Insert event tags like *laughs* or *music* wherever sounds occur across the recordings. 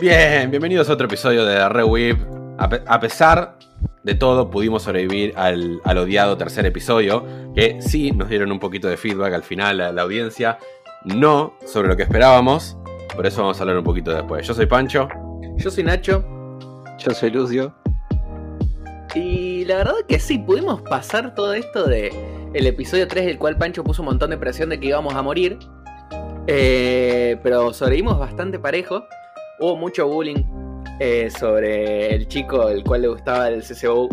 Bien, bienvenidos a otro episodio de Rewib. A, pe- a pesar de todo, pudimos sobrevivir al, al odiado tercer episodio, que sí nos dieron un poquito de feedback al final a la audiencia, no sobre lo que esperábamos, por eso vamos a hablar un poquito después. Yo soy Pancho. Yo soy Nacho. Yo soy Lucio. Y la verdad que sí, pudimos pasar todo esto de el episodio 3 del cual Pancho puso un montón de presión de que íbamos a morir. Eh, pero sobrevivimos bastante parejo. Hubo mucho bullying eh, sobre el chico el cual le gustaba el CCU,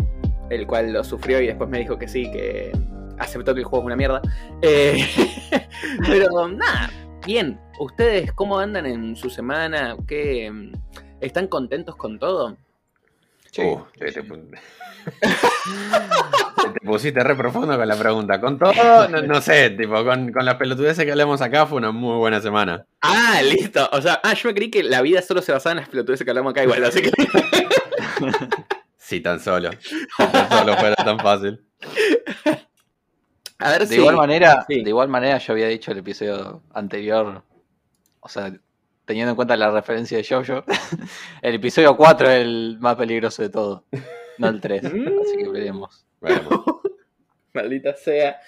el cual lo sufrió y después me dijo que sí, que aceptó que el juego es una mierda. Eh, *laughs* pero nada, bien. ¿Ustedes cómo andan en su semana? ¿Qué, ¿Están contentos con todo? Sí, Uh, sí, *laughs* pusiste re profundo con la pregunta. Con todo, *laughs* no, no sé, tipo, con, con las pelotudeces que hablamos acá fue una muy buena semana. Ah, listo. O sea, ah, yo me creí que la vida solo se basaba en las pelotudeces que hablamos acá igual, así que. *laughs* Si tan solo. Si tan solo fuera tan fácil. A ver De si. igual manera, sí. de igual manera yo había dicho el episodio anterior, o sea, teniendo en cuenta la referencia de Jojo, el episodio 4 es el más peligroso de todo, no el 3, Mm. *laughs* así que veremos. Bueno, *laughs* Maldita sea.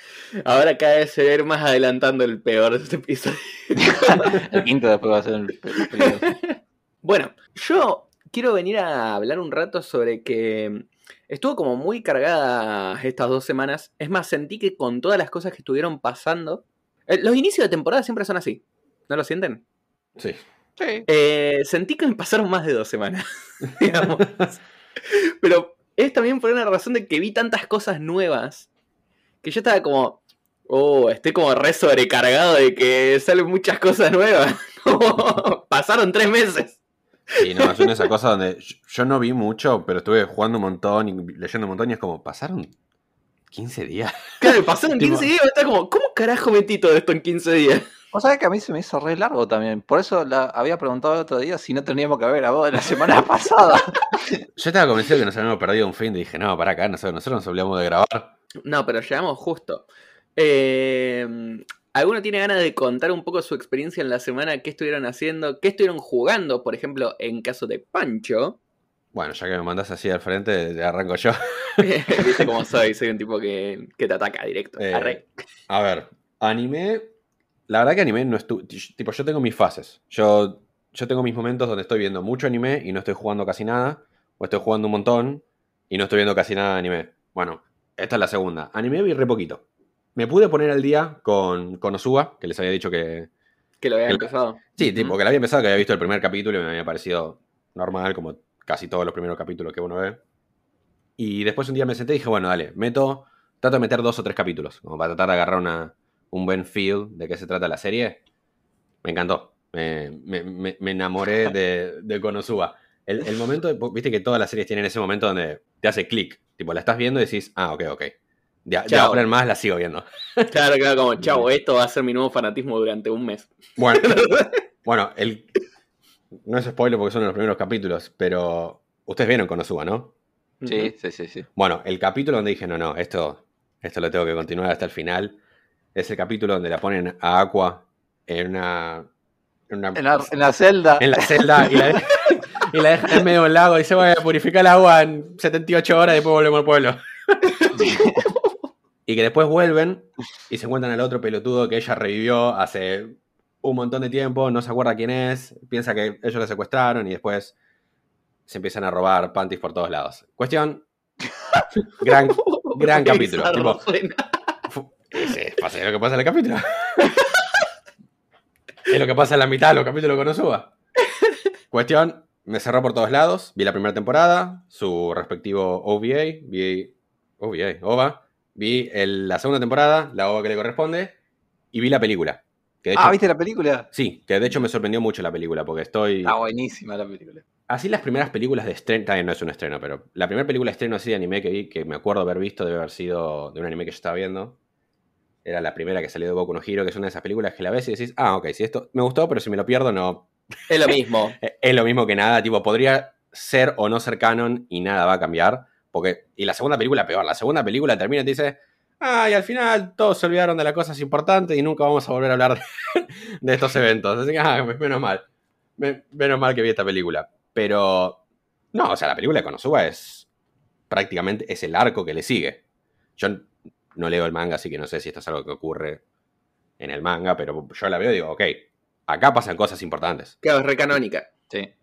Ahora cada vez se ver más adelantando el peor de este episodio. *laughs* El quinto después va a ser el pe- más peligroso. Bueno, yo quiero venir a hablar un rato sobre que estuvo como muy cargada estas dos semanas. Es más, sentí que con todas las cosas que estuvieron pasando. eh, Los inicios de temporada siempre son así. ¿No lo sienten? sí. Sí. Eh, sentí que me pasaron más de dos semanas, *laughs* digamos. Pero es también por una razón de que vi tantas cosas nuevas que yo estaba como, oh, estoy como re sobrecargado de que salen muchas cosas nuevas. *laughs* Pasaron tres meses. Y no, yo en esa cosa donde yo, yo no vi mucho, pero estuve jugando un montón y leyendo un montón y es como, pasaron 15 días. Claro, pasaron Tipo- 15 días y estaba como, ¿cómo carajo metí todo esto en 15 días? Vos sabés que a mí se me hizo re largo también, por eso la, había preguntado el otro día si no teníamos que haber grabado la semana *laughs* pasada. Yo estaba convencido que nos habíamos perdido un fin y dije, no, para acá, nosotros, nosotros nos olvidamos de grabar. No, pero llegamos justo. Eh, ¿Alguno tiene ganas de contar un poco su experiencia en la semana? ¿Qué estuvieron haciendo? ¿Qué estuvieron jugando? Por ejemplo, en caso de Pancho. Bueno, ya que me mandás así al frente, ya arranco yo. *laughs* Viste cómo soy, soy un tipo que, que te ataca directo. Eh, Arre. A ver, anime. La verdad que anime no estuvo. Tipo, yo tengo mis fases. Yo, yo tengo mis momentos donde estoy viendo mucho anime y no estoy jugando casi nada. O estoy jugando un montón y no estoy viendo casi nada de anime. Bueno, esta es la segunda. Anime vi re poquito. Me pude poner al día con, con Osuba, que les había dicho que. Que lo había empezado. Sí, tipo, que la había empezado, que había visto el primer capítulo y me había parecido normal, como casi todos los primeros capítulos que uno ve. Y después un día me senté y dije, bueno, dale, meto. Trato de meter dos o tres capítulos, como para tratar de agarrar una, un buen feel de qué se trata la serie. Me encantó. Me, me- me- enamoré de, de Konosuba. El, el momento, de- viste que todas las series tienen ese momento donde te hace clic. Tipo, la estás viendo y decís, ah, ok, ok. De, de ahora en más la sigo viendo. *laughs* Claro, claro, como, chavo, esto va a ser mi nuevo fanatismo durante un mes. Bueno, *laughs* bueno, el. No es spoiler porque son los primeros capítulos, pero. Ustedes vieron Konosuba, ¿no? Sí, sí, sí, sí. Bueno, el capítulo donde dije, no, no, esto, esto lo tengo que continuar hasta el final. Es el capítulo donde la ponen a Aqua en una. En, una- En la, en la celda. en la celda y la, de- *laughs* y la dejan en medio de un lago y se va a purificar el agua en 78 horas y después volvemos al pueblo. *laughs* y que después vuelven y se encuentran al otro pelotudo que ella revivió hace un montón de tiempo, no se acuerda quién es, piensa que ellos la secuestraron y después se empiezan a robar panties por todos lados. Cuestión, *laughs* gran, gran capítulo. tipo, pasa lo que pasa en el capítulo. *laughs* es lo que pasa en la mitad de los capítulos con Osuba. Cuestión, me cerró por todos lados. Vi la primera temporada, su respectivo OVA, vi OVA, OVA. Vi el- la segunda temporada, la OVA que le corresponde, y vi la película. Que de hecho, Ah, ¿viste la película? Sí, que de hecho me sorprendió mucho la película, porque estoy... Está buenísima la película. Así las primeras películas de estreno, también no es un estreno, pero la primera película de estreno así de anime que vi, que me acuerdo haber visto, debe haber sido de un anime que yo estaba viendo. Era la primera que salió de Boku no Hero, que es una de esas películas que la ves y decís, ah, ok, si esto me gustó, pero si me lo pierdo, no. Es lo mismo. *laughs* Es lo mismo que nada, tipo, podría ser o no ser canon y nada va a cambiar. Porque, y la segunda película peor, la segunda película termina y te dice, ah, y al final todos se olvidaron de las cosas importantes y nunca vamos a volver a hablar de, *laughs* de estos eventos. Así que, ah, menos mal. Me- menos mal que vi esta película. Pero. No, o sea, la película de Konosuba es. Prácticamente es el arco que le sigue. Yo no leo el manga, así que no sé si esto es algo que ocurre en el manga, pero yo la veo y digo, ok, acá pasan cosas importantes. Claro, es recanónica. Sí.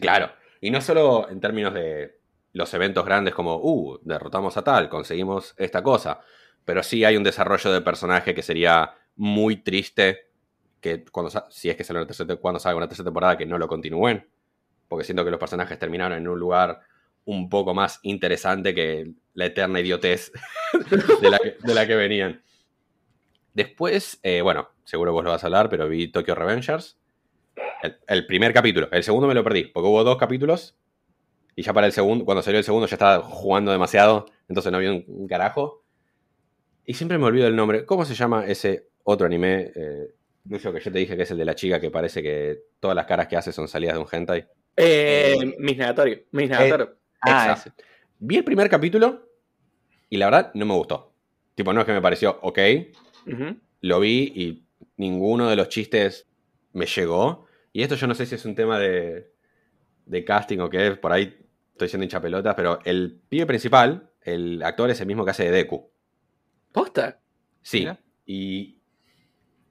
Claro. Y no solo en términos de los eventos grandes como, uh, derrotamos a tal, conseguimos esta cosa. Pero sí hay un desarrollo de personaje que sería muy triste que cuando si es que sale una tercera, cuando salga una tercera temporada que no lo continúen. Porque siento que los personajes terminaron en un lugar un poco más interesante que la eterna idiotez *laughs* de la que, de la que venían. Después, eh, bueno, seguro vos lo vas a hablar, pero vi Tokyo Revengers. El, el primer capítulo. El segundo me lo perdí, porque hubo dos capítulos. Y ya para el segundo, cuando salió el segundo, ya estaba jugando demasiado. Entonces no había un, un carajo. Y siempre me olvido el nombre. ¿Cómo se llama ese otro anime? Eh, Lucio, que yo te dije que es el de la chica que parece que todas las caras que hace son salidas de un hentai. Eh, Miss Nagatorio. Miss Nagatorio. Ah, Esa. Vi el primer capítulo y la verdad no me gustó. Tipo, no es que me pareció ok, lo vi y ninguno de los chistes me llegó. Y esto yo no sé si es un tema de, de casting o qué, por ahí estoy siendo hincha pelotas, pero el pibe principal, el actor es el mismo que hace de Deku. ¿Posta? Sí. Mira. Y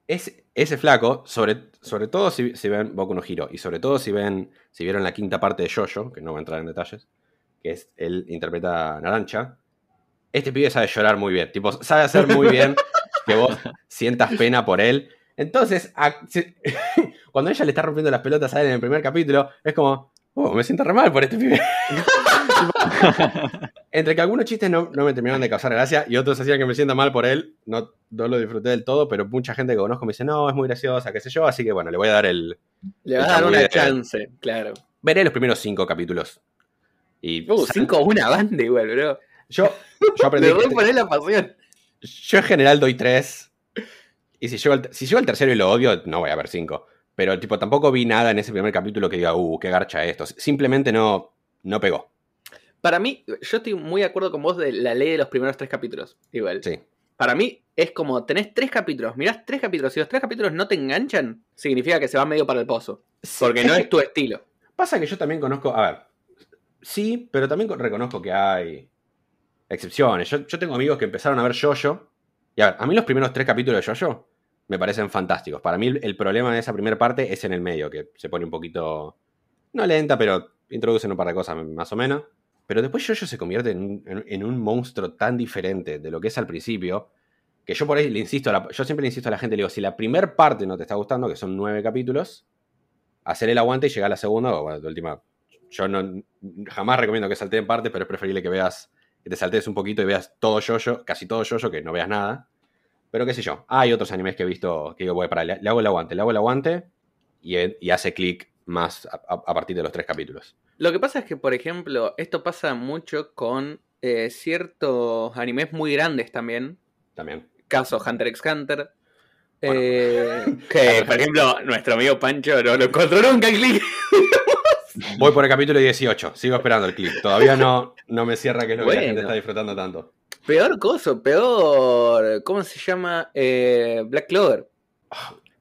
ese, ese flaco, sobre, sobre todo si, si ven Boku no Hero, y sobre todo si ven, si vieron la quinta parte de Jojo, que no voy a entrar en detalles, que es él interpreta a Narancha, este pibe sabe llorar muy bien. Tipo, sabe hacer muy bien *laughs* que vos sientas pena por él. Entonces, *laughs* cuando ella le está rompiendo las pelotas a él en el primer capítulo, es como, oh, me siento re mal por este pibe. *laughs* Entre que algunos chistes no, no me terminaron de causar gracia y otros hacían que me sienta mal por él, no, no lo disfruté del todo, pero mucha gente que conozco me dice, no, es muy graciosa, qué sé yo, así que bueno, le voy a dar el... Le vas a dar una chance, claro. Veré los primeros cinco capítulos. Y Uh, sa- cinco una banda igual, bro. yo, yo aprendí... Voy a poner la pasión. Yo en general doy tres. Y si llego, al, si llego al tercero y lo odio, no voy a ver cinco. Pero tipo, tampoco vi nada en ese primer capítulo que diga, uh, qué garcha esto. Simplemente no, no pegó. Para mí, yo estoy muy de acuerdo con vos de la ley de los primeros tres capítulos. Igual. Sí. Para mí es como tenés tres capítulos, mirás tres capítulos. Si los tres capítulos no te enganchan, significa que se va medio para el pozo. Porque no es tu estilo. Pasa que yo también conozco, a ver, sí, pero también con- reconozco que hay excepciones. Yo, tengo amigos que empezaron a ver Jojo. Y a a mí los primeros tres capítulos de Jojo me parecen fantásticos. Para mí el, problema de esa primera parte es en el medio, que se pone un poquito, no lenta, pero introducen un par de cosas más o menos. Pero después Jojo se convierte en un, monstruo tan diferente de lo que es al principio, que yo por ahí le insisto, la- yo siempre le insisto a la gente, le digo, si la primera parte no te está gustando, que son nueve capítulos, hacer el aguante y llegar a la segunda, o bueno, de última, yo no, jamás recomiendo que saltes en parte, pero es preferible que veas, que te saltes un poquito y veas todo yo casi todo yo que no veas nada. Pero qué sé yo, hay otros animes que he visto que digo, voy para le, le hago el aguante, le hago el aguante y, y hace clic más a, a- a partir de los tres capítulos. Lo que pasa es que, por ejemplo, esto pasa mucho con eh, ciertos animes muy grandes también. También. Caso Hunter x Hunter. Bueno. Eh, *laughs* que, por ejemplo, nuestro amigo Pancho no lo encontró nunca el click. *laughs* Voy por el capítulo 18, sigo esperando el clip. Todavía no, no me cierra que es lo que la gente está disfrutando tanto. Peor cosa, peor. ¿Cómo se llama? Eh, Black Clover.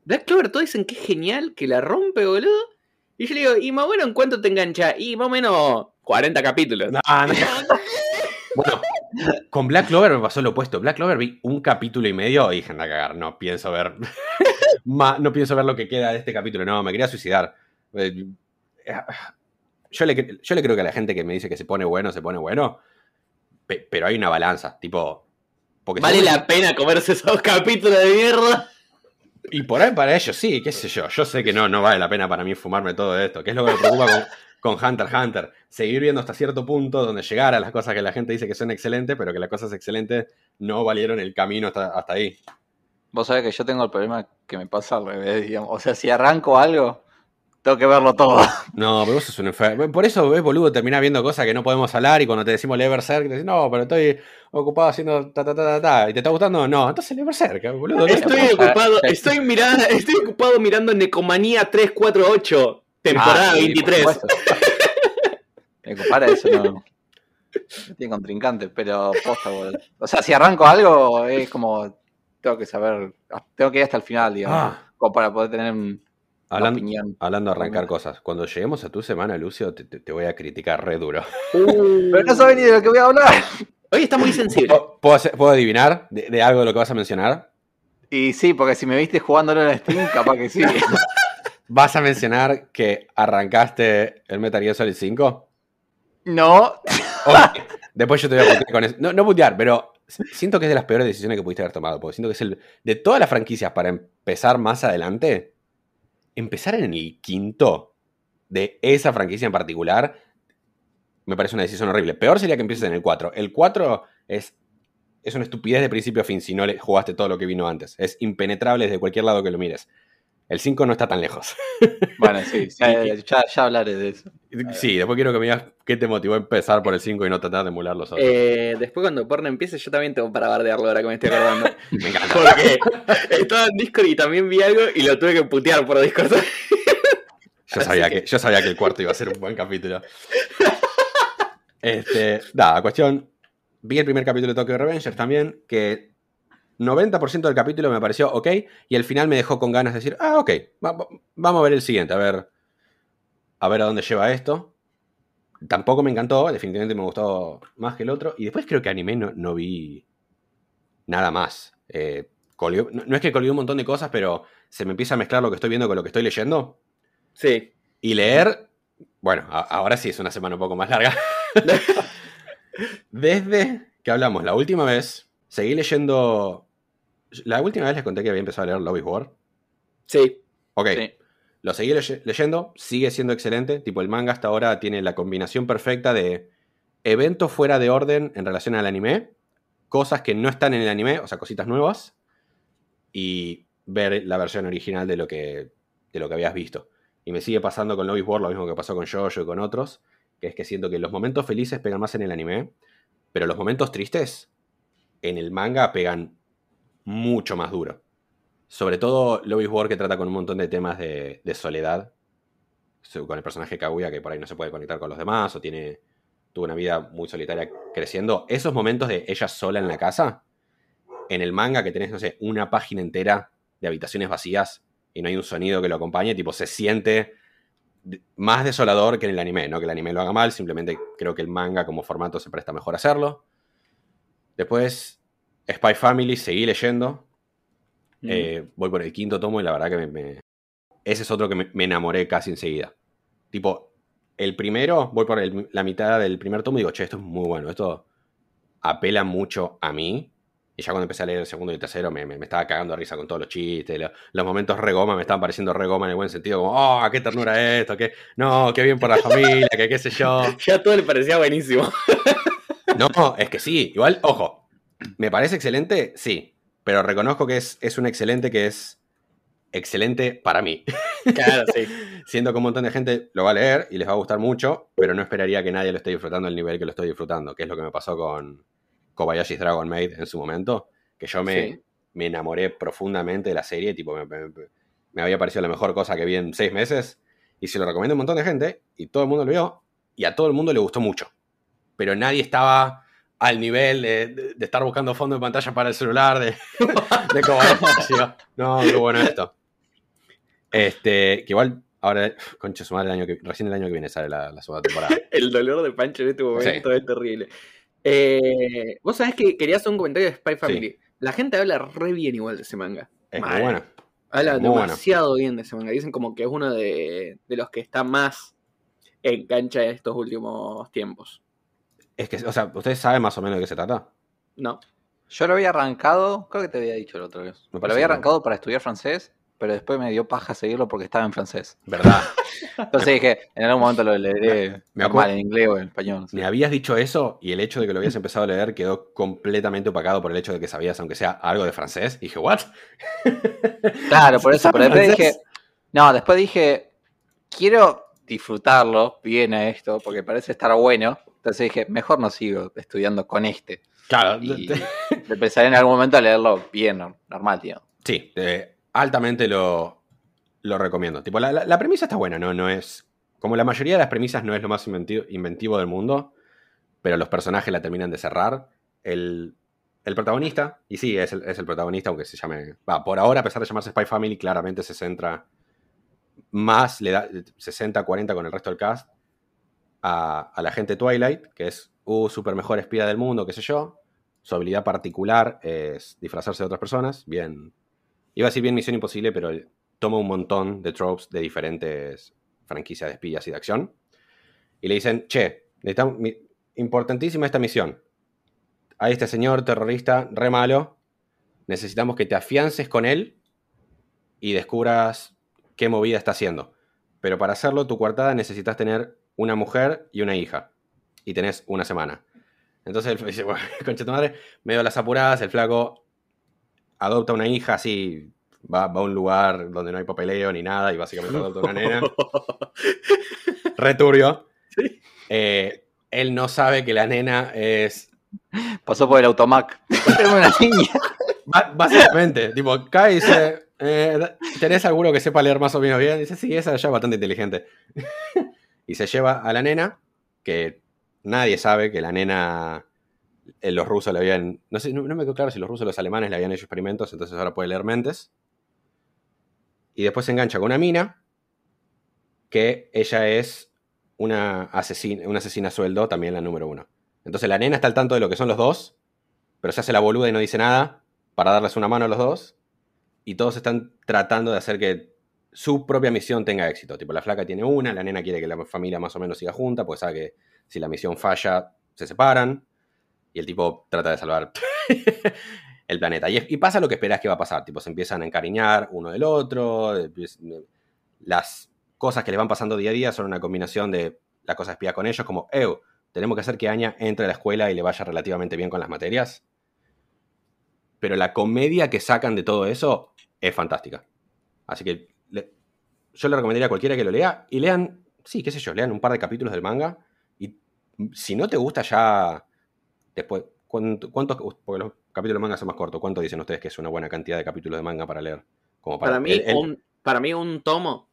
Black Clover, todos dicen que es genial, que la rompe, boludo. Y yo le digo, ¿y más bueno en cuánto te engancha? Y más o menos 40 capítulos. No, no. *laughs* Bueno, con Black Clover me pasó lo opuesto. Black Clover vi un capítulo y medio y dije, anda a cagar, no pienso ver. *laughs* No pienso ver lo que queda de este capítulo. No, me quería suicidar. Yo le, yo le creo que a la gente que me dice que se pone bueno, se pone bueno. pe- pero hay una balanza, tipo. Porque ¿Vale la pena comerse esos capítulos de mierda? Y por ahí para ellos sí, qué sé yo. Yo sé que no, no vale la pena para mí fumarme todo esto. ¿Qué es lo que me preocupa con, con Hunter x Hunter? Seguir viendo hasta cierto punto donde llegar a las cosas que la gente dice que son excelentes, pero que las cosas excelentes no valieron el camino hasta, hasta ahí. Vos sabés que yo tengo el problema que me pasa al revés, digamos. O sea, si arranco algo, tengo que verlo todo. No, pero vos sos un enfermo. Por eso, ves, boludo, terminás viendo cosas que no podemos hablar y cuando te decimos leer Berserk, te decís, no, pero estoy ocupado haciendo ta ta ta ta ta. ¿Y te está gustando? No, entonces lee Berserk, boludo. Estoy ocupado, estoy mirando, estoy ocupado mirando Necomanía 348, temporada Ah, sí, por 23. supuesto. *laughs* Me compara eso, no. No tiene contrincante, pero posta, boludo. O sea, si arranco algo, es como. Tengo que saber. Tengo que ir hasta el final, digamos. Ah. Como para poder tener un. Hablan- opinión. hablando de arrancar cosas, cuando lleguemos a tu semana, Lucio, te, te- voy a criticar re duro. Pero no sabe ni de lo que voy a hablar. Hoy está muy sensible. ¿Puedo, puedo hacer- puedo adivinar de, de algo de lo que vas a mencionar? Y sí, porque si me viste jugándolo en Steam, capaz que sí. *laughs* ¿Vas a mencionar que arrancaste el Metal Gear Solid 5? No. Después yo te voy a putear con eso. No, no putear, pero siento que es de las peores decisiones que pudiste haber tomado. Porque siento que es el. De todas las franquicias para empezar más adelante, empezar en el quinto de esa franquicia en particular me parece una decisión horrible. Peor sería que empieces en el 4. El 4 es. Es una estupidez de principio a fin si no le jugaste todo lo que vino antes. Es impenetrable desde cualquier lado que lo mires. El 5 no está tan lejos. *laughs* Bueno, sí, ya, ya- ya hablaré de eso. Sí, después quiero que me digas qué te motivó a empezar por el 5 y no tratar de emular los otros. Eh, después cuando porno empiece yo también tengo para bardearlo ahora que me estoy acordando. *laughs* me encanta. Porque estaba en Discord y también vi algo y lo tuve que putear por Discord. Yo *laughs* sabía, que, yo sabía que el cuarto iba a ser un buen capítulo. Este, nada, cuestión. Vi el primer capítulo de Tokyo Revengers también, que 90% del capítulo me pareció ok, y el final me dejó con ganas de decir, ah, ok, va- va- vamos a ver el siguiente, a ver, a ver a dónde lleva esto. Tampoco me encantó, definitivamente me gustó más que el otro, y después creo que anime no, no vi nada más. Eh, no, no es que colgué un montón de cosas, pero se me empieza a mezclar lo que estoy viendo con lo que estoy leyendo. Sí. Y leer, bueno, a- ahora sí es una semana un poco más larga. *laughs* Desde que hablamos la última vez, seguí leyendo. La última vez les conté que había empezado a leer Lobby's War. Sí. Ok, Sí. lo seguí leye- leyendo, sigue siendo excelente. Tipo, el manga hasta ahora tiene la combinación perfecta de eventos fuera de orden en relación al anime, cosas que no están en el anime, o sea, cositas nuevas, y ver la versión original de lo que, de lo que habías visto. Y me sigue pasando con Lobby's War lo mismo que pasó con Jojo y con otros, que es que siento que los momentos felices pegan más en el anime, pero los momentos tristes en el manga pegan mucho más duro. Sobre todo Lobby's War que trata con un montón de temas de, soledad. So- Con el personaje Kaguya que por ahí no se puede conectar con los demás o tiene tuvo una vida muy solitaria creciendo. Esos momentos de ella sola en la casa, en el manga que tenés, no sé, una página entera de habitaciones vacías y no hay un sonido que lo acompañe, tipo se siente más desolador que en el anime. No que el anime lo haga mal, simplemente creo que el manga como formato se presta mejor a hacerlo. Después, Spy Family, seguí leyendo. Mm. Eh, voy por el quinto tomo y la verdad que me, me- ese es otro que me, me enamoré casi enseguida. Tipo, el primero, voy por el- la mitad del primer tomo y digo, che, esto es muy bueno, esto apela mucho a mí. Y ya cuando empecé a leer el segundo y el tercero me, me- me estaba cagando de risa con todos los chistes, lo- los momentos regoma me estaban pareciendo regoma en el buen sentido, como, oh, qué ternura esto, que no, qué bien por la familia, que qué sé yo. *laughs* Ya todo le parecía buenísimo. *laughs* No, es que sí. Igual, ojo, ¿me parece excelente? Sí. Pero reconozco que es, es un excelente que es excelente para mí. Claro, sí. *laughs* Siendo que un montón de gente lo va a leer y les va a gustar mucho, pero no esperaría que nadie lo esté disfrutando al nivel que lo estoy disfrutando, que es lo que me pasó con Kobayashi's Dragon Maid en su momento, que yo me, Sí. me enamoré profundamente de la serie, tipo, me, me- me había parecido la mejor cosa que vi en seis meses, y se lo recomiendo a un montón de gente, y todo el mundo lo vio, y a todo el mundo le gustó mucho. Pero nadie estaba al nivel de, de- de estar buscando fondo de pantalla para el celular de, de. No, qué bueno esto. Este, que igual, ahora, concha su madre, el año que, recién el año que viene sale la, la segunda temporada. *laughs* El dolor de Pancho en este momento es terrible. Eh, Vos sabés que quería hacer un comentario de Spy Family. La gente habla re bien igual de ese manga. Es muy bueno. Habla Muy bueno. demasiado bien de ese manga. Dicen como que es uno de, de los que está más en cancha de estos últimos tiempos. Es que, o sea, ¿ustedes saben más o menos de qué se trata? No. Yo lo había arrancado, creo que te había dicho la otra vez. Me Lo había arrancado para estudiar francés, pero después me dio paja seguirlo porque estaba en francés. ¿Verdad? *laughs* Entonces dije, en algún momento lo leeré Me normal, en inglés o en español. Me habías dicho eso y el hecho de que lo habías empezado a leer quedó completamente opacado por el hecho de que sabías, aunque sea algo de francés. Y dije, ¿what? *laughs* Claro, por eso, ¿Sabe pero después francés? dije, no, después dije, quiero disfrutarlo bien a esto, porque parece estar bueno. Entonces dije, mejor no sigo estudiando con este. Claro. Y empezaré *laughs* en algún momento a leerlo bien, no- normal, tío. Sí, eh, altamente lo, lo recomiendo. Tipo, la, la- la premisa está buena, ¿no? No es. Como la mayoría de las premisas no es lo más inventivo, inventivo del mundo, pero los personajes la terminan de cerrar. El, el protagonista, y sí, es el, es el protagonista, aunque se llame. Va, por ahora, a pesar de llamarse Spy Family, claramente se centra más le da 60-40 con el resto del cast a, a la gente Twilight, que es, uh, super mejor espía del mundo, qué sé yo. Su habilidad particular es disfrazarse de otras personas. Bien. Iba a decir bien Misión Imposible, pero toma un montón de tropes de diferentes franquicias de espías y de acción. Y le dicen, che, importantísima esta misión. Hay este señor terrorista re malo. Necesitamos que te afiances con él y descubras qué movida está haciendo. Pero para hacerlo, tu coartada necesitas tener una mujer y una hija. Y tenés una semana. Entonces él dice, *laughs* bueno, concha tu madre, medio a las apuradas, el flaco adopta una hija así, va, va a un lugar donde no hay papeleo ni nada y básicamente adopta una nena. *laughs* Returbio. Sí. Eh, él no sabe que la nena es. Pasó por el automac. Una niña. Básicamente, tipo, cae y dice: eh, ¿Tenés alguno que sepa leer más o menos bien? dice: Sí, esa ya es bastante inteligente. Y se lleva a la nena, que nadie sabe que la nena. eh, los rusos le habían. No sé, no, me quedó claro si los rusos o los alemanes le habían hecho experimentos, entonces ahora puede leer mentes. Y después se engancha con una mina, que ella es una asesina, una asesina a sueldo, también la número uno. Entonces la nena está al tanto de lo que son los dos, pero se hace la boluda y no dice nada para darles una mano a los dos. Y todos están tratando de hacer que su propia misión tenga éxito. Tipo, la flaca tiene una, la nena quiere que la familia más o menos siga junta, pues sabe que si la misión falla, se separan. Y el tipo trata de salvar *laughs* el planeta. Y, pasa lo que esperas que va a pasar. Tipo, se empiezan a encariñar uno del otro. empiez- Las cosas que le van pasando día a día son una combinación de la cosa espía con ellos, como, Ew, tenemos que hacer que Anya entre a la escuela y le vaya relativamente bien con las materias. Pero la comedia que sacan de todo eso es fantástica. Así que yo le recomendaría a cualquiera que lo lea y lean, sí, qué sé yo, lean un par de capítulos del manga. Y si no te gusta ya, después, ¿cuánto- ¿cuántos? Porque los capítulos de manga son más cortos. ¿Cuánto dicen ustedes que es una buena cantidad de capítulos de manga para leer? Como Para mí, el- el- un, para mí un tomo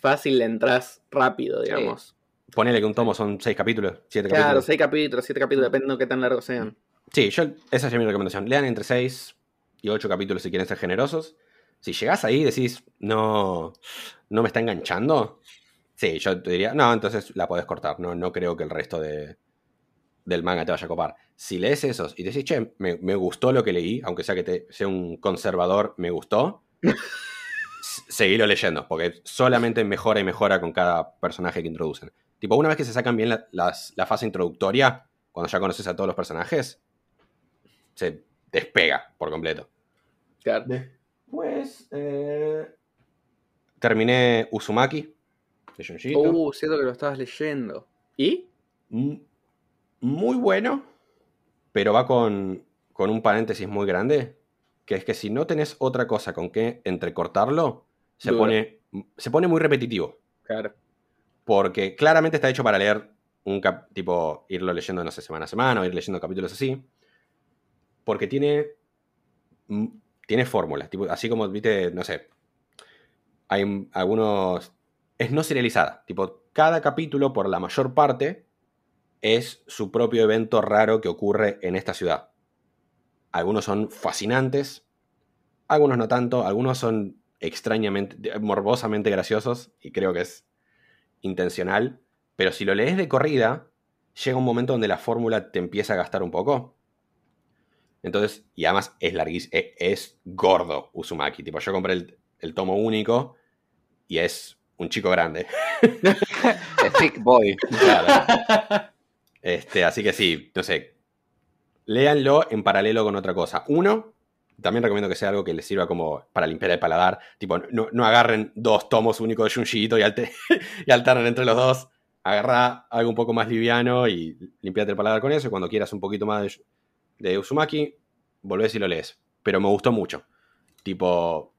fácil le entras rápido, digamos. Ponele que un tomo son seis capítulos, siete Claro, capítulos. seis capítulos, siete capítulos, dependiendo de qué tan largos sean. Sí, yo, esa es mi recomendación. Lean entre 6 y 8 capítulos si quieren ser generosos. Si llegás ahí y decís, no, no me está enganchando, sí, yo te diría, no, entonces la podés cortar. No, no creo que el resto de, del manga te vaya a copar. Si lees esos y decís, che, me, me gustó lo que leí, aunque sea que te, sea un conservador, me gustó, seguilo leyendo, porque solamente mejora y mejora con cada personaje que introducen. Tipo, una vez que se sacan bien la, las- la fase introductoria, cuando ya conoces a todos los personajes, se despega por completo. Claro. Después eh, terminé Uzumaki de Junji Ito. Uh, siento que lo estabas leyendo. ¿Y? M- Muy bueno, pero va con, con un paréntesis muy grande, que es que si no tenés otra cosa con que entrecortarlo, se Duro. pone, se pone muy repetitivo. Claro. Porque claramente está hecho para leer un cap, tipo, irlo leyendo, no sé, semana a semana, o ir leyendo capítulos así. Porque tiene. Tiene fórmulas. Tipo, así como, viste, no sé. Hay algunos. Es no serializada. Tipo, cada capítulo, por la mayor parte, es su propio evento raro que ocurre en esta ciudad. Algunos son fascinantes, algunos no tanto, algunos son extrañamente, morbosamente graciosos, y creo que es intencional, pero si lo lees de corrida, llega un momento donde la fórmula te empieza a gastar un poco. Entonces, y además es larguísimo, es, es gordo Uzumaki. Tipo, yo compré el, el tomo único y es un chico grande. *laughs* The Thick Boy. Claro. Este, así que sí, no sé. Léanlo en paralelo con otra cosa. Uno, también recomiendo que sea algo que les sirva como para limpiar el paladar. Tipo, no, no agarren dos tomos únicos de Junji Ito y, alte- *laughs* y alternen entre los dos. Agarra algo un poco más liviano y limpiate el paladar con eso. Y cuando quieras un poquito más de, de Uzumaki, volvés y lo lees. Pero me gustó mucho. Tipo,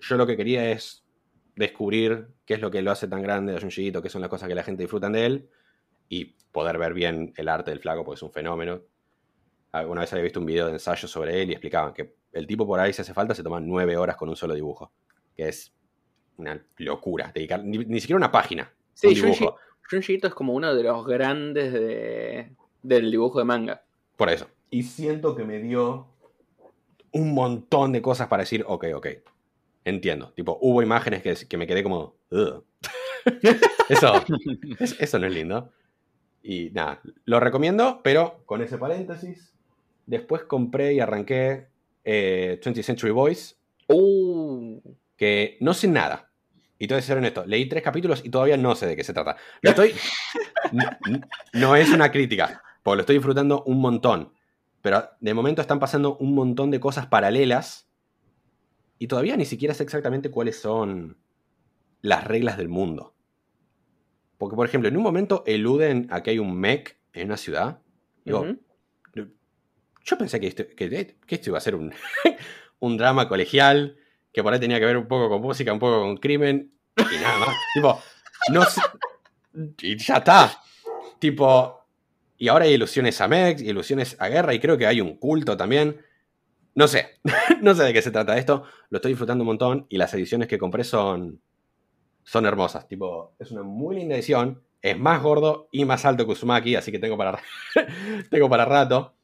yo lo que quería es descubrir qué es lo que lo hace tan grande a Junji Ito, qué son las cosas que la gente disfrutan de él y poder ver bien el arte del flaco, porque es un fenómeno. Alguna vez había visto un video de ensayo sobre él y explicaban que el tipo por ahí, si hace falta, se toma nueve horas con un solo dibujo. Que es una locura. Dedicar, ni, ni siquiera una página. Sí, un Junji, es como uno de los grandes de, del dibujo de manga. Por eso. Y siento que me dio un montón de cosas para decir, ok, ok. entiendo. Tipo, hubo imágenes que, que me quedé como. *laughs* Eso, es- eso no es lindo. Y nada, lo recomiendo, pero con ese paréntesis. Después compré y arranqué eh, 20th Century Boys, Uh, que no sé nada. Y a ser honesto, leí tres capítulos y todavía no sé de qué se trata. Lo estoy. *laughs* n- n- no es una crítica, porque lo estoy disfrutando un montón. Pero de momento están pasando un montón de cosas paralelas. Y todavía ni siquiera sé exactamente cuáles son las reglas del mundo. Porque, por ejemplo, en un momento eluden a que hay un mech en una ciudad. Digo, yo pensé que esto, que, que esto iba a ser un, *laughs* un drama colegial, que por ahí tenía que ver un poco con música, un poco con crimen, y nada más. tipo, no sé. Y ya está. Tipo, y ahora hay ilusiones a Mex, ilusiones a guerra, y creo que hay un culto también. No sé, *laughs* no sé de qué se trata esto. Lo estoy disfrutando un montón, y las ediciones que compré son, son hermosas. Tipo, es una muy linda edición. Es más gordo y más alto que Uzumaki, así que tengo para, *laughs* tengo para rato.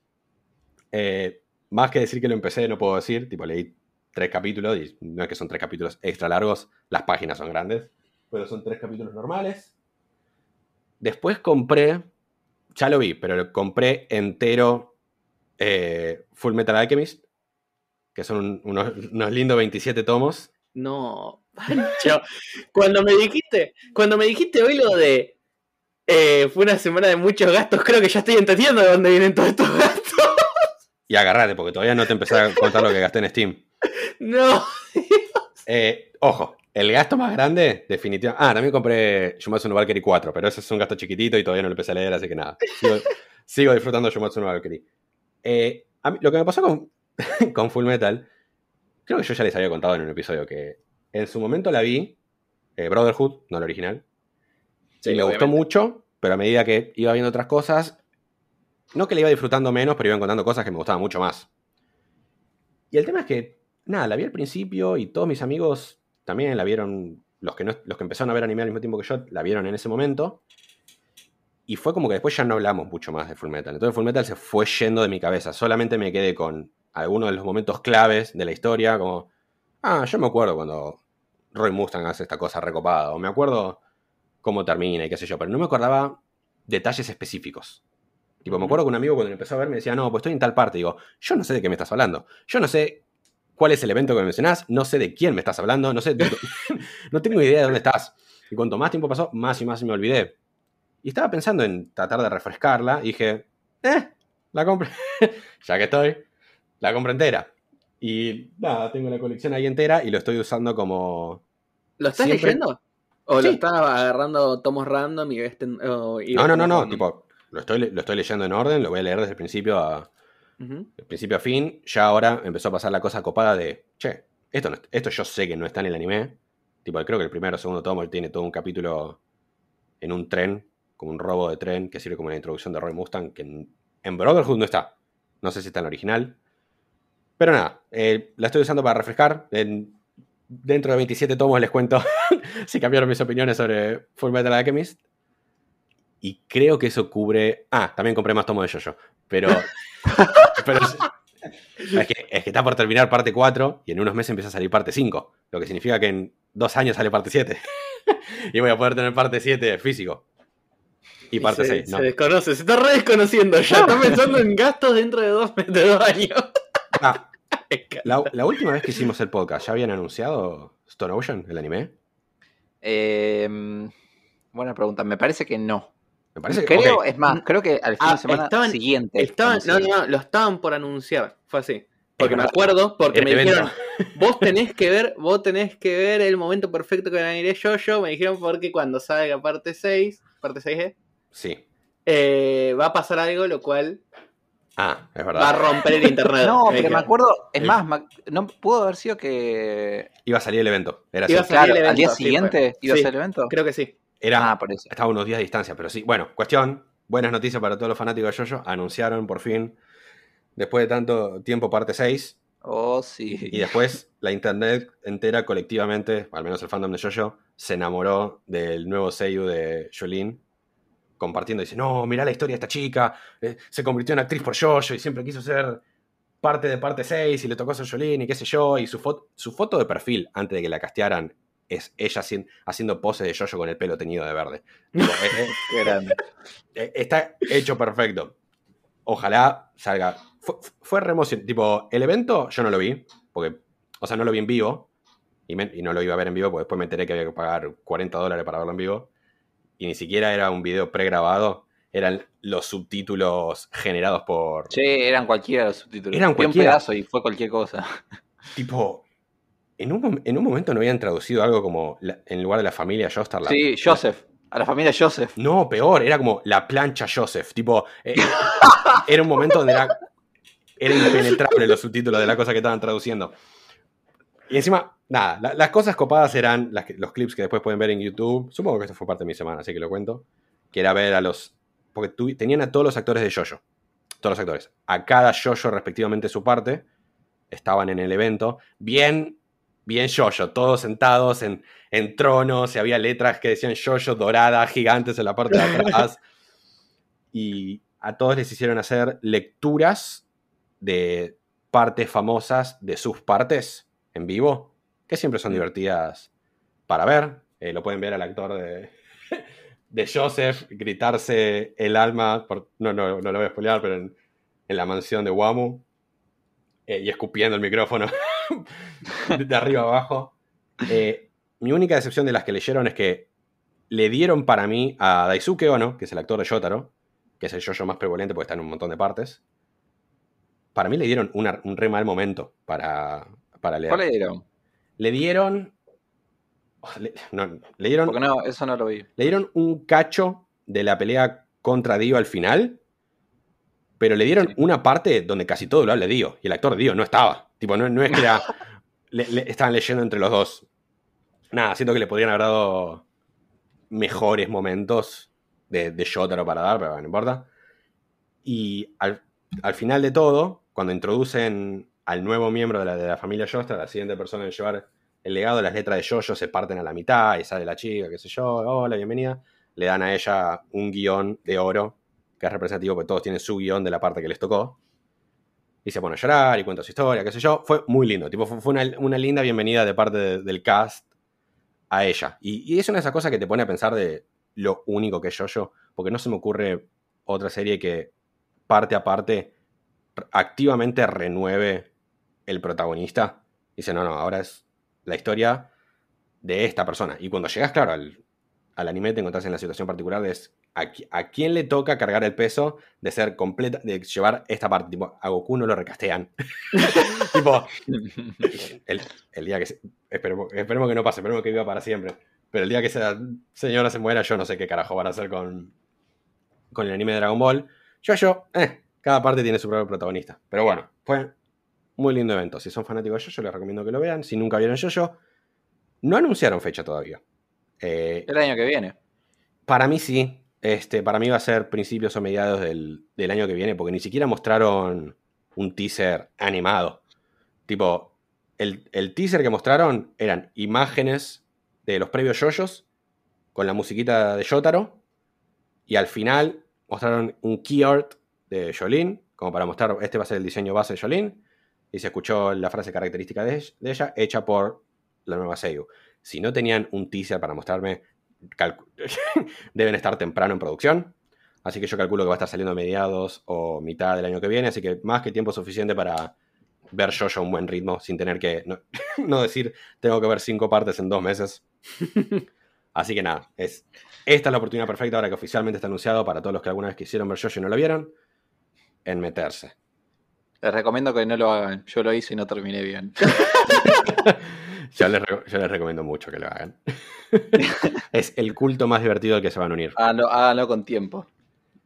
Eh, más que decir que lo empecé, no puedo decir. Tipo, leí tres capítulos y no es que son tres capítulos extra largos, las páginas son grandes, pero son tres capítulos normales. Después compré, ya lo vi, pero lo compré entero eh, Full Metal Alchemist, que son un- unos, unos lindos 27 tomos. No, Pancho. Cuando me dijiste, cuando me dijiste hoy lo de eh, fue una semana de muchos gastos, creo que ya estoy entendiendo de dónde vienen todos estos gastos. Y agarrate, porque todavía no te empecé a contar lo que gasté en Steam. *laughs* No. Eh, ojo, el gasto más grande, definitivamente. Ah, también compré Shumatsu no Valkyrie 4, pero ese es un gasto chiquitito y todavía no lo empecé a leer, así que nada. Sigo, *laughs* sigo disfrutando Shumatsu no Valkyrie. Eh, a mí- lo que me pasó con, *laughs* con Full Metal, creo que yo ya les había contado en un episodio que en su momento la vi, eh, Brotherhood, no la original, y me gustó mucho, pero a medida que iba viendo otras cosas, no que la iba disfrutando menos, pero iba encontrando cosas que me gustaban mucho más. Y el tema es que, nada, la vi al principio y todos mis amigos también la vieron, los que, no, los que empezaron a ver anime al mismo tiempo que yo, la vieron en ese momento. Y fue como que después ya no hablamos mucho más de Full Metal. Entonces Full Metal se fue yendo de mi cabeza. Solamente me quedé con algunos de los momentos claves de la historia, como, ah, yo me acuerdo cuando Roy Mustang hace esta cosa recopada, o me acuerdo cómo termina y qué sé yo, pero no me acordaba detalles específicos. Tipo, me acuerdo que un amigo cuando empezó a ver me decía, no, pues estoy en tal parte. Digo, yo no sé de qué me estás hablando. Yo no sé cuál es el evento que me mencionás, no sé de quién me estás hablando, no sé, *laughs* no tengo idea de dónde estás. Y cuanto más tiempo pasó, más y más me olvidé. Y estaba pensando en tratar de refrescarla y dije, eh, la compro. *laughs* ya que estoy, la compro entera. Y nada, tengo la colección ahí entera y lo estoy usando como... ¿Lo estás Siempre- leyendo? ¿O Sí. lo estás agarrando tomos random y este, o- y No, no, no, no, tipo, lo estoy, lo estoy leyendo en orden, lo voy a leer desde el principio a, De principio a fin, ya ahora empezó a pasar la cosa copada de, che, esto, no- esto yo sé que no está en el anime. Tipo, creo que el primero o segundo tomo tiene todo un capítulo en un tren, como un robo de tren, que sirve como una introducción de Roy Mustang, que en, en Brotherhood no está. No sé si está en el original. Pero nada, eh, la estoy usando para refrescar. En- dentro de 27 tomos les cuento *laughs* si cambiaron mis opiniones sobre Full Metal Alchemist. Y creo que eso cubre. Ah, también compré más tomos de Jojo. Pero. *laughs* *laughs* pero es, es que, es que está por terminar parte 4 y en unos meses empieza a salir parte 5. Lo que significa que en dos años sale parte 7. *laughs* y voy a poder tener parte 7 físico. Y parte se, 6, ¿no? se desconoce, se está re desconociendo ya. Está *laughs* pensando en gastos dentro de dos, de dos años. Ah, la, la última vez que hicimos el podcast, ¿ya habían anunciado Stone Ocean, el anime? Eh, buena pregunta. Me parece que no. Me parece que. Creo, es más, creo que al fin Ah, de semana estaban- siguiente. Estaban, no, anunciaron. no, lo estaban por anunciar. Fue así. Porque me verdad. acuerdo, porque El me evento. dijeron, vos tenés que ver, vos tenés que ver el momento perfecto que iré yo, yo, me dijeron porque cuando salga parte 6, parte 6 es, Sí. eh, va a pasar algo lo cual Ah, es va a verdad. romper el internet. *laughs* No, me pero me acuerdo, es más, me- no pudo haber sido que Iba a salir el evento. Era Iba así. a salir claro, el al día evento, sí, siguiente iba Sí. a ser el evento. Creo que sí. Era, Ah, por eso. Estaba a unos días de distancia, pero sí. Bueno, cuestión. Buenas noticias para todos los fanáticos de Jojo. Anunciaron por fin, después de tanto tiempo, parte 6. Oh, sí. Y después la internet entera colectivamente, al menos el fandom de Jojo, se enamoró del nuevo Seiyu de Jolene. Compartiendo, dice, no, mirá la historia de esta chica. eh, se convirtió en actriz por Jojo y siempre quiso ser parte de parte 6 y le tocó ser Jolene y qué sé yo. Y su, foto su foto de perfil, antes de que la castearan, es ella haciendo pose de yoyo con el pelo teñido de verde. *laughs* grande. Está hecho perfecto. Ojalá salga. Fue, fue Tipo, el evento yo no lo vi, porque, o sea, no lo vi en vivo. Y, y, no lo iba a ver en vivo, porque después me enteré que había que pagar 40 dólares para verlo en vivo. Y ni siquiera era un video pregrabado, eran los subtítulos generados por. Sí, eran cualquiera los subtítulos. Eran cualquier pedazo y fue cualquier cosa. Tipo, en un, en un momento no habían traducido algo como en lugar de la familia Joestar. Sí, Joseph. A la familia Joseph. No, peor, era como la plancha Joseph. Tipo, eh, *laughs* era un momento donde era, era impenetrable los subtítulos de la cosa que estaban traduciendo. Y encima, nada, las cosas copadas eran las los clips que después pueden ver en YouTube. Supongo que esto fue parte de mi semana, así que lo cuento. Que era ver a los porque tenían a todos los actores de Jojo. Todos los actores. A cada Jojo respectivamente su parte. Estaban en el evento. Bien, bien Jojo. Todos sentados en, en tronos. Y había letras que decían Jojo dorada, gigantes en la parte de atrás. *laughs* y a todos les hicieron hacer lecturas de partes famosas de sus partes en vivo. Que siempre son divertidas para ver. Eh, lo pueden ver al actor de, *laughs* de Joseph gritarse el alma, no, no, no lo voy a spoilear, pero en, la mansión de Wamu, eh, y escupiendo el micrófono *laughs* *laughs* de arriba abajo. Eh, mi única decepción de las que leyeron es que le dieron para mí a Daisuke Ono, que es el actor de Yotaro, que es el yo más prevalente porque está en un montón de partes. Para mí le dieron un re mal momento para, para leer. ¿Cuál le dieron? Le dieron le, no, le dieron. Porque no, eso no lo vi. Le dieron un cacho de la pelea contra Dio al final. Pero le dieron una parte donde casi todo lo habla Dio. Y el actor Dio no estaba. Tipo, no, es que *laughs* le, estaban leyendo entre los dos. Nada, siento que le podrían haber dado mejores momentos de, de Shotaro para dar, pero no importa. Y al, final de todo, cuando introducen al nuevo miembro de la, de la familia Joestar, la siguiente persona en llevar el legado de las letras de Jojo se parten a la mitad y sale la chica, qué sé yo, hola, bienvenida. Le dan a ella un guion de oro, que es representativo porque todos tienen su guion de la parte que les tocó. Y se pone a llorar y cuenta su historia, qué sé yo. Fue muy lindo, tipo, fue una, linda bienvenida de parte del cast a ella. Y, es una de esas cosas que te pone a pensar de lo único que es Jojo, porque no se me ocurre otra serie que parte a parte activamente renueve el protagonista. Dice, no, no, ahora es la historia de esta persona. Y cuando llegas, claro, al, anime te encontrás en la situación particular de a, quién le toca cargar el peso de ser completa, de llevar esta parte. Tipo, a Goku no lo recastean. *laughs* tipo, el, día que. esperemos, que no pase, esperemos que viva para siempre. Pero el día que esa señora se muera, yo no sé qué carajo van a hacer con, con el anime de Dragon Ball. Yo, yo, eh, cada parte tiene su propio protagonista. Pero bueno, fue muy lindo evento. Si son fanáticos de yo les recomiendo que lo vean. Si nunca vieron yo no anunciaron fecha todavía. Eh, el año que viene. Para mí sí. Este, para mí va a ser principios o mediados del, año que viene, porque ni siquiera mostraron un teaser animado. Tipo, el, teaser que mostraron eran imágenes de los previos yoyos con la musiquita de Yotaro. Y al final mostraron un key art de Jolene, como para mostrar, este va a ser el diseño base de Jolene y se escuchó la frase característica de, ella, hecha por la nueva Seiyu. Si no tenían un teaser para mostrarme, *laughs* deben estar temprano en producción. Así que yo calculo que va a estar saliendo a mediados o mitad del año que viene. Así que más que tiempo suficiente para ver yo a un buen ritmo sin tener que *laughs* no, decir tengo que ver cinco partes en dos meses. *laughs* Así que nada, es, esta es la oportunidad perfecta ahora que oficialmente está anunciado para todos los que alguna vez quisieron ver Jojo y no lo vieron, en meterse. Les recomiendo que no lo hagan. Yo lo hice y no terminé bien. Yo, les, recomiendo mucho que lo hagan. *laughs* es el culto más divertido al que se van a unir. Háganlo, con tiempo.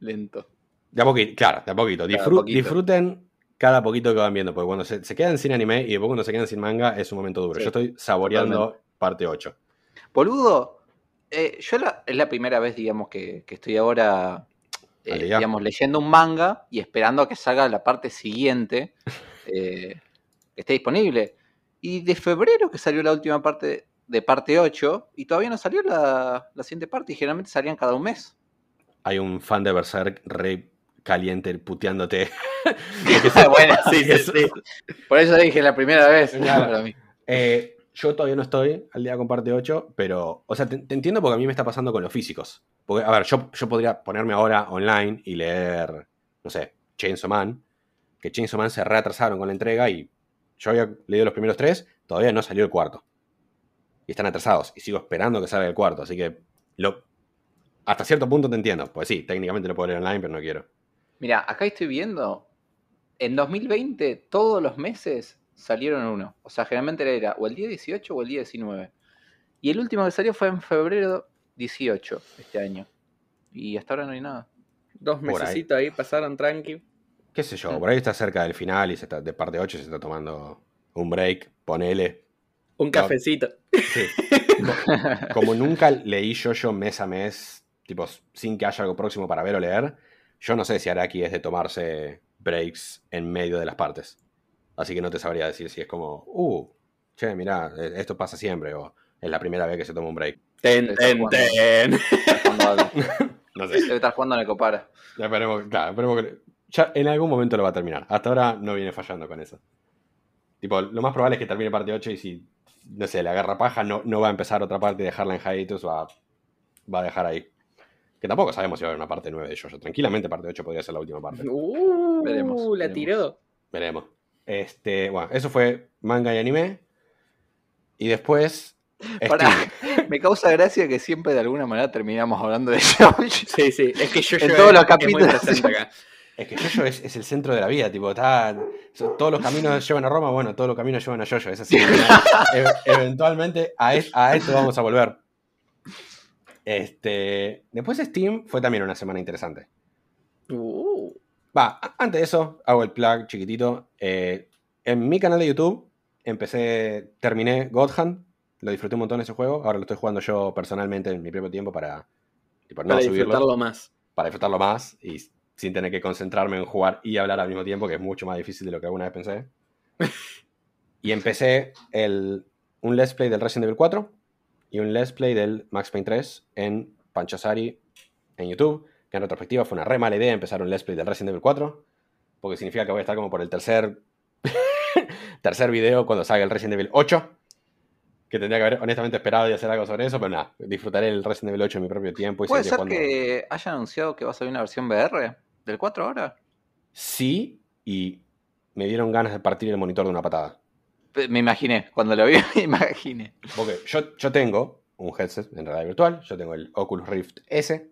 Lento. De a poquito, claro, de a poquito. Disfruten cada poquito que van viendo, porque cuando se, quedan sin anime y después cuando se quedan sin manga es un momento duro. yo estoy saboreando parte 8. Boludo, eh, yo es la primera vez, digamos, que estoy ahora eh, digamos, leyendo un manga y esperando a que salga la parte siguiente *laughs* eh, que esté disponible. Y de febrero que salió la última parte de parte 8 y todavía no salió la, siguiente parte y generalmente salían cada un mes. Hay un fan de Berserk re caliente puteándote *laughs* bueno, *laughs* sí, sí, Por eso dije la primera vez. Eh, yo todavía no estoy al día con parte 8, pero, o sea, te, entiendo porque a mí me está pasando con los físicos. Porque, a ver, yo, yo podría ponerme ahora online y leer, no sé, Chainsaw Man, que Chainsaw Man se reatrasaron con la entrega y yo había leído los primeros tres, todavía no salió el cuarto. Y están atrasados y sigo esperando que salga el cuarto, así que lo, hasta cierto punto te entiendo. Pues sí, técnicamente lo puedo leer online, pero no quiero. Mira, acá estoy viendo. En 2020, todos los meses salieron uno. O sea, generalmente era o el día 18 o el día 19. Y el último que salió fue en febrero 18 este año. Y hasta ahora no hay nada. Dos meses ahí. pasaron tranqui. Qué sé yo, por ahí está cerca del final y se está, de parte 8 se está tomando un break, ponele. Un cafecito. Sí. *laughs* como nunca leí yo yo mes a mes tipo, sin que haya algo próximo para ver o leer, yo no sé si Araki es de tomarse breaks en medio de las partes. Así que no te sabría decir si es como, uh, che, mira, e-, esto pasa siempre, o es la primera vez que se toma un break. Ten, ten, ten. *laughs* no sé. Debe estar jugando en el Copara. Ya esperemos, claro, esperemos que. Ya en algún momento lo va a terminar. Hasta ahora no viene fallando con eso. Tipo, lo más probable es que termine parte 8 y si, no sé, le agarra paja, no, no va a empezar otra parte y dejarla en hiatus, va, va a dejar ahí. Que tampoco sabemos si va a haber una parte 9 de Jojo. Tranquilamente parte 8 podría ser la última parte. Uh, veremos. La tiró. Veremos. Este, bueno, eso fue manga y anime. Y después. *laughs* me causa gracia que siempre de alguna manera terminamos hablando de *laughs* Jojo. Sí, sí. Es que Jojo en todos los capítulos. Es, que Jojo es, es, el centro de la vida, tipo, está, todos los caminos llevan a Roma, bueno, todos los caminos llevan a Jojo, es así. E, eventualmente a, a esto vamos a volver. Este, después Steam fue también una semana interesante. Uh. Va, antes de eso, hago el plug chiquitito. Eh, en mi canal de YouTube empecé, terminé God Lo disfruté un montón ese juego. Ahora lo estoy jugando yo personalmente en mi propio tiempo para, para disfrutarlo más. Para disfrutarlo más y sin tener que concentrarme en jugar y hablar al mismo tiempo, que es mucho más difícil de lo que alguna vez pensé. *laughs* y empecé el, un Let's Play del Resident Evil 4 y un Let's Play del Max Payne 3 en Panchosari en YouTube, que en retrospectiva fue una re mala idea empezar un Let's Play del Resident Evil 4, porque significa que voy a estar como por el tercer, *laughs* tercer video cuando salga el Resident Evil 8, que tendría que haber honestamente esperado y hacer algo sobre eso, pero nada, disfrutaré el Resident Evil 8 en mi propio tiempo. Y ¿Puede ser que haya anunciado que va a salir una versión VR del 4 ahora? Sí, y me dieron ganas de partir el monitor de una patada. Me imaginé, cuando lo vi, *laughs* me imaginé. Porque yo, yo tengo un headset en realidad virtual, yo tengo el Oculus Rift S.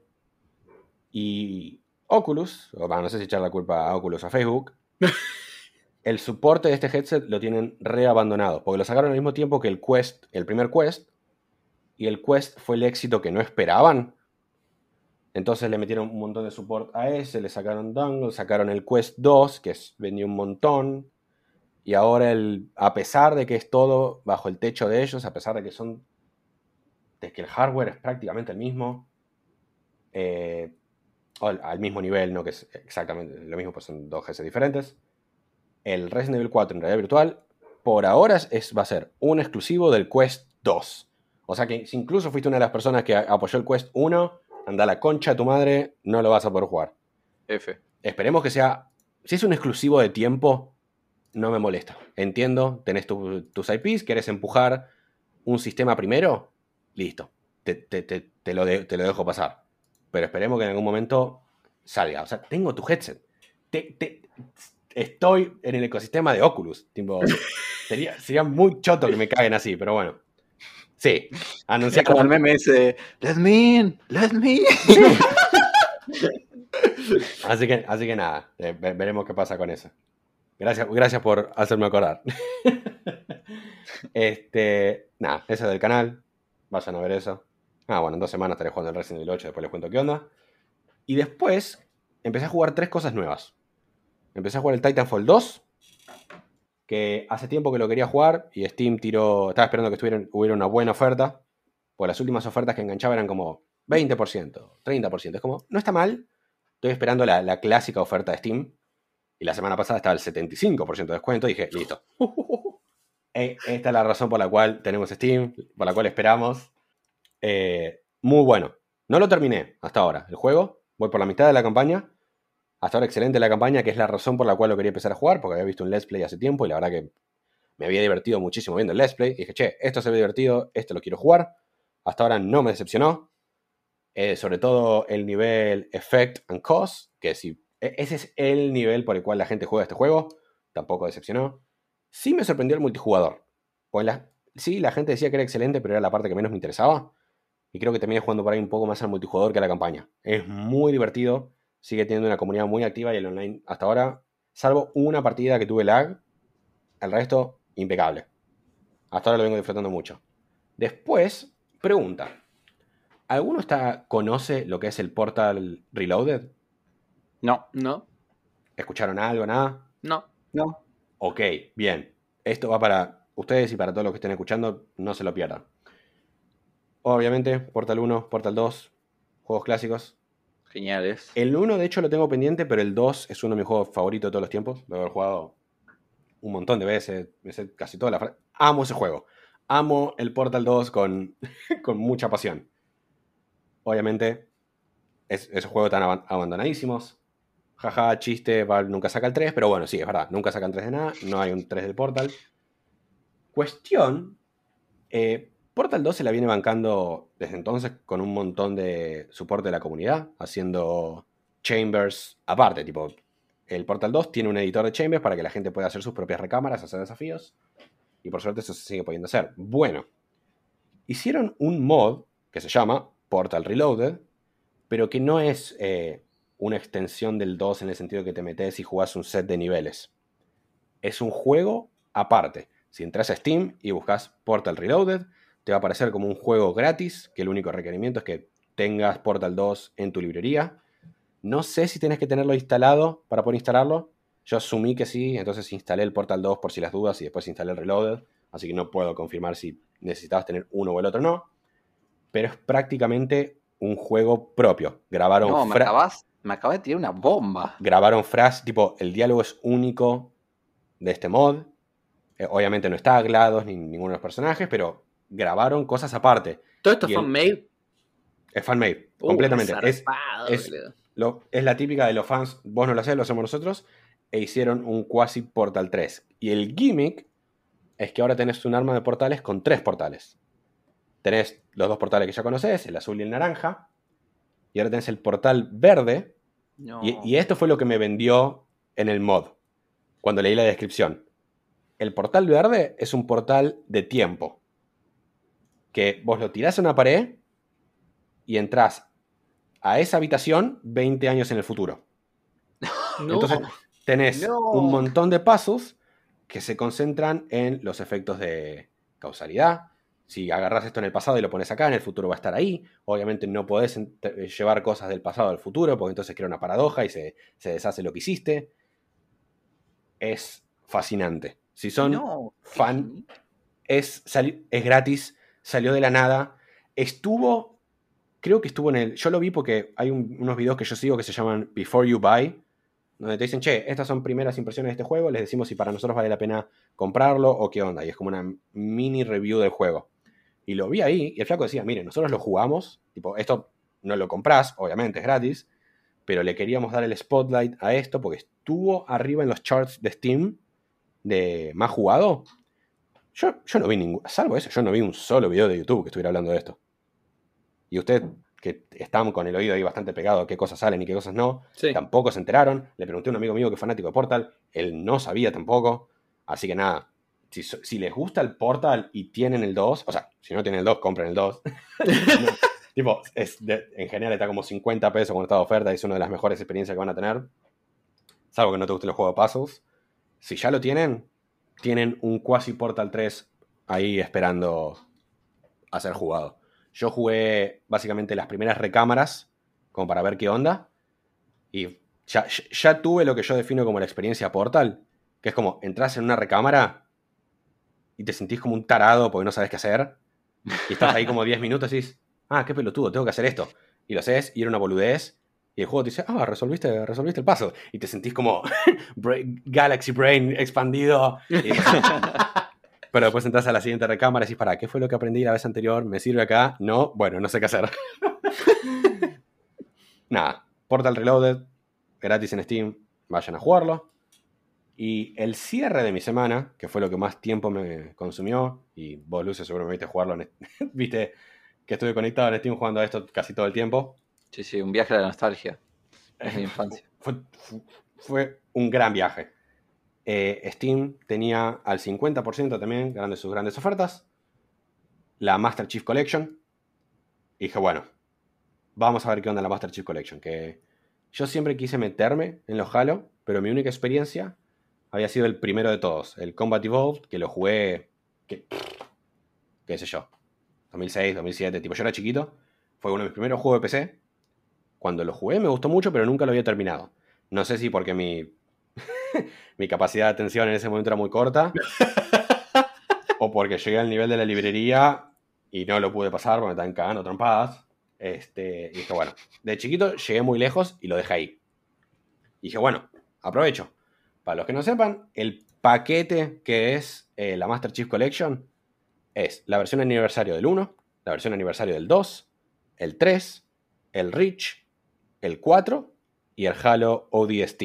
Y Oculus, o no sé si echar la culpa a Oculus o a Facebook, *laughs* el soporte de este headset lo tienen reabandonado, porque lo sacaron al mismo tiempo que el Quest, el primer Quest, y el Quest fue el éxito que no esperaban. Entonces le metieron un montón de support a ese, le sacaron dongle, sacaron el Quest 2, que vendió un montón. Y ahora, el, a pesar de que es todo bajo el techo de ellos, a pesar de que son. de que el hardware es prácticamente el mismo, eh, al, mismo nivel, no que es exactamente lo mismo, pues son dos GS diferentes. El Resident Evil 4 en realidad virtual, por ahora es, va a ser un exclusivo del Quest 2. O sea que si incluso fuiste una de las personas que apoyó el Quest 1, anda la concha de tu madre, no lo vas a poder jugar. F. Esperemos que sea. Si es un exclusivo de tiempo, no me molesta. Entiendo, tenés tus IPs, querés empujar un sistema primero, listo, te, lo te, lo dejo pasar. Pero esperemos que en algún momento salga. O sea, tengo tu headset. estoy en el ecosistema de Oculus. *laughs* sería, sería muy choto que me caguen así, pero bueno. Sí, anunciar como el meme ese, let me in, let me in. *laughs* así, que, así que nada, eh, veremos qué pasa con eso. Gracias, gracias por hacerme acordar. *laughs* este, nada, ese es del canal. Vayan a ver eso. Ah, bueno, en dos semanas estaré jugando el Resident Evil 8, después les cuento qué onda. Y después empecé a jugar tres cosas nuevas. Empecé a jugar el Titanfall 2, que hace tiempo que lo quería jugar y Steam tiró, estaba esperando que hubiera una buena oferta, pues las últimas ofertas que enganchaba eran como 20%, 30%. Es como, no está mal, estoy esperando la, la clásica oferta de Steam, y la semana pasada estaba el 75% de descuento, y dije, listo. *laughs* Eh, esta es la razón por la cual tenemos Steam, por la cual esperamos. Eh, muy bueno. No lo terminé hasta ahora, el juego. Voy por la mitad de la campaña. Hasta ahora excelente la campaña, que es la razón por la cual lo quería empezar a jugar, porque había visto un Let's Play hace tiempo y la verdad que me había divertido muchísimo viendo el Let's Play. Y dije, che, esto se ve divertido, esto lo quiero jugar. Hasta ahora no me decepcionó. Eh, sobre todo el nivel Effect and Cost, que si e, ese es el nivel por el cual la gente juega este juego, tampoco decepcionó. Sí me sorprendió el multijugador. Pues la, sí, la gente decía que era excelente, pero era la parte que menos me interesaba. Y creo que terminé jugando por ahí un poco más al multijugador que a la campaña. Es muy divertido, sigue teniendo una comunidad muy activa y el online hasta ahora, salvo una partida que tuve lag, el resto impecable. Hasta ahora lo vengo disfrutando mucho. Después, pregunta. ¿Alguno está, conoce lo que es el Portal Reloaded? No. No. ¿Escucharon algo, nada? No. No. Ok, bien. Esto va para ustedes y para todos los que estén escuchando, no se lo pierdan. Obviamente, Portal 1, Portal 2, juegos clásicos. Geniales. El 1, de hecho, lo tengo pendiente, pero el 2 es uno de mis juegos favoritos de todos los tiempos. Lo he jugado un montón de veces, casi toda la Amo ese juego. Amo el Portal 2 con, *laughs* con mucha pasión. Obviamente, es, esos juegos están abandonadísimos. Jaja, chiste, nunca saca el 3, pero bueno, sí, es verdad, nunca sacan 3 de nada, no hay un 3 del Portal. Cuestión, eh, Portal 2 se la viene bancando desde entonces con un montón de soporte de la comunidad, haciendo chambers aparte, tipo, el Portal 2 tiene un editor de chambers para que la gente pueda hacer sus propias recámaras, hacer desafíos, y por suerte eso se sigue pudiendo hacer. Bueno, hicieron un mod que se llama Portal Reloaded, pero que no es eh, una extensión del 2 en el sentido que te metes y jugás un set de niveles. Es un juego aparte. Si entras a Steam y buscas Portal Reloaded, te va a aparecer como un juego gratis, que el único requerimiento es que tengas Portal 2 en tu librería. No sé si tienes que tenerlo instalado para poder instalarlo. Yo asumí que sí, entonces instalé el Portal 2 por si las dudas y después instalé el Reloaded. Así que no puedo confirmar si necesitabas tener uno o el otro no. Pero es prácticamente un juego propio. Grabaron no, me acabas, me acabas de tirar una bomba. Grabaron frases, tipo, el diálogo es único de este mod. Eh, obviamente no está GLaDOS ni ninguno de los personajes, pero grabaron cosas aparte. ¿Todo esto es fan-made? Es fan-made, uh, completamente. Es, es, es, la típica de los fans, vos no lo hacés, lo hacemos nosotros, e hicieron un quasi Portal 3. Y el gimmick es que ahora tenés un arma de portales con tres portales. Tenés los dos portales que ya conoces, el azul y el naranja, y ahora tenés el portal verde, y, esto fue lo que me vendió en el mod, cuando leí la descripción. El portal verde es un portal de tiempo, que vos lo tirás a una pared y entras a esa habitación 20 años en el futuro. *laughs* Entonces tenés un montón de pasos que se concentran en los efectos de causalidad. Si agarras esto en el pasado y lo pones acá, en el futuro va a estar ahí. Obviamente no podés llevar cosas del pasado al futuro, porque entonces crea una paradoja y se, deshace lo que hiciste. Es fascinante. Si son fan, es, es gratis salió de la nada. Estuvo, creo que estuvo en el. Yo lo vi porque hay unos videos que yo sigo que se llaman Before You Buy, donde te dicen, che, estas son primeras impresiones de este juego, les decimos si para nosotros vale la pena comprarlo o qué onda. Y es como una mini review del juego. Y lo vi ahí y el flaco decía, mire, nosotros lo jugamos, tipo, esto no lo compras, obviamente es gratis, pero le queríamos dar el spotlight a esto porque estuvo arriba en los charts de Steam de más jugado yo, no vi ningún, salvo eso, yo no vi un solo video de YouTube que estuviera hablando de esto. Y usted, que están con el oído ahí bastante pegado a qué cosas salen y qué cosas no, tampoco se enteraron. Le pregunté a un amigo mío que es fanático de Portal, él no sabía tampoco. Así que nada, si, les gusta el Portal y tienen el 2, o sea, si no tienen el 2, compren el 2. *laughs* tipo, es en general está como 50 pesos cuando está de oferta es una de las mejores experiencias que van a tener. Salvo que no te gusten los juegos de puzzles. Si ya lo tienen, tienen un quasi Portal 3 ahí esperando a ser jugado. Yo jugué básicamente las primeras recámaras, como para ver qué onda, y ya, tuve lo que yo defino como la experiencia Portal, que es como entras en una recámara y te sentís como un tarado porque no sabes qué hacer, y estás ahí como 10 minutos y dices, ah, qué pelotudo, tengo que hacer esto. Y lo haces y era una boludez, y el juego te dice, ah, resolviste, resolviste el paso. Y te sentís como *laughs* Galaxy Brain expandido. *laughs* Pero después entras a la siguiente recámara y decís, para, ¿qué fue lo que aprendí la vez anterior? ¿Me sirve acá? No, bueno, no sé qué hacer. *laughs* Nada, Portal Reloaded, gratis en Steam, vayan a jugarlo. Y el cierre de mi semana, que fue lo que más tiempo me consumió, y vos, Lucio, seguro me viste jugarlo, viste que estuve conectado en Steam jugando a esto casi todo el tiempo. Sí, sí, un viaje a la nostalgia. Es mi infancia. *laughs* Fue, un gran viaje. Eh, Steam tenía al 50% también, grandes sus grandes ofertas, la Master Chief Collection. Y dije, bueno, vamos a ver qué onda la Master Chief Collection. Que yo siempre quise meterme en los Halo, pero mi única experiencia había sido el primero de todos, el Combat Evolved, que lo jugué, que, qué sé yo, 2006, 2007, tipo yo era chiquito, fue uno de mis primeros juegos de PC. Cuando lo jugué me gustó mucho, pero nunca lo había terminado. No sé si porque mi, *laughs* mi capacidad de atención en ese momento era muy corta, *laughs* o porque llegué al nivel de la librería y no lo pude pasar porque me estaban cagando trompadas. Este, y dije, bueno, de chiquito llegué muy lejos y lo dejé ahí. Y dije, bueno, aprovecho. Para los que no sepan, el paquete que es eh, la Master Chief Collection es la versión aniversario del 1, la versión aniversario del 2, el 3, el Reach, el 4 y el Halo ODST.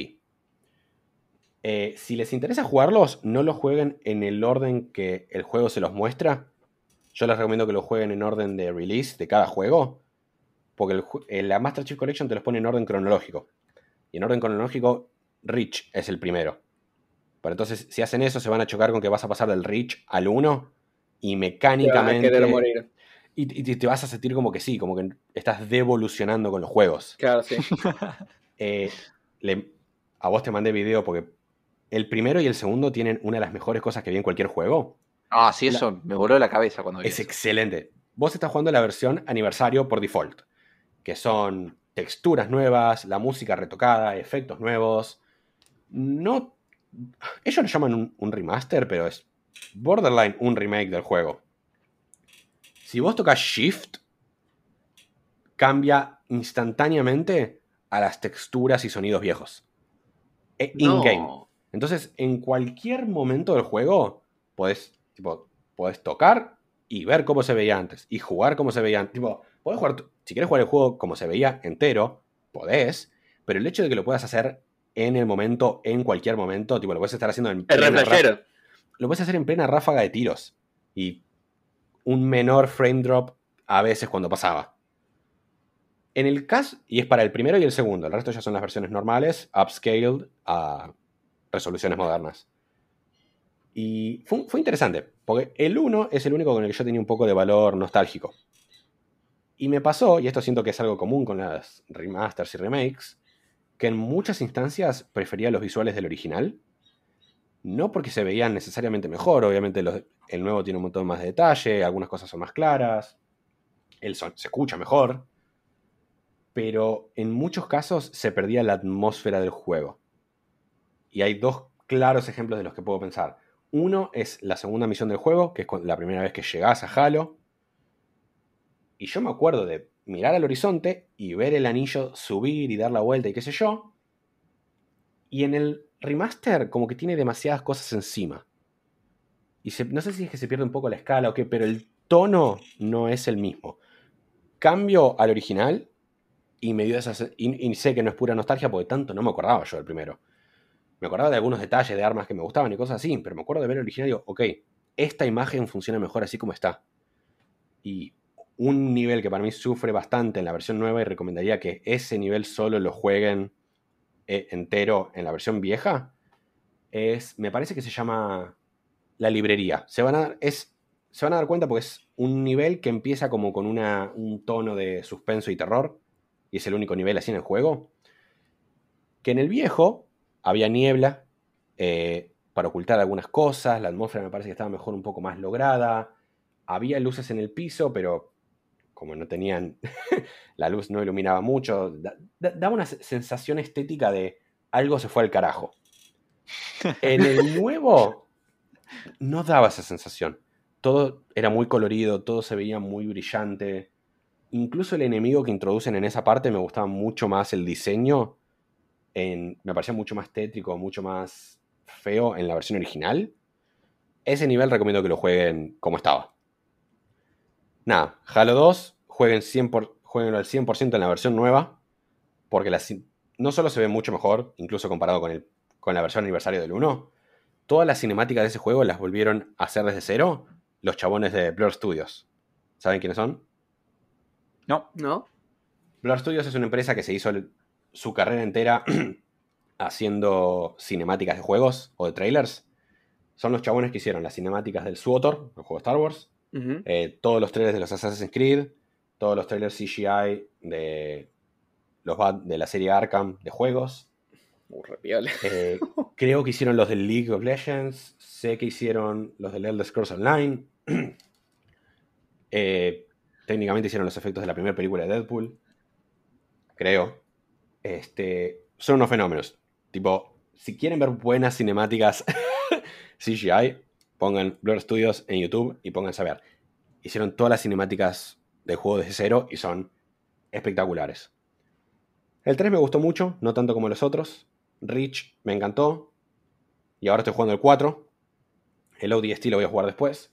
Eh, si les interesa jugarlos, no los jueguen en el orden que el juego se los muestra. Yo les recomiendo que lo jueguen en orden de release de cada juego. Porque eh, la Master Chief Collection te los pone en orden cronológico. Y en orden cronológico Reach es el primero. Pero entonces, si hacen eso, se van a chocar con que vas a pasar del Reach al 1 y mecánicamente. Y, te vas a sentir como que sí, como que estás devolucionando con los juegos. Claro, sí. *laughs* Eh, a vos te mandé video porque el primero y el segundo tienen una de las mejores cosas que vi en cualquier juego. Ah, sí, eso me voló la cabeza cuando vi Es excelente. Vos estás jugando la versión aniversario por default, que son texturas nuevas, la música retocada, efectos nuevos, no. Ellos lo llaman un, remaster, pero es borderline un remake del juego. Si vos tocas Shift, cambia instantáneamente a las texturas y sonidos viejos. E, in-game. Entonces, en cualquier momento del juego, podés, tipo, podés tocar y ver cómo se veía antes. Y jugar como se veía antes. Tipo, podés jugar, si quieres jugar el juego como se veía entero, podés. Pero el hecho de que lo puedas hacer en el momento, en cualquier momento. Tipo, lo puedes estar haciendo en plena ráfaga, Lo puedes hacer en plena ráfaga de tiros. Y un menor frame drop a veces cuando pasaba. En el caso, y es para el primero y el segundo, el resto ya son las versiones normales, upscaled a resoluciones modernas. Y fue, fue interesante, porque el 1 es el único con el que yo tenía un poco de valor nostálgico. Y me pasó, y esto siento que es algo común con las remasters y remakes, que en muchas instancias prefería los visuales del original. No porque se veían necesariamente mejor, obviamente el nuevo tiene un montón más de detalle, algunas cosas son más claras, el son, se escucha mejor, pero en muchos casos se perdía la atmósfera del juego. Y hay dos claros ejemplos de los que puedo pensar. Uno es la segunda misión del juego, que es la primera vez que llegás a Halo. Y yo me acuerdo de mirar al horizonte y ver el anillo subir y dar la vuelta y qué sé yo. Y en el remaster como que tiene demasiadas cosas encima. Y no sé si es que se pierde un poco la escala o qué, pero el tono no es el mismo. Cambio al original y me dio esa... Y, sé que no es pura nostalgia porque tanto no me acordaba yo del primero. Me acordaba de algunos detalles de armas que me gustaban y cosas así, pero me acuerdo de ver el original y digo, ok, esta imagen funciona mejor así como está. Y un nivel que para mí sufre bastante en la versión nueva y recomendaría que ese nivel solo lo jueguen eh, entero en la versión vieja, es, me parece que se llama la librería. Se van a, es, se van a dar cuenta porque es un nivel que empieza como con una, un tono de suspenso y terror, y es el único nivel así en el juego, que en el viejo había niebla eh, para ocultar algunas cosas, la atmósfera me parece que estaba mejor un poco más lograda, había luces en el piso, pero como no tenían, *laughs* la luz no iluminaba mucho, daba una sensación estética de algo se fue al carajo. En el *laughs* nuevo no daba esa sensación. Todo era muy colorido, todo se veía muy brillante. Incluso el enemigo que introducen en esa parte me gustaba mucho más el diseño. me parecía mucho más tétrico, mucho más feo en la versión original. Ese nivel recomiendo que lo jueguen como estaba. Nada, Halo 2, jueguen, 100 al 100% en la versión nueva, porque la, no solo se ve mucho mejor, incluso comparado con, el, con la versión aniversario del 1, todas las cinemáticas de ese juego las volvieron a hacer desde cero los chabones de Blur Studios. ¿Saben quiénes son? No. No. Blur Studios es una empresa que se hizo su carrera entera *clears throat* haciendo cinemáticas de juegos o de trailers. Son los chabones que hicieron las cinemáticas del SWOTOR, el juego de Star Wars, eh, todos los trailers de los Assassin's Creed, todos los trailers CGI de, los, de la serie Arkham de juegos. Uh, eh, *laughs* creo que hicieron los del League of Legends, sé que hicieron los del Elder Scrolls Online. *clears throat* Eh, técnicamente hicieron los efectos de la primera película de Deadpool. Creo. Este, son unos fenómenos. Tipo, si quieren ver buenas cinemáticas *laughs* CGI, pongan Blur Studios en YouTube y pónganse a ver. Hicieron todas las cinemáticas del juego desde cero y son espectaculares. El 3 me gustó mucho, no tanto como los otros. Reach me encantó. Y ahora estoy jugando el 4. El ODST lo voy a jugar después.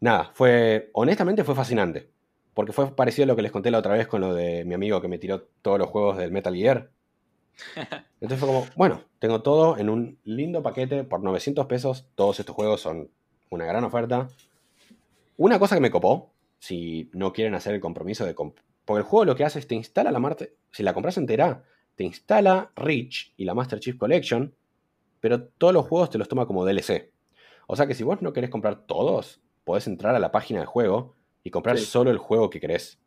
Nada, fue. Honestamente fue fascinante. Porque fue parecido a lo que les conté la otra vez con lo de mi amigo que me tiró todos los juegos del Metal Gear. Entonces fue como, bueno, tengo todo en un lindo paquete por 900 pesos. Todos estos juegos son una gran oferta. Una cosa que me copó, si no quieren hacer el compromiso de... Porque el juego lo que hace es te instala la Marte... Si la compras entera, te instala Reach y la Master Chief Collection, pero todos los juegos te los toma como DLC. O sea que si vos no querés comprar todos, podés entrar a la página del juego y comprar solo el juego que querés.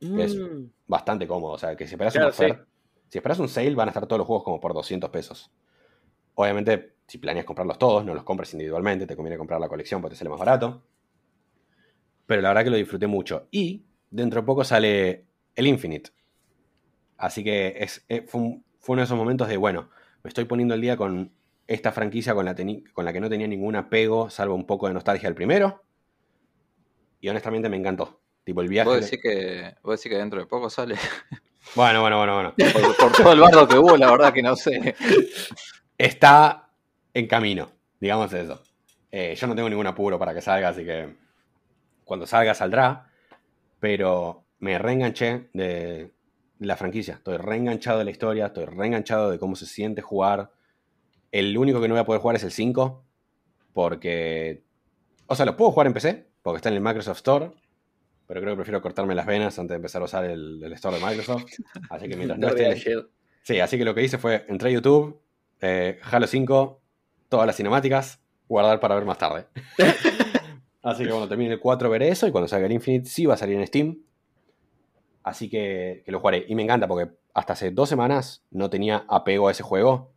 Es mm. bastante cómodo. O sea, que si esperas una si esperas un sale, van a estar todos los juegos como por 200 pesos. Obviamente, si planeas comprarlos todos, no los compres individualmente, te conviene comprar la colección porque te sale más barato. Pero la verdad que lo disfruté mucho. Y dentro de poco sale el Infinite. Así que es, eh, fue, uno de esos momentos de, bueno, me estoy poniendo el día con esta franquicia con la, con la que no tenía ningún apego, salvo un poco de nostalgia del primero. Y honestamente me encantó. Tipo el viaje. ¿Vos decís que, ¿vos decís que dentro de poco sale? *laughs* Bueno, bueno, bueno, bueno. Por, todo el bardo que hubo, la verdad que no sé. Está en camino, digamos eso. Eh, yo no tengo ningún apuro para que salga, así que cuando salga saldrá. Pero me reenganché de la franquicia. Estoy reenganchado de la historia, estoy reenganchado de cómo se siente jugar. El único que no voy a poder jugar es el 5, porque... O sea, lo puedo jugar en PC, porque está en el Microsoft Store, pero creo que prefiero cortarme las venas antes de empezar a usar el, store de Microsoft. Así que mientras no esté... Sí, así que lo que hice fue, entré a YouTube, eh, Halo 5, todas las cinemáticas, guardar para ver más tarde. *laughs* así que cuando termine el 4 veré eso y cuando salga el Infinite sí va a salir en Steam. Así que, que lo jugaré. Y me encanta porque hasta hace dos semanas no tenía apego a ese juego.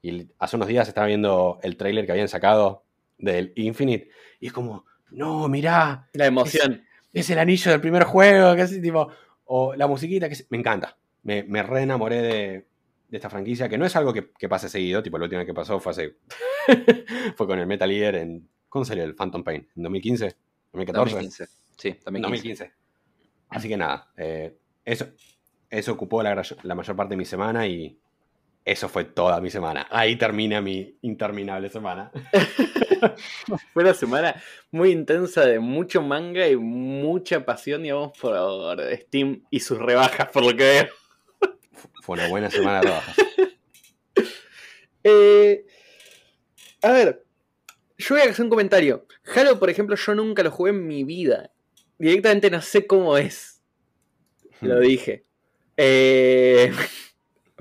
Y hace unos días estaba viendo el trailer que habían sacado del Infinite. Y es como, no, mirá. La emoción es el anillo del primer juego, que así, tipo, o la musiquita, que me encanta. Me, me re enamoré de, esta franquicia, que no es algo que, pase seguido, tipo, la última que pasó fue hace, *laughs* fue con el Metal Gear en, ¿cuándo salió el Phantom Pain? ¿En 2015? ¿2014? 2015, sí, 2015. 2015. Así que nada, eh, eso, eso ocupó la, la mayor parte de mi semana y eso fue toda mi semana. Ahí termina mi interminable semana. *laughs* fue una semana muy intensa de mucho manga y mucha pasión, digamos, por Steam y sus rebajas, por lo que veo. Fue una buena semana de rebajas. *laughs* Eh, a ver, yo voy a hacer un comentario. Halo, por ejemplo, yo nunca lo jugué en mi vida. Directamente no sé cómo es. Lo hmm. dije. Eh,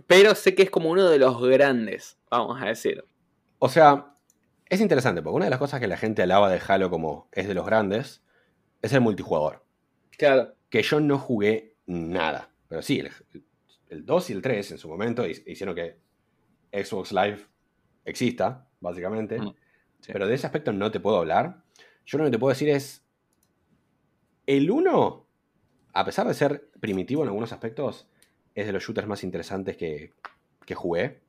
pero sé que es como uno de los grandes, vamos a decir. O sea, es interesante, porque una de las cosas que la gente alaba de Halo como es de los grandes, es el multijugador. Claro. Que yo no jugué nada. Pero sí, el, 2 y el 3 en su momento hicieron que Xbox Live exista, básicamente. Pero de ese aspecto no te puedo hablar. Yo lo que te puedo decir es, el 1, a pesar de ser primitivo en algunos aspectos, es de los shooters más interesantes que, que jugué.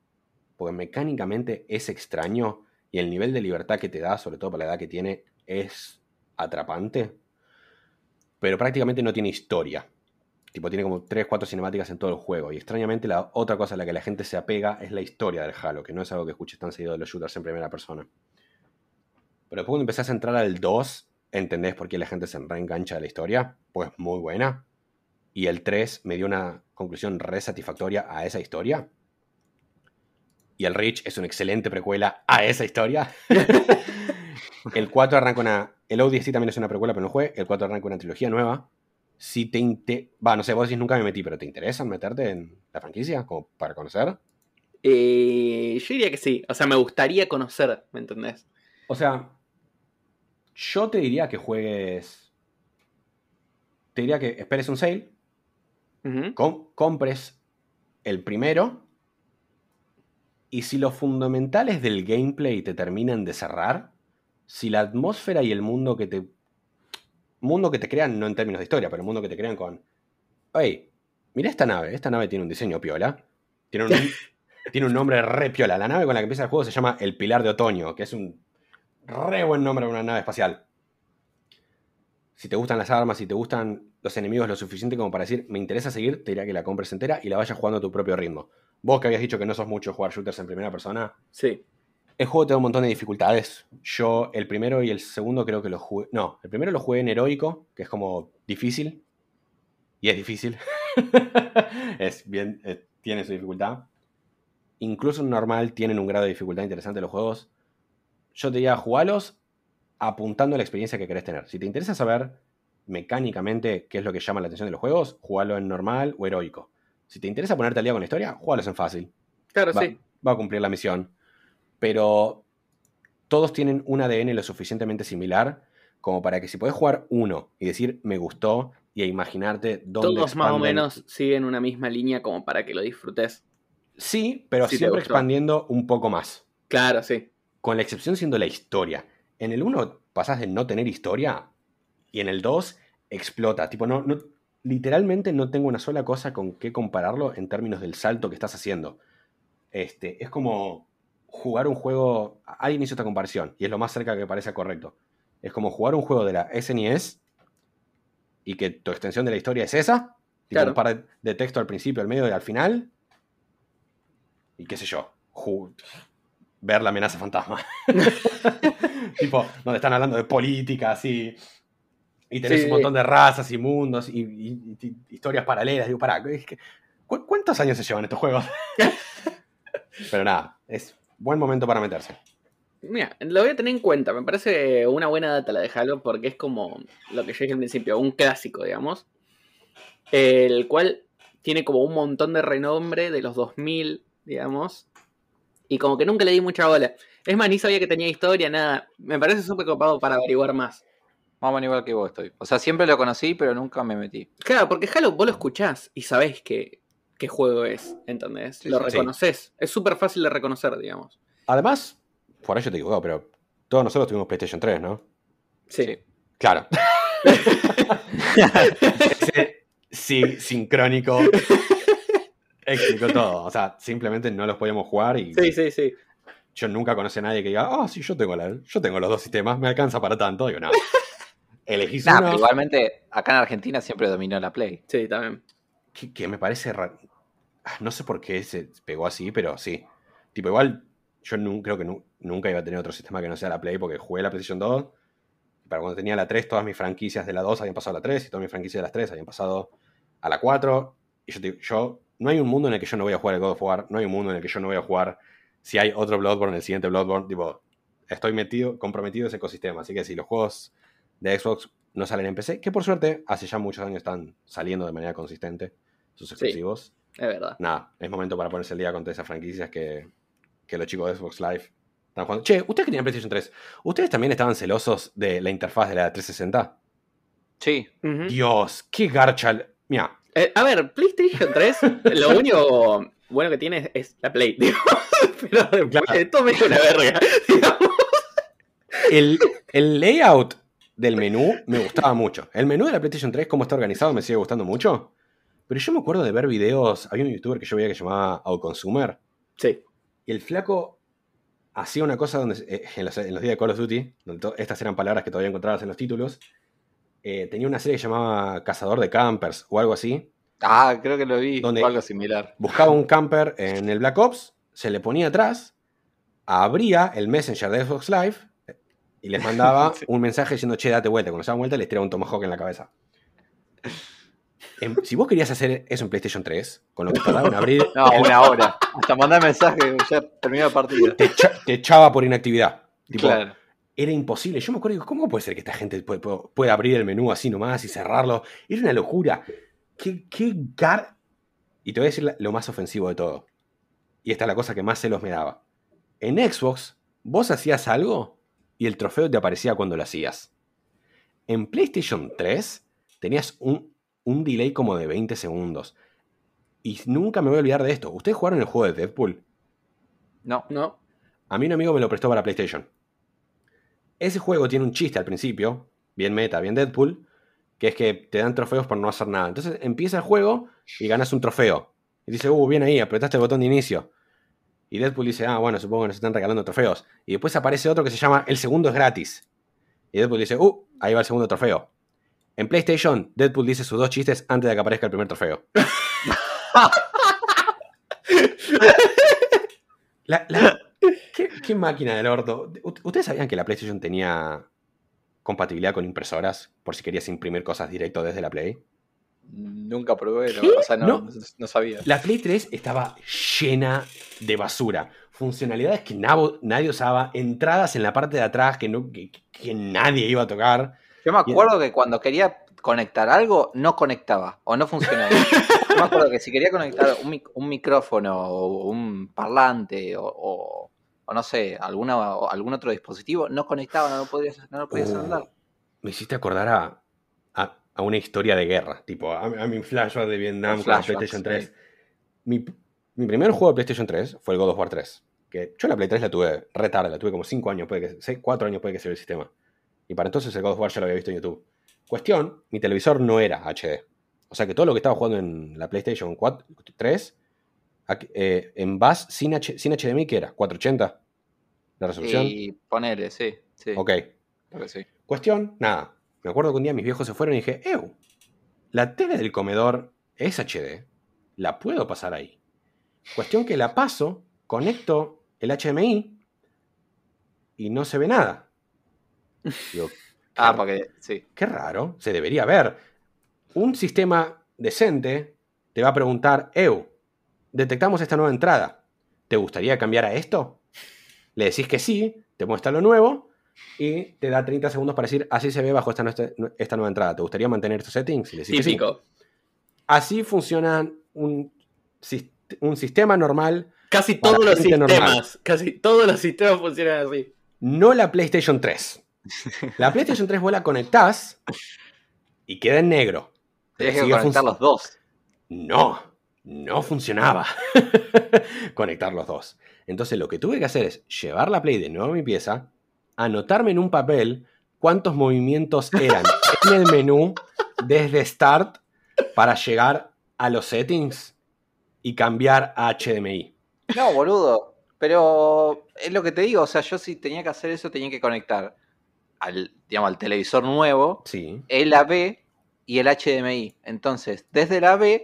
Porque mecánicamente es extraño y el nivel de libertad que te da, sobre todo para la edad que tiene, es atrapante. Pero prácticamente no tiene historia. Tipo, tiene como 3, 4 cinemáticas en todo el juego. Y extrañamente la otra cosa a la que la gente se apega es la historia del Halo, que no es algo que escuches tan seguido de los shooters en primera persona. Pero después cuando empezás a entrar al 2, entendés por qué la gente se reengancha de la historia, pues muy buena. Y el 3 me dio una conclusión re satisfactoria a esa historia. Y el Reach es una excelente precuela a esa historia. *laughs* el 4 arranca una. El ODST también es una precuela, pero no jugué. El 4 arranca una trilogía nueva. Si te. Inte... Va, no sé, vos decís nunca me metí, pero ¿te interesa meterte en la franquicia? Como para conocer. Eh, yo diría que sí. O sea, me gustaría conocer, ¿me entendés? O sea, yo te diría que juegues. Te diría que esperes un sale. Compres el primero. Y si los fundamentales del gameplay te terminan de cerrar, si la atmósfera y el mundo que te. Mundo que te crean, no en términos de historia, pero el mundo que te crean con. Oye, mira esta nave. Esta nave tiene un diseño piola. Tiene un, *laughs* tiene un nombre re piola. La nave con la que empieza el juego se llama El Pilar de Otoño, que es un re buen nombre para una nave espacial. Si te gustan las armas, si te gustan los enemigos lo suficiente como para decir, me interesa seguir, te diría que la compres entera y la vayas jugando a tu propio ritmo. Vos que habías dicho que no sos mucho jugar shooters en primera persona. Sí. El juego te da un montón de dificultades. Yo el primero y el segundo creo que lo jugué... No, el primero lo jugué en heroico, que es como difícil. Y es difícil. *laughs* es bien, eh, tiene su dificultad. Incluso en normal tienen un grado de dificultad interesante los juegos yo te diría, jugalos apuntando a la experiencia que querés tener. Si te interesa saber mecánicamente qué es lo que llama la atención de los juegos, jugalo en normal o heroico. Si te interesa ponerte al día con la historia, jugalos en fácil. Claro, sí. Va a cumplir la misión. Pero todos tienen un ADN lo suficientemente similar como para que si podés jugar uno y decir me gustó y a imaginarte dónde. Todos más o menos siguen una misma línea como para que lo disfrutes. Sí, pero siempre expandiendo un poco más. Claro, sí con la excepción siendo la historia. En el 1 pasas de no tener historia y en el 2 explota. Tipo, no, no, literalmente no tengo una sola cosa con qué compararlo en términos del salto que estás haciendo. Este, es como jugar un juego. Alguien hizo esta comparación y es lo más cerca que parece correcto. Es como jugar un juego de la SNES y que tu extensión de la historia es esa. Claro. Un par de texto al principio, al medio y al final. Y qué sé yo ver la amenaza fantasma. *laughs* *laughs* tipo, donde están hablando de política, así. Y tenés un montón de razas y mundos y, historias paralelas. Digo, pará, ¿cuántos años se llevan estos juegos? *laughs* Pero nada, es buen momento para meterse. Mira, lo voy a tener en cuenta. Me parece una buena data la de Halo porque es como lo que yo dije al principio, un clásico, digamos. El cual tiene como un montón de renombre de los 2000, digamos. Y como que nunca le di mucha bola. Es más, ni sabía que tenía historia, nada. Me parece súper copado para averiguar más. Más o igual que vos estoy. O sea, siempre lo conocí, pero nunca me metí. Claro, porque Halo vos lo escuchás y sabés qué juego es, ¿entendés? lo reconoces. Es súper fácil de reconocer, digamos. Además, por eso te digo, pero todos nosotros tuvimos PlayStation 3, ¿no? Sí. Claro. *laughs* sí, sincrónico Explicó todo. O sea, simplemente no los podíamos jugar y. Sí, sí, sí. Yo nunca conocí a nadie que diga, ah, sí, yo tengo, la, yo tengo los dos sistemas, me alcanza para tanto. Digo, no. Elegís uno. igualmente, acá en Argentina siempre dominó la Play. Sí, también. Que, me parece raro. Ah, no sé por qué se pegó así, pero sí. Tipo, igual, yo creo que nunca iba a tener otro sistema que no sea la Play, porque jugué la PlayStation 2. Y para cuando tenía la 3, todas mis franquicias de la 2 habían pasado a la 3, y todas mis franquicias de las 3 habían pasado a la 4. Y yo, yo no hay un mundo en el que yo no voy a jugar el God of War, no hay un mundo en el que yo no voy a jugar si hay otro Bloodborne, el siguiente Bloodborne, tipo, estoy metido, comprometido en ese ecosistema, así que si los juegos de Xbox no salen en PC, que por suerte hace ya muchos años están saliendo de manera consistente sus exclusivos. es verdad. Nada, es momento para ponerse el día con todas esas franquicias que, los chicos de Xbox Live están jugando. Che, ustedes que tienen PlayStation 3, ¿ustedes también estaban celosos de la interfaz de la 360? Sí. Dios, qué garcha. Mira, eh, a ver, PlayStation 3, *laughs* lo único bueno que tiene es la Play, *laughs* Pero claro. todo me una verga, *laughs* El, el, layout del menú me gustaba mucho. El menú de la PlayStation 3, cómo está organizado, me sigue gustando mucho. Pero yo me acuerdo de ver videos. Había un youtuber que yo veía que llamaba Outconsumer. Sí. Y el flaco hacía una cosa donde eh, en, los, días de Call of Duty, estas eran palabras que todavía encontrabas en los títulos, eh, tenía una serie que llamaba Cazador de Campers o algo así. Ah, creo que lo vi, donde algo similar. Buscaba un camper en el Black Ops, se le ponía atrás, abría el Messenger de Xbox Live y les mandaba *laughs* un mensaje diciendo, che, date vuelta. Cuando se daban vuelta, les tiraba un tomahawk en la cabeza. si vos querías hacer eso en PlayStation 3, con lo que tardaban en abrir. *laughs* No, una hora. Hasta mandar mensaje, ya terminó la partida. Te, echaba por inactividad. claro. Era imposible. Yo me acuerdo, ¿cómo puede ser que esta gente pueda abrir el menú así nomás y cerrarlo? Era una locura. ¿Qué, qué gar... Y te voy a decir lo más ofensivo de todo. Y esta es la cosa que más celos me daba. En Xbox, vos hacías algo y el trofeo te aparecía cuando lo hacías. En PlayStation 3 tenías un, un delay como de 20 segundos. Y nunca me voy a olvidar de esto. ¿Ustedes jugaron el juego de Deadpool? No. No. A mí un amigo me lo prestó para PlayStation. Ese juego tiene un chiste al principio, bien meta, bien Deadpool, que es que te dan trofeos por no hacer nada. Entonces empieza el juego y ganas un trofeo. Y dice, uh, bien ahí, apretaste el botón de inicio. Y Deadpool dice, ah, bueno, supongo que nos están regalando trofeos. Y después aparece otro que se llama El segundo es gratis. Y Deadpool dice, uh, ahí va el segundo trofeo. En PlayStation, Deadpool dice sus dos chistes antes de que aparezca el primer trofeo. *laughs* ¿qué, máquina del orto? ¿Ustedes sabían que la PlayStation tenía compatibilidad con impresoras por si querías imprimir cosas directo desde la Play? Nunca probé, o sea, no, sabía. La Play 3 estaba llena de basura. Funcionalidades que nadie usaba, entradas en la parte de atrás que, no, que, nadie iba a tocar. Yo me acuerdo que cuando quería conectar algo, no conectaba o no funcionaba. *laughs* Yo me acuerdo que si quería conectar un, micrófono o un parlante o, no sé, alguna, algún otro dispositivo, no conectaba, no lo podías, no lo podías uh, Me hiciste acordar a, a una historia de guerra, tipo a, mi flashback de Vietnam con la PlayStation 3. Mi, primer juego de PlayStation 3 fue el God of War 3. Que yo la Play 3 la tuve re tarde, la tuve como 5 años, puede que 6, 4 años puede que sea el sistema. Y para entonces el God of War ya lo había visto en YouTube. Cuestión, mi televisor no era HD. O sea que todo lo que estaba jugando en la PlayStation 4, 3, eh, en bus sin, HDMI, ¿qué era? ¿480? ¿La resolución? Y ponerle, sí, sí. Ok. Cuestión, nada me acuerdo que un día mis viejos se fueron y dije, ¡Ew! La tele del comedor es HD. La puedo pasar ahí. Cuestión que la paso, conecto el HDMI y no se ve nada. *laughs* ah, porque sí. Qué raro, se debería ver. Un sistema decente te va a preguntar, Eu, detectamos esta nueva entrada. ¿Te gustaría cambiar a esto? Le decís que sí, te muestra lo nuevo y te da 30 segundos para decir, así se ve bajo esta, esta nueva entrada. ¿Te gustaría mantener estos settings? Típico. Así funciona un, un, sistema normal. Casi todos los sistemas. Casi todos los sistemas funcionan así. No la PlayStation 3. La PlayStation 3 vos la conectás y queda en negro. Tienes que conectar los dos. No, no funcionaba *laughs* conectar los dos. Entonces lo que tuve que hacer es llevar la Play de nuevo a mi pieza, anotarme en un papel cuántos movimientos eran en el menú desde Start para llegar a los settings y cambiar a HDMI. No, boludo. Pero es lo que te digo, o sea, yo si tenía que hacer eso tenía que conectar al, digamos, al televisor nuevo, sí. el AB y el HDMI. Entonces, desde el AB,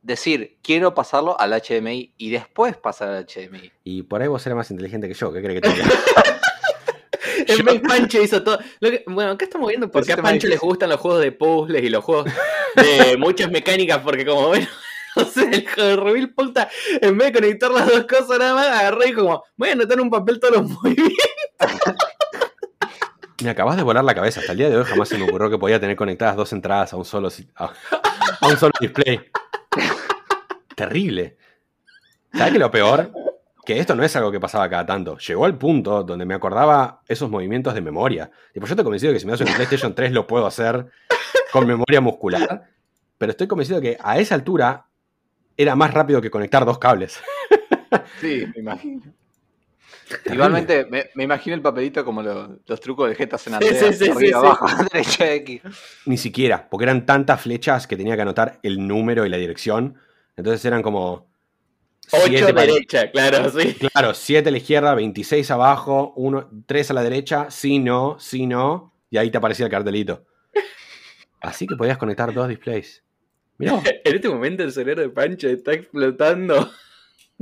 decir, quiero pasarlo al HDMI y después pasar al HDMI. Y por ahí vos eres más inteligente que yo, ¿qué crees que te diga? *laughs* En vez Pancho hizo todo. bueno, acá estamos viendo por qué a Pancho les gustan los juegos de puzzles y los juegos *laughs* de muchas mecánicas, porque como ven, *laughs* o sea, el Rubil puta, en vez de conectar las dos cosas nada más, agarré y como, voy a anotar un papel todos los *laughs* movimientos. Me acabas de volar la cabeza. Hasta el día de hoy jamás se me ocurrió que podía tener conectadas dos entradas a un solo, a, un solo display. Terrible. ¿Sabes qué lo peor? que esto no es algo que pasaba cada tanto. Llegó al punto donde me acordaba esos movimientos de memoria. Tipo, yo estoy convencido de que si me hace un PlayStation 3 lo puedo hacer con memoria muscular. Pero estoy convencido de que a esa altura era más rápido que conectar dos cables. *laughs* Sí, me imagino. Igualmente, me, imagino el papelito como los trucos de Jeta en sí, sí, arriba, abajo, *laughs* derecha, X. Ni siquiera, porque eran tantas flechas que tenía que anotar el número y la dirección. Entonces eran como 8 derecha, claro, *laughs* sí. Claro, 7 a la izquierda, 26 abajo, 1, 3 a la derecha, sí, no, sí, no, y ahí te aparecía el cartelito. Así que podías conectar dos displays. Mirá. *laughs* En este momento el cerebro de Pancho está explotando. *laughs*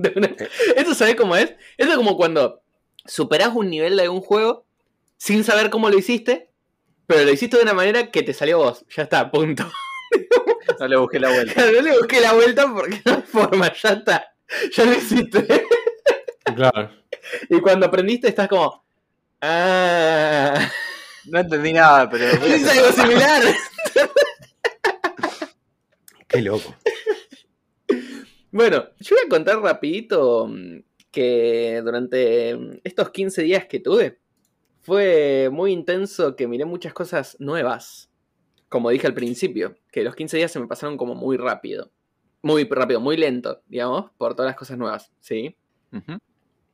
Eh. ¿Esto sabes cómo es? Esto es como cuando superás un nivel de un juego sin saber cómo lo hiciste, pero lo hiciste de una manera que te salió vos. Ya está, punto. *laughs* No le busqué la vuelta. no le busqué la vuelta porque no hay forma, ya está. Ya lo hiciste. Claro. Y cuando aprendiste estás como. Ah. No entendí nada, pero. Es algo similar. Qué loco. *laughs* Bueno, yo voy a contar rapidito mm, que durante mm, estos 15 días que tuve fue muy intenso que miré muchas cosas nuevas. Como dije al principio, que los 15 días se me pasaron como muy rápido. Muy rápido, muy lento, digamos, por todas las cosas nuevas, ¿sí?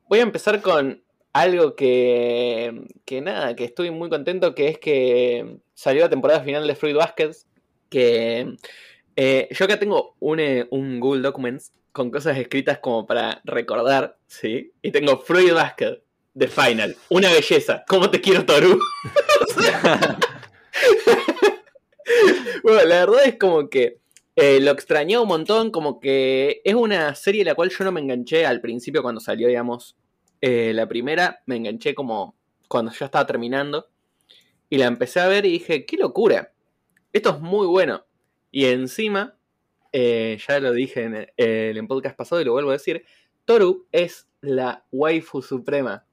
Voy a empezar con algo que, que nada, que estoy muy contento, que es que salió la temporada final de Fruit Baskets, que eh, yo acá tengo un, eh, un, Google Documents con cosas escritas como para recordar, ¿sí? Y tengo Fruit Basket, The Final, una belleza, ¿cómo te quiero Toru? *laughs* bueno, la verdad es como que eh, lo extrañé un montón, como que es una serie la cual yo no me enganché al principio cuando salió, digamos, la primera, me enganché como cuando ya estaba terminando. Y la empecé a ver y dije, qué locura. Esto es muy bueno. Y encima, eh, ya lo dije en el, podcast pasado y lo vuelvo a decir, Toru es la waifu suprema.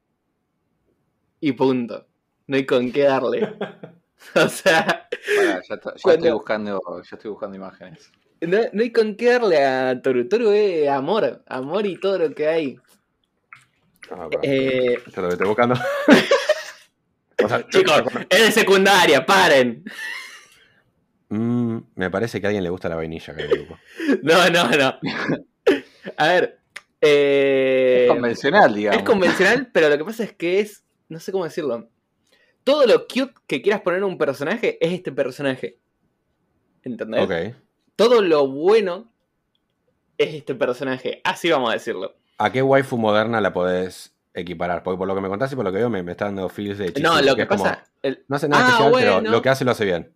Y punto. No hay con qué darle. *laughs* *laughs* o sea... ya, estoy buscando, yo estoy buscando imágenes. No, hay con qué darle a Toru. Toru es amor. Amor y todo lo que hay. Ah, eh, lo estoy buscando. *laughs* Chicos, es de secundaria, paren. Mm, me parece que a alguien le gusta la vainilla *laughs* No, no, no. *laughs* A ver. Eh, es convencional, digamos. Es convencional, *laughs* pero lo que pasa es que es. No sé cómo decirlo. Todo lo cute que quieras poner en un personaje es este personaje. ¿Entendés? Ok. Todo lo bueno es este personaje. Así vamos a decirlo. ¿A qué waifu moderna la podés equiparar? Porque por lo que me contaste y por lo que veo me, está dando feels de Chizuru, No, lo que, pasa. No hace nada ah, especial, pero lo que hace lo hace bien.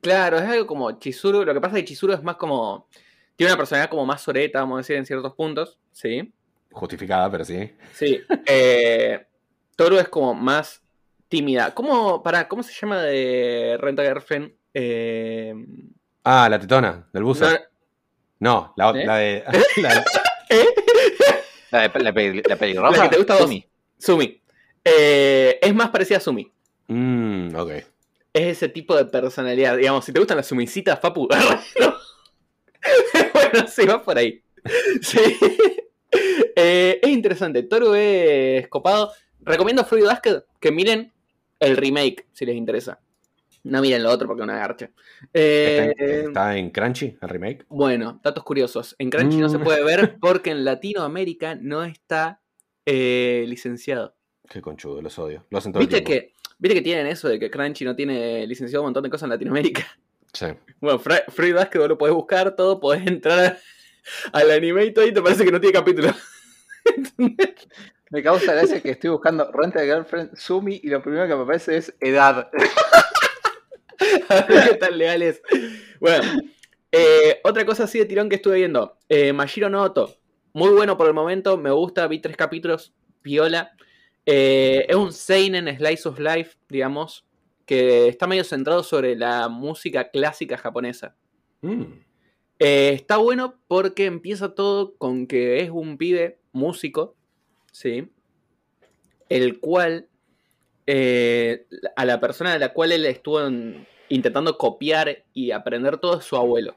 Claro, es algo como Chizuru. Lo que pasa es que Chizuru es más como. Tiene una personalidad como más soreta, vamos a decir, en ciertos puntos. Sí. Justificada, pero sí. Sí. Eh, Toru es como más tímida. ¿Cómo, para, ¿cómo se llama de Renta Girlfriend? Eh... Ah, la tetona, del buzo. No, la, ¿Eh? la, de. la, *laughs* ¿Eh? *laughs* la, de la, pelirroja. La que te gusta Sumi. Sumi. Eh, es más parecida a Sumi. Mmm, ok es ese tipo de personalidad. Digamos, si te gustan las sumisitas, Papu. *laughs* bueno, sí, va por ahí. Sí. Eh, es interesante. Toru es copado. Recomiendo Fruit Basket que miren el remake, si les interesa. No miren lo otro porque es una garcha. Eh, ¿Está, en, Crunchy el remake? Bueno, datos curiosos. En Crunchy no se mm. puede ver porque en Latinoamérica no está eh, licenciado. Qué conchudo, los odio. Lo hacen ¿Viste que Viste que tienen eso de que Crunchy no tiene licenciado un montón de cosas en Latinoamérica. Sí. *laughs* Bueno, Free Basket lo podés buscar todo, podés entrar al anime y todo y te parece que no tiene capítulo. *laughs* me causa gracia que estoy buscando Renta de Girlfriend Sumi y lo primero que me aparece es edad. *laughs* A ver qué tan legal es. Bueno, eh, otra cosa así de tirón que estuve viendo. Eh, Mashiro Noto. Muy bueno por el momento, me gusta, vi tres capítulos, viola. Eh, es un Seinen Slice of Life, digamos, que está medio centrado sobre la música clásica japonesa. Mm. Eh, está bueno porque empieza todo con que es un pibe músico, ¿sí? El cual, eh, a la persona a la cual él estuvo intentando copiar y aprender todo es su abuelo.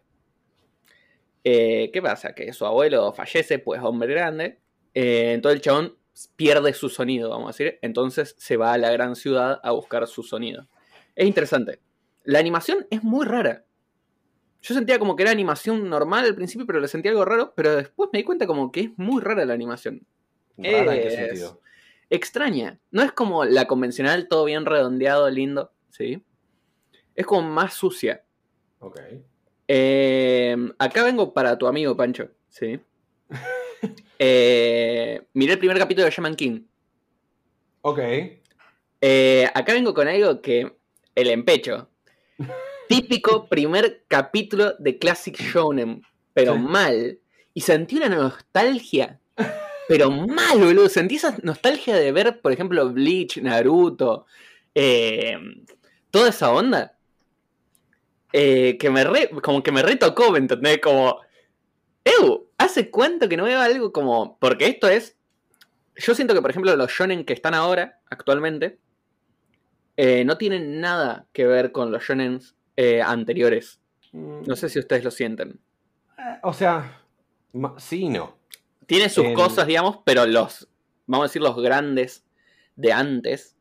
¿Qué pasa? Que su abuelo fallece, pues hombre grande. entonces el chabón pierde su sonido, vamos a decir. Entonces se va a la gran ciudad a buscar su sonido. Es interesante. La animación es muy rara. Yo sentía como que era animación normal al principio, pero le sentía algo raro. Pero después me di cuenta como que es muy rara la animación. ¿Rara en qué sentido? Extraña. No es como la convencional, todo bien redondeado, lindo. ¿Sí? Es como más sucia. Ok. Eh, acá vengo para tu amigo Pancho. ¿Sí? *laughs* *laughs* Eh, miré el primer capítulo de Shaman King. Ok. Eh, acá vengo con algo que. El empecho. *laughs* Típico primer capítulo de Classic Shonen. Pero mal. Y sentí una nostalgia. Pero mal, boludo. Sentí esa nostalgia de ver, por ejemplo, Bleach, Naruto. Eh, toda esa onda. eh, que me re, como que me retocó, ¿me entendés? Como, Ew, ¿hace cuánto que no veo algo como...? Porque esto es... Yo siento que, por ejemplo, los shonen que están ahora, actualmente, eh, no tienen nada que ver con los shonen eh, anteriores. No sé si ustedes lo sienten. o sea, sí y no. Tiene sus cosas, digamos, pero los, vamos a decir, los grandes de antes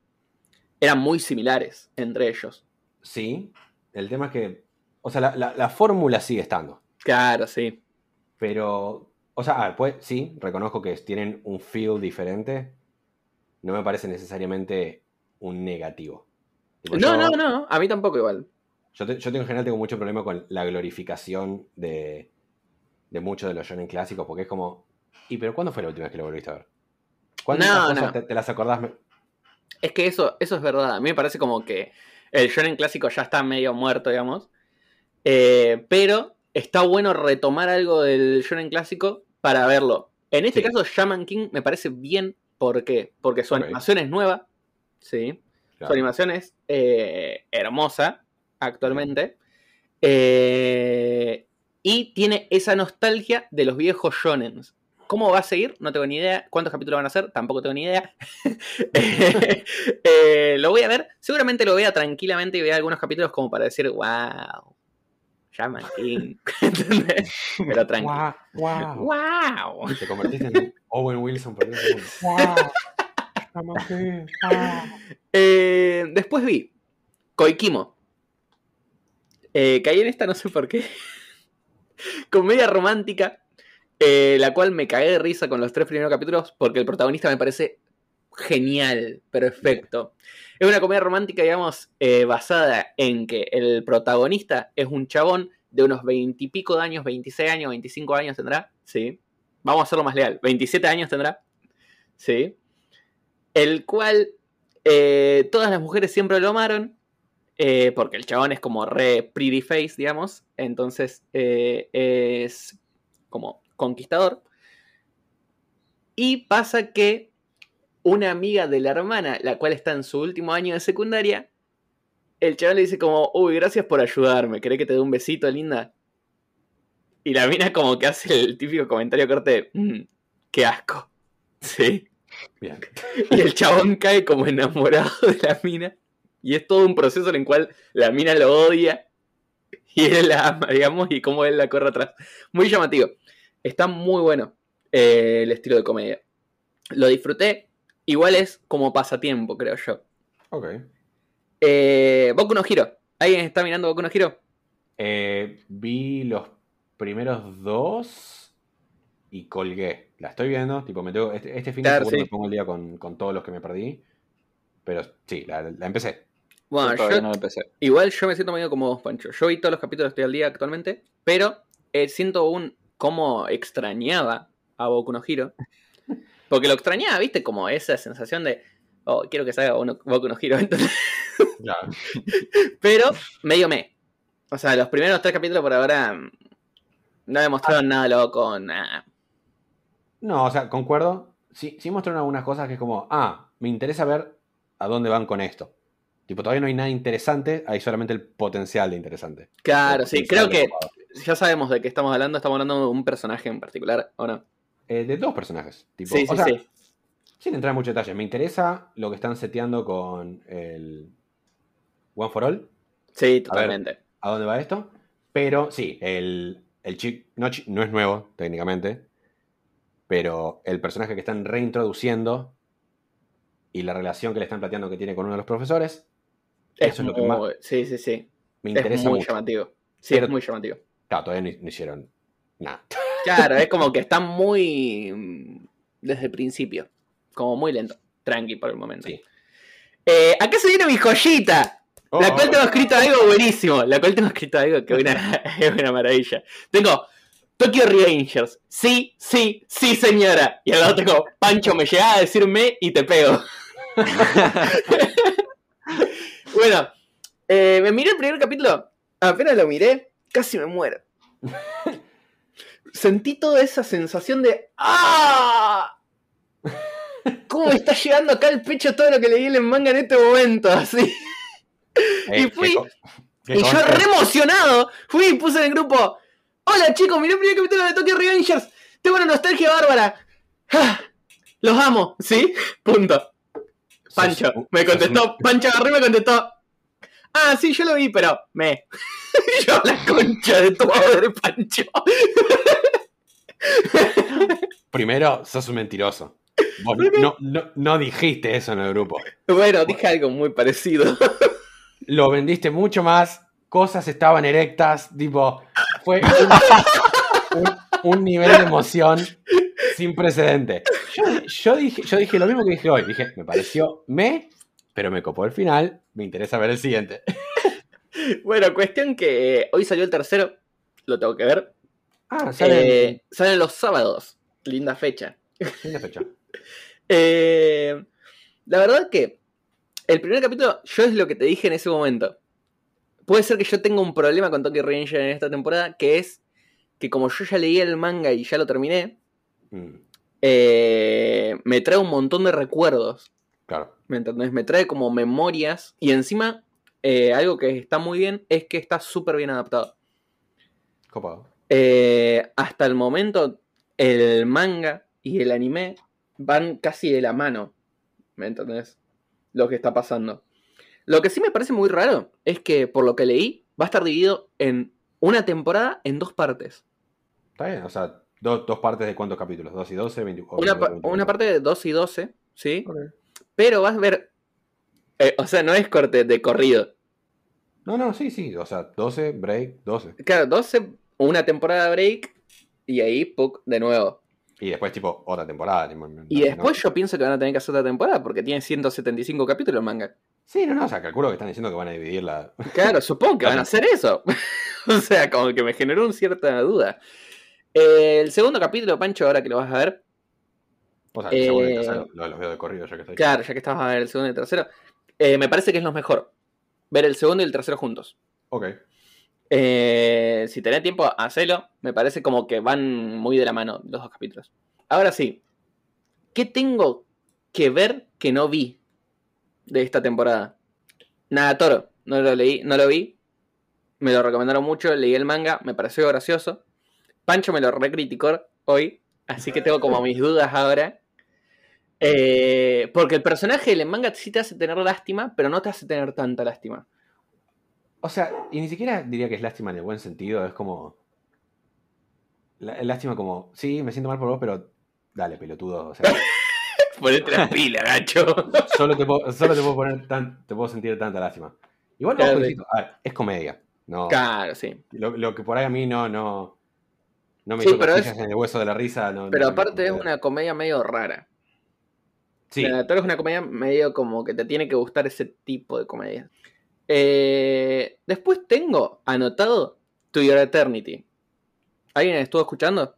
eran muy similares entre ellos. Sí, el tema es que, o sea, la, fórmula sigue estando. Claro, sí. Pero, o sea, pues sí, reconozco que tienen un feel diferente. No me parece necesariamente un negativo. no, no, no, a mí tampoco igual. Yo, yo en general tengo mucho problema con la glorificación de, de muchos de los shonen clásicos, porque es como, ¿y pero cuándo fue la última vez que lo volviste a ver? ¿Cuántas cosas te, te, las acordás? Es que eso, eso es verdad. A mí me parece como que el shonen clásico ya está medio muerto, digamos. Eh, pero está bueno retomar algo del shonen clásico para verlo. En este caso, Shaman King me parece bien. ¿Por qué? Porque su animación es nueva. Sí. Su animación es eh, hermosa actualmente. Eh, y tiene esa nostalgia de los viejos shonens. ¿Cómo va a seguir? No tengo ni idea. ¿Cuántos capítulos van a ser? Tampoco tengo ni idea. *laughs* Eh, lo voy a ver. Seguramente lo vea tranquilamente y vea algunos capítulos como para decir, wow. Shaman King. *laughs* Pero tranquilo. Wow, wow. Te convertiste en Owen Wilson por Wow. Eh, después vi Koikimo. Eh, caí en esta, no sé por qué. Comedia romántica eh, la cual me cagué de risa con los tres primeros capítulos porque el protagonista me parece genial, perfecto. Es una comedia romántica, digamos, eh, basada en que el protagonista es un chabón de unos veintipico de años, 26 años, 25 años tendrá, sí. Vamos a hacerlo más leal, 27 años tendrá, sí. El cual eh, todas las mujeres siempre lo amaron, porque el chabón es como re pretty face, digamos. Entonces es como conquistador. Y pasa que una amiga de la hermana, la cual está en su último año de secundaria, el chaval le dice como, uy, gracias por ayudarme, ¿querés que te dé un besito, linda? Y la mina como que hace el típico comentario corte, mmm, qué asco. *laughs* Sí. Y el chabón cae como enamorado de la mina. Y es todo un proceso en el cual la mina lo odia y él la ama, digamos, y como él la corre atrás. Muy llamativo. Está muy bueno eh, el estilo de comedia. Lo disfruté. Igual es como pasatiempo, creo yo. Ok. Eh, Boku no Hiro. ¿Alguien está mirando Boku no Hiro? Eh, vi los primeros dos y colgué. La estoy viendo. Tipo, me tengo, este, este fin de semana me pongo el día con, todos los que me perdí. Pero sí, la, empecé. Bueno, yo, no empecé. igual yo me siento medio como vos, Pancho. Yo vi todos los capítulos, estoy al día actualmente, pero siento un cómo extrañaba a Boku no Hiro. Porque lo extrañaba, viste, como esa sensación de, oh, quiero que salga Boku no Hiro. *laughs* Pero medio me. O sea, los primeros tres capítulos por ahora mm, no demostraron nada loco, nada. No, o sea, concuerdo. Sí, sí mostraron algunas cosas que es como, ah, me interesa ver a dónde van con esto. Tipo, todavía no hay nada interesante, hay solamente el potencial de interesante. Claro, sí, creo que ya sabemos de qué estamos hablando, estamos hablando de un personaje en particular, ¿o no? Eh, de dos personajes. Tipo, sí, sí, sí. Sin entrar en mucho detalle, me interesa lo que están seteando con el One for All. Sí, totalmente. A, dónde va esto? Pero sí, el, el chick no, no es nuevo, técnicamente. Pero el personaje que están reintroduciendo y la relación que le están planteando que tiene con uno de los profesores. eso es lo que más. Sí, sí, sí. Me interesa. Es muy llamativo. Sí, es muy llamativo. Claro, todavía no, hicieron nada. *laughs* Claro, es como que está muy. Mm, desde el principio. Como muy lento. Tranqui por el momento. Sí. Eh, acá se viene mi joyita. la oh. cual tengo escrito algo buenísimo. La cual tengo escrito algo que es una *laughs* maravilla. Tengo Tokyo Rangers. Sí, sí, sí, señora. Y al lado tengo Pancho, me llega a decirme y te pego. *laughs* bueno, eh, me miré el primer capítulo. Apenas lo miré casi me muero. *laughs* Sentí toda esa sensación de ¡Ah! ¿Cómo me está llegando acá el pecho todo lo que leí en el manga en este momento? Así. y fui. y yo re emocionado fui y puse en el grupo, hola chicos, miré el primer capítulo de Tokyo Revengers, tengo una nostalgia bárbara. Ah, los amo, ¿sí? Punto. Pancho, me contestó, Pancho agarré me contestó. Ah, sí, yo lo vi, pero me. *laughs* yo la concha de tu madre, Pancho. Primero, sos un mentiroso. no, no, dijiste eso en el grupo. Bueno, dije algo muy parecido. Lo vendiste mucho más, cosas estaban erectas, tipo, fue un, nivel de emoción sin precedente. Yo, dije, yo dije lo mismo que dije hoy, dije, me pareció me, pero me copó el final, me interesa ver el siguiente. *laughs* Bueno, cuestión que hoy salió el tercero, lo tengo que ver. Ah, sale. Eh, salen los sábados. Linda fecha. Linda fecha. *laughs* Eh, la verdad que el primer capítulo, yo es lo que te dije en ese momento. Puede ser que yo tenga un problema con Tokyo Ranger en esta temporada, que es que como yo ya leí el manga y ya lo terminé, mm. eh, me trae un montón de recuerdos. Claro. ¿Me entendés? Me trae como memorias. Y encima, algo que está muy bien es que está súper bien adaptado. Copado. Eh, hasta el momento, el manga y el anime van casi de la mano. ¿Me entendés? Lo que está pasando. Lo que sí me parece muy raro es que, por lo que leí, va a estar dividido en una temporada en dos partes. Está bien, o sea, dos partes de cuántos capítulos, dos y doce, 24. Una, parte de dos y doce, ¿sí? Pero vas a ver. Eh, o sea, no es corte de corrido. No, no, sí, sí. O sea, 12, break, 12. Claro, 12 una temporada break y ahí, Puck, de nuevo. Y después, tipo, otra temporada. y después yo pienso que van a tener que hacer otra temporada porque tiene 175 capítulos el manga. Sí, no, no, o sea, calculo que están diciendo que van a dividirla. *laughs* Claro, supongo que van a hacer eso. *laughs* o sea, como que me generó una cierta duda. Eh, el segundo capítulo, Pancho, ahora que lo vas a ver. O sea, el segundo y tercero, eh, los veo de corrido ya que estoy. Claro, ya que estabas a ver el segundo y el tercero. Eh, me parece que es lo mejor. Ver el segundo y el tercero juntos. Ok. Eh, si tenés tiempo, hacelo. Me parece como que van muy de la mano los dos capítulos. Ahora sí, ¿qué tengo que ver que no vi de esta temporada? Nada, Toro, no lo leí, no lo vi. Me lo recomendaron mucho, leí el manga, me pareció gracioso. Pancho me lo recriticó hoy, así que tengo como mis dudas ahora. Eh, porque el personaje del manga sí te hace tener lástima, pero no te hace tener tanta lástima. O sea, y ni siquiera diría que es lástima en el buen sentido, es como. Lástima como, sí, me siento mal por vos, pero dale, pelotudo. O sea, *laughs* Ponete la pila, gacho. *laughs* Solo te puedo, solo te puedo poner tan, te puedo sentir tanta lástima. Igual es comedia. No, claro, sí. Lo, que por ahí a mí no, no, no me sí, pero es, en el hueso de la risa. No, pero aparte es una comedia medio rara. Sí. La es una comedia medio como que te tiene que gustar ese tipo de comedia. Eh, después tengo anotado To Your Eternity. ¿Alguien estuvo escuchando?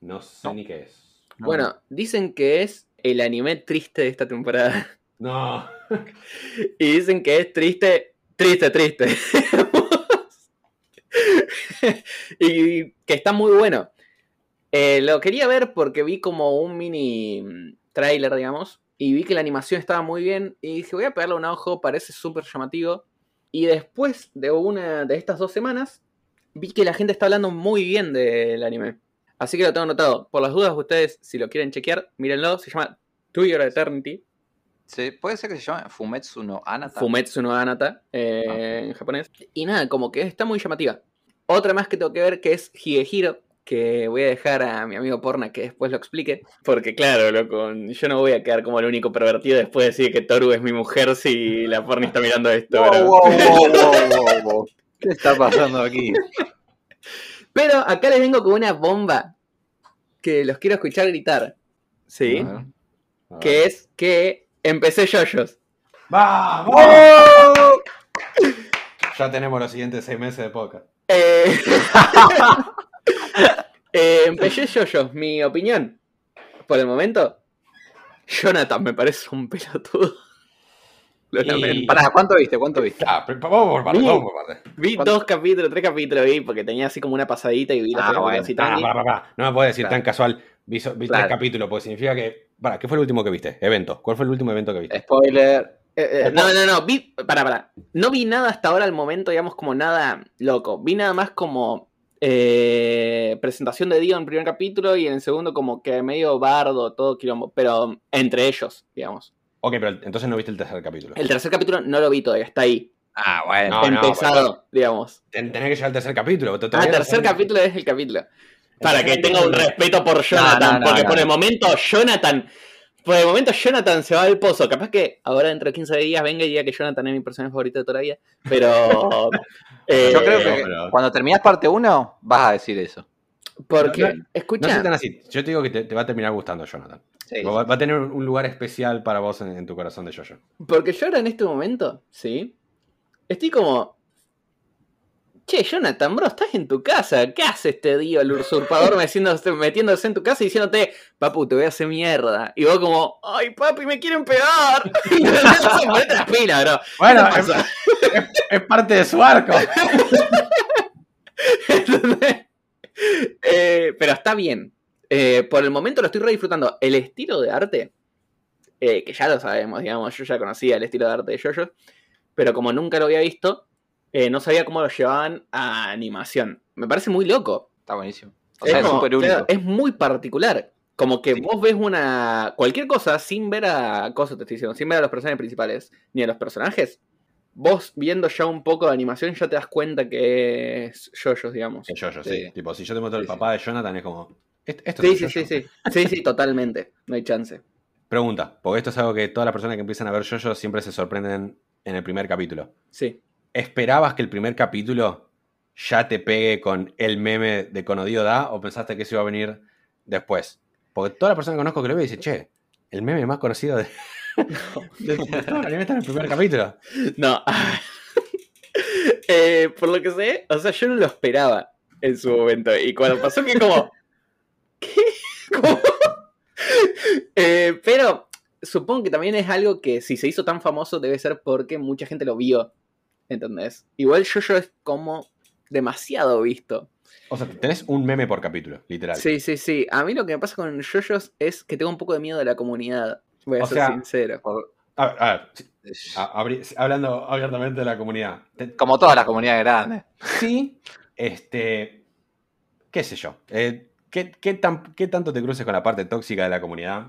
No sé ni qué es. Bueno, dicen que es el anime triste de esta temporada. No. *laughs* y dicen que es triste, triste, triste. *laughs* y que está muy bueno. Eh, lo quería ver porque vi como un mini trailer, digamos, y vi que la animación estaba muy bien y dije, voy a pegarle un ojo, parece súper llamativo. Y después de una de estas dos semanas, vi que la gente está hablando muy bien del anime. Así que lo tengo anotado. Por las dudas, ustedes, si lo quieren chequear, mírenlo. Se llama To Your Eternity. Sí, puede ser que se llame Fumetsu no Anata. Fumetsu no Anata, eh, ah. en japonés. Y nada, como que está muy llamativa. Otra más que tengo que ver que es Higehiro, que voy a dejar a mi amigo Porna que después lo explique. Porque claro, loco, yo no voy a quedar como el único pervertido después de decir que Toru es mi mujer si la Porna está mirando esto. ¿Qué está pasando aquí? Pero acá les vengo con una bomba que los quiero escuchar gritar. ¿Sí? Que es que empecé yoyos. ¡Vamos! Ya tenemos los siguientes seis meses de podcast. Eh... *laughs* *laughs* Eh, empecé yo, yo, mi opinión. Por el momento, Jonathan me parece un pelotudo. *laughs* Para, ¿cuánto viste? ¿Cuánto viste? Ah, vamos por parte, vamos por parte. Vi dos capítulos, tres capítulos, vi, porque tenía así como una pasadita y vi la ah, así ah, No me puedes decir tan casual, vi, tres capítulos, porque significa que... Para, ¿qué fue el último que viste? Evento. ¿Cuál fue el último evento que viste? Spoiler, Eh, eh, no, no, no, vi, para, para. No vi nada hasta ahora al momento, digamos, como nada loco. Vi nada más como eh, presentación de Dio en el primer capítulo y en el segundo como que medio bardo, todo quilombo, pero entre ellos, digamos. Ok, pero entonces no viste el tercer capítulo. El tercer capítulo no lo vi todavía, está ahí. Ah, bueno. empezado, digamos. Tenés que llegar al tercer capítulo. Ah, el tercer capítulo es el capítulo. Para que tenga un respeto por Jonathan, porque por el momento Jonathan por el momento Jonathan se va del pozo. Capaz que ahora dentro de 15 días venga y diga que Jonathan es mi personaje favorito de todavía. Pero. *laughs* Eh, Yo creo que cuando terminas parte 1 vas a decir eso. Porque, escucha. No tan así. Yo te digo que te, va a terminar gustando Jonathan. Va, a tener un lugar especial para vos en, tu corazón de Jojo. Porque yo ahora en este momento, sí. Estoy como. Che, Jonathan, bro, estás en tu casa. ¿Qué hace este día el usurpador *laughs* metiéndose en tu casa y diciéndote, papu, te voy a hacer mierda? Y vos como, ay, papi, me quieren pegar. *laughs* la pila, bro. Bueno, es, parte de su arco. *laughs* Eh, pero está bien. Eh, por el momento lo estoy re disfrutando. El estilo de arte, eh, que ya lo sabemos, digamos, yo ya conocía el estilo de arte de Jojo, pero como nunca lo había visto, eh, no sabía cómo lo llevaban a animación. Me parece muy loco. Está buenísimo. es, muy particular. Como que vos ves una. cualquier cosa sin ver a. cosas te estoy diciendo, sin ver a los personajes principales, ni a los personajes. Vos viendo ya un poco de animación ya te das cuenta que es Jojo, digamos. Es Jojo, sí. Tipo, si yo te muestro el papá de Jonathan es como. Esto sí, sí, sí, sí. Sí, sí, totalmente. No hay chance. Pregunta, porque esto es algo que todas las personas que empiezan a ver Jojo siempre se sorprenden en el primer capítulo. Sí. ¿Esperabas que el primer capítulo ya te pegue con el meme de Conodido da o pensaste que eso iba a venir después? Porque toda la persona que conozco que lo ve dice, che, el meme más conocido de... *laughs* No, está en el primer capítulo. No. *laughs* Eh, por lo que sé, o sea, yo no lo esperaba en su momento. Y cuando pasó que como... *laughs* ¿Qué? ¿Cómo? Eh, pero supongo que también es algo que si se hizo tan famoso debe ser porque mucha gente lo vio ¿Entendés? Igual yo es como demasiado visto. O sea, tenés un meme por capítulo, literal. Sí, sí, sí. A mí lo que me pasa con JoJo's es que tengo un poco de miedo de la comunidad. Voy a ser sincero. A ver, hablando abiertamente de la comunidad. Como todas las comunidades grandes. Sí, este. ¿Qué sé yo? Eh, ¿qué, tan, ¿Qué tanto te cruces con la parte tóxica de la comunidad?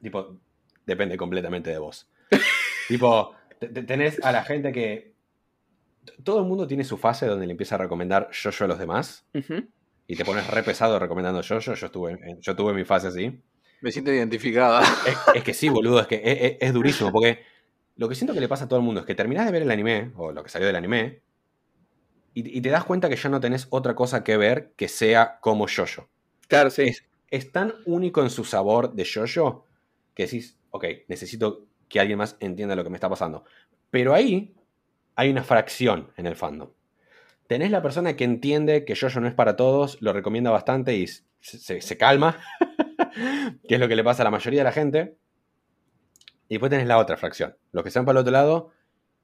Tipo, depende completamente de vos. *laughs* tipo, tenés a la gente que todo el mundo tiene su fase donde le empieza a recomendar yo-yo a los demás. Y te pones re pesado recomendando yo-yo. Yo, estuve, yo tuve mi fase así. Me siento identificada. Es, que sí, boludo, es que es, durísimo. Porque lo que siento que le pasa a todo el mundo es que terminás de ver el anime, o lo que salió del anime, y, te das cuenta que ya no tenés otra cosa que ver que sea como yo-yo. Claro, sí. Es, tan único en su sabor de yo-yo que decís, ok, necesito que alguien más entienda lo que me está pasando. Pero ahí hay una fracción en el fandom. Tenés la persona que entiende que Jojo no es para todos, lo recomienda bastante y se, calma, *laughs* que es lo que le pasa a la mayoría de la gente. Y después tenés la otra fracción, los que están para el otro lado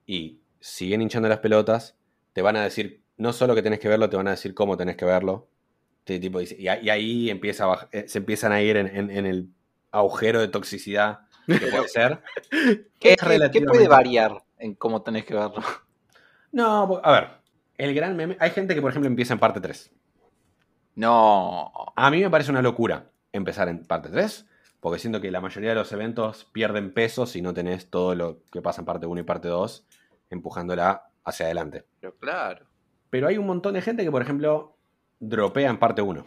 y siguen hinchando las pelotas, te van a decir no solo que tenés que verlo, te van a decir cómo tenés que verlo. Tipo, y, ahí empieza eh, se empiezan a ir en, el agujero de toxicidad que puede ser. *laughs* ¿Qué, ¿Qué puede variar en cómo tenés que verlo? No, a ver, el gran meme. Hay gente que, por ejemplo, empieza en parte 3. No. A mí me parece una locura empezar en parte 3, porque siento que la mayoría de los eventos pierden peso si no tenés todo lo que pasa en parte 1 y parte 2 empujándola hacia adelante. Pero claro. Pero hay un montón de gente que, por ejemplo, dropea en parte 1.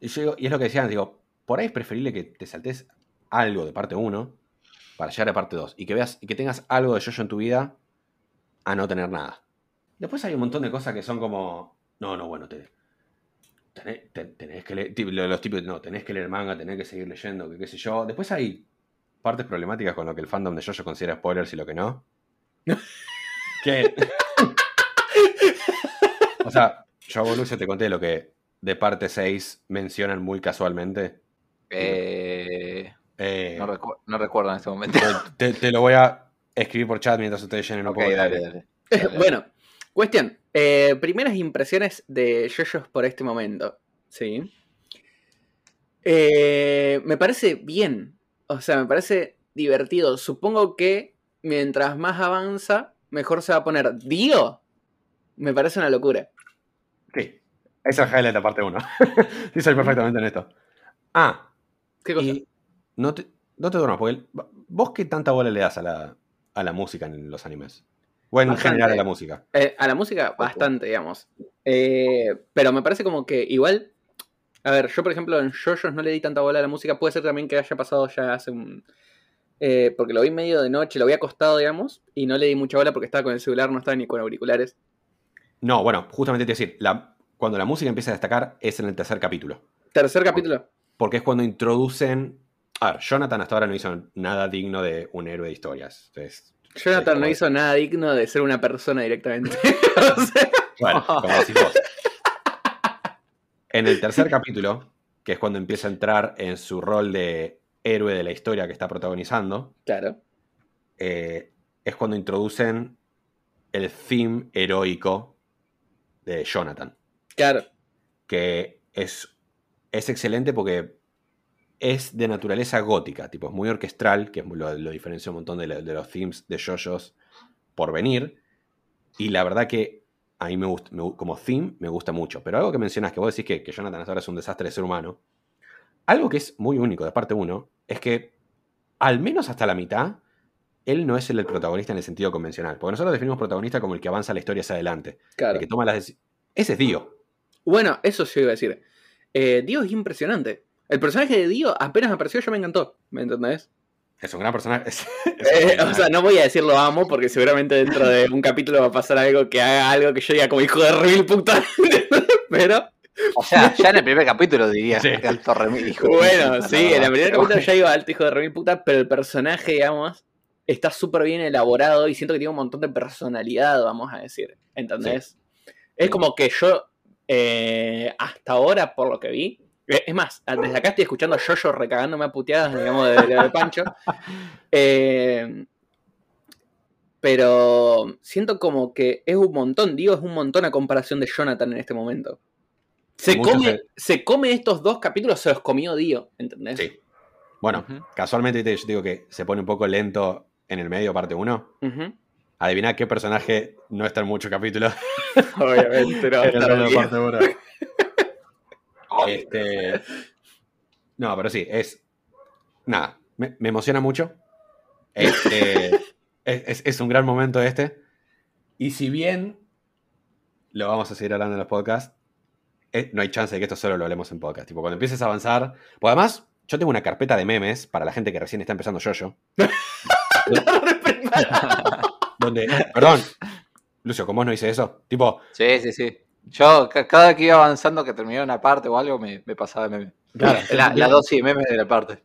Y, y es lo que decían, digo, por ahí es preferible que te saltes algo de parte 1 para llegar a parte 2 y que veas y que tengas algo de yo en tu vida a no tener nada. Después hay un montón de cosas que son como, no, no, bueno, te, tenés, que leer, los tipos, no, tenés que leer manga, tenés que seguir leyendo, que qué sé yo. Después hay partes problemáticas con lo que el fandom de Jojo considera spoilers y lo que no. *laughs* que... o sea, yo a te conté lo que de parte 6 mencionan muy casualmente. Eh... Eh, no, recuerdo en este momento. Te, lo voy a escribir por chat mientras ustedes llenen un poco. bueno, cuestión. Eh, primeras impresiones de JoJo's por este momento. Sí. Eh, me parece bien. O sea, me parece divertido. Supongo que mientras más avanza, mejor se va a poner. ¿Dio? Me parece una locura. Sí, esa es el highlight de parte 1. *laughs* sí, soy perfectamente honesto. Ah, ¿qué cosa? no te, no te duermas, porque vos qué tanta bola le das a la, a la música en los animes. O en general a la música. Eh, a la música, bastante, digamos. Eh, pero me parece como que igual. A ver, yo por ejemplo en JoJo's no le di tanta bola a la música. Puede ser también que haya pasado ya hace un. Eh, porque lo vi medio de noche, lo vi acostado, digamos, y no le di mucha bola porque estaba con el celular, no estaba ni con auriculares. No, bueno, justamente te decir, la, cuando la música empieza a destacar es en el tercer capítulo. ¿Tercer capítulo? Porque es cuando introducen. A ver, Jonathan hasta ahora no hizo nada digno de un héroe de historias. Entonces, Jonathan no hizo nada digno de ser una persona directamente. *laughs* Bueno, como decís vos. En el tercer capítulo, que es cuando empieza a entrar en su rol de héroe de la historia que está protagonizando. Claro. Eh, es cuando introducen el theme heroico de Jonathan. Claro. Que es, es excelente porque es de naturaleza gótica, tipo, es muy orquestral, que lo, lo diferencia un montón de, los themes de JoJo's por venir. Y la verdad que a mí me gusta, como theme me gusta mucho. Pero algo que mencionas, que vos decís que, que Jonathan ahora es un desastre de ser humano, algo que es muy único de parte 1 es que, al menos hasta la mitad, él no es el, protagonista en el sentido convencional. Porque nosotros definimos protagonista como el que avanza la historia hacia adelante. Claro. El que toma las Ese es Dio. Bueno, eso sí iba a decir. Eh, Dio es impresionante. El personaje de Dio apenas apareció, yo me encantó. ¿Me entendés? Es un gran personaje. *laughs* *laughs* Eh, o sea, no voy a decir lo amo porque seguramente dentro de un capítulo va a pasar algo que haga algo que yo diga como hijo de remil puta. *laughs* Pero. O sea, ya en el primer capítulo diría que alto remil hijo Bueno, sí, en el primer capítulo ya iba alto hijo de remil puta, pero el personaje, digamos, está súper bien elaborado y siento que tiene un montón de personalidad, vamos a decir. ¿Entendés? Es como que yo, eh, hasta ahora, por lo que vi, es más, desde acá estoy escuchando a Yoyo recagándome a puteadas, digamos, de, Pancho. *laughs* Eh, pero siento como que es un montón, digo, es un montón a comparación de Jonathan en este momento. Se come, se... come estos dos capítulos, se los comió Dio, ¿entendés? Sí. Bueno, casualmente te, yo digo que se pone un poco lento en el medio, parte 1. Adivina qué personaje no está en muchos capítulos. *laughs* Obviamente, no. *laughs* en el parte 1. Este, no, pero sí, es. Nada, me, emociona mucho. Este, *laughs* es, un gran momento este. Y si bien lo vamos a seguir hablando en los podcasts, eh, no hay chance de que esto solo lo hablemos en podcast. Tipo, cuando empieces a avanzar. Pues además, yo tengo una carpeta de memes para la gente que recién está empezando yo-yo. *laughs* donde, perdón, Lucio, ¿cómo no hice eso? Tipo. Sí, sí, sí. Yo, cada que iba avanzando, que terminaba una parte o algo, me, pasaba de meme. Claro, la, la dosis de memes de la parte.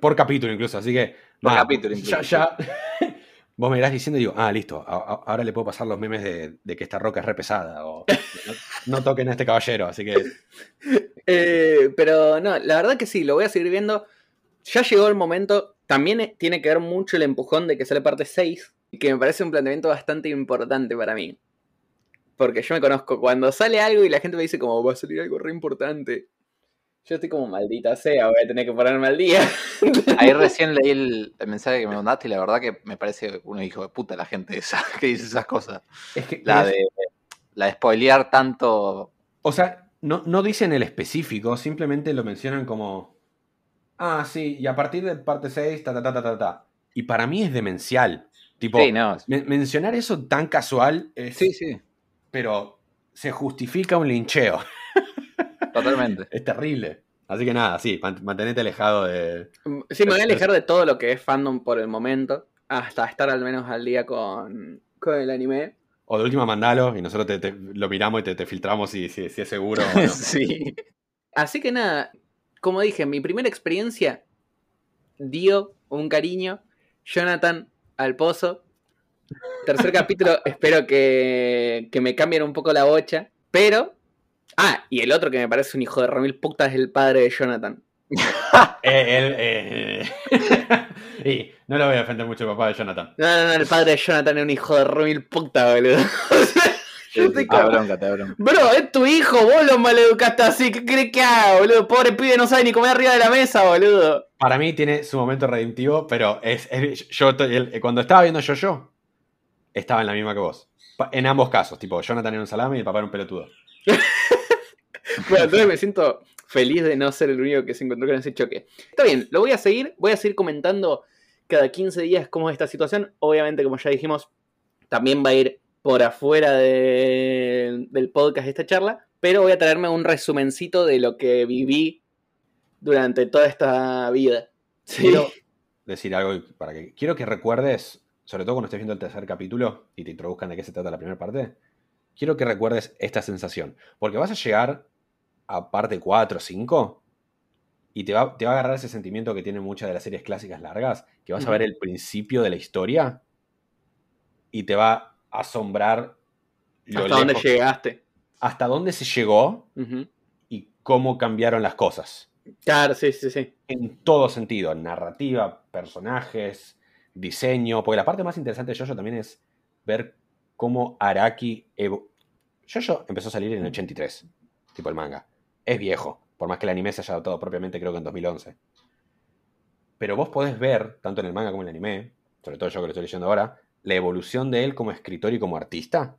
Por capítulo incluso, así que. Por capítulo incluso. Ya, ya. *laughs* Vos me irás diciendo y digo, ah, listo, ahora le puedo pasar los memes de, que esta roca es re pesada. O no, toquen a este caballero, así que. *laughs* Eh, pero no, la verdad que sí, lo voy a seguir viendo. Ya llegó el momento. También tiene que ver mucho el empujón de que sale parte 6, que me parece un planteamiento bastante importante para mí. Porque yo me conozco, cuando sale algo y la gente me dice como va a salir algo re importante. Yo estoy como maldita sea, voy a tener que ponerme al día. *laughs* Ahí recién leí el, mensaje que me mandaste y la verdad que me parece uno hijo de puta la gente esa *laughs* que dice esas cosas. Es que la de la de spoilear tanto. O sea, no, no dicen el específico, simplemente lo mencionan como. Ah, sí, y a partir de parte 6, ta ta ta ta ta ta. Y para mí es demencial. Tipo, mencionar eso tan casual es. Sí, sí pero se justifica un lincheo. Totalmente. *laughs* es terrible. Así que nada, sí, mantenete alejado de. Sí, me voy a alejar de todo lo que es fandom por el momento. Hasta estar al menos al día con, el anime. O de última mandalo y nosotros te, lo miramos y te, filtramos si, si, es seguro. *laughs* sí. Así que nada, como dije, mi primera experiencia dio un cariño. Jonathan al pozo. Tercer capítulo, espero que, que me cambien un poco la bocha. Pero. Ah, y el otro que me parece un hijo de Ramil puta es el padre de Jonathan. *laughs* eh, eh, *laughs* y no lo voy a defender mucho el papá de Jonathan. No, no, no, el padre de Jonathan es un hijo de Ramil puta, boludo. *laughs* Yo te bronca, te bronca. Bro, es tu hijo, vos lo maleducaste así. ¿Qué crees que haga, boludo? Pobre pibe no sabe ni comer arriba de la mesa, boludo. Para mí tiene su momento redimtivo, pero es, yo cuando estaba viendo yo yo estaba en la misma que vos. En ambos casos, tipo, Jonathan era un salame y el papá era un pelotudo. *laughs* bueno, entonces me siento feliz de no ser el único que se encontró con ese choque. Está bien, lo voy a seguir, voy a seguir comentando cada 15 días cómo es esta situación. Obviamente, como ya dijimos, también va a ir por afuera del podcast esta charla, pero voy a traerme un resumencito de lo que viví durante toda esta vida. Quiero decir algo para que quiero que recuerdes, sobre todo cuando estés viendo el tercer capítulo y te introduzcan de qué se trata la primera parte, quiero que recuerdes esta sensación, porque vas a llegar a parte 4 o 5 y te va, te va, a agarrar ese sentimiento que tienen muchas de las series clásicas largas, que vas a ver el principio de la historia y te va asombrar. ¿Hasta dónde llegaste? Hasta dónde se llegó y cómo cambiaron las cosas. Claro, sí, sí, sí. En todo sentido, narrativa, personajes, diseño. Porque la parte más interesante de Jojo también es ver cómo Araki. Evo... Jojo empezó a salir en el 83, tipo el manga. Es viejo, por más que el anime se haya adaptado propiamente, creo que en 2011. Pero vos podés ver, tanto en el manga como en el anime, sobre todo yo que lo estoy leyendo ahora, la evolución de él como escritor y como artista.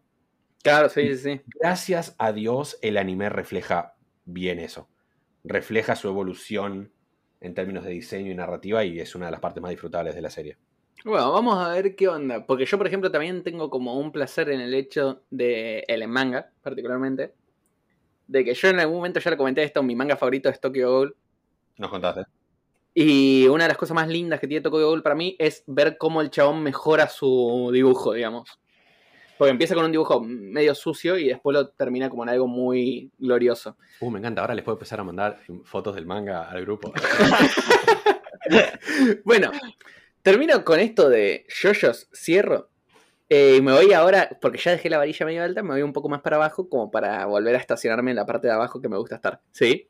Claro, sí, sí, sí. Gracias a Dios el anime refleja bien eso. Refleja su evolución en términos de diseño y narrativa y es una de las partes más disfrutables de la serie. Bueno, vamos a ver qué onda. Porque yo, por ejemplo, también tengo como un placer en el hecho de el manga, particularmente. De que yo en algún momento ya le comenté esto, mi manga favorito es Tokyo Ghoul. Nos contaste. Y una de las cosas más lindas que tiene Tokyo Ghoul para mí es ver cómo el chabón mejora su dibujo, digamos. Porque empieza con un dibujo medio sucio y después lo termina como en algo muy glorioso. Uh, me encanta. Ahora les puedo empezar a mandar fotos del manga al grupo. *laughs* *laughs* bueno, termino con esto de yoyos, cierro. Eh, y me voy ahora, porque ya dejé la varilla medio alta, me voy un poco más para abajo, como para volver a estacionarme en la parte de abajo que me gusta estar. ¿Sí?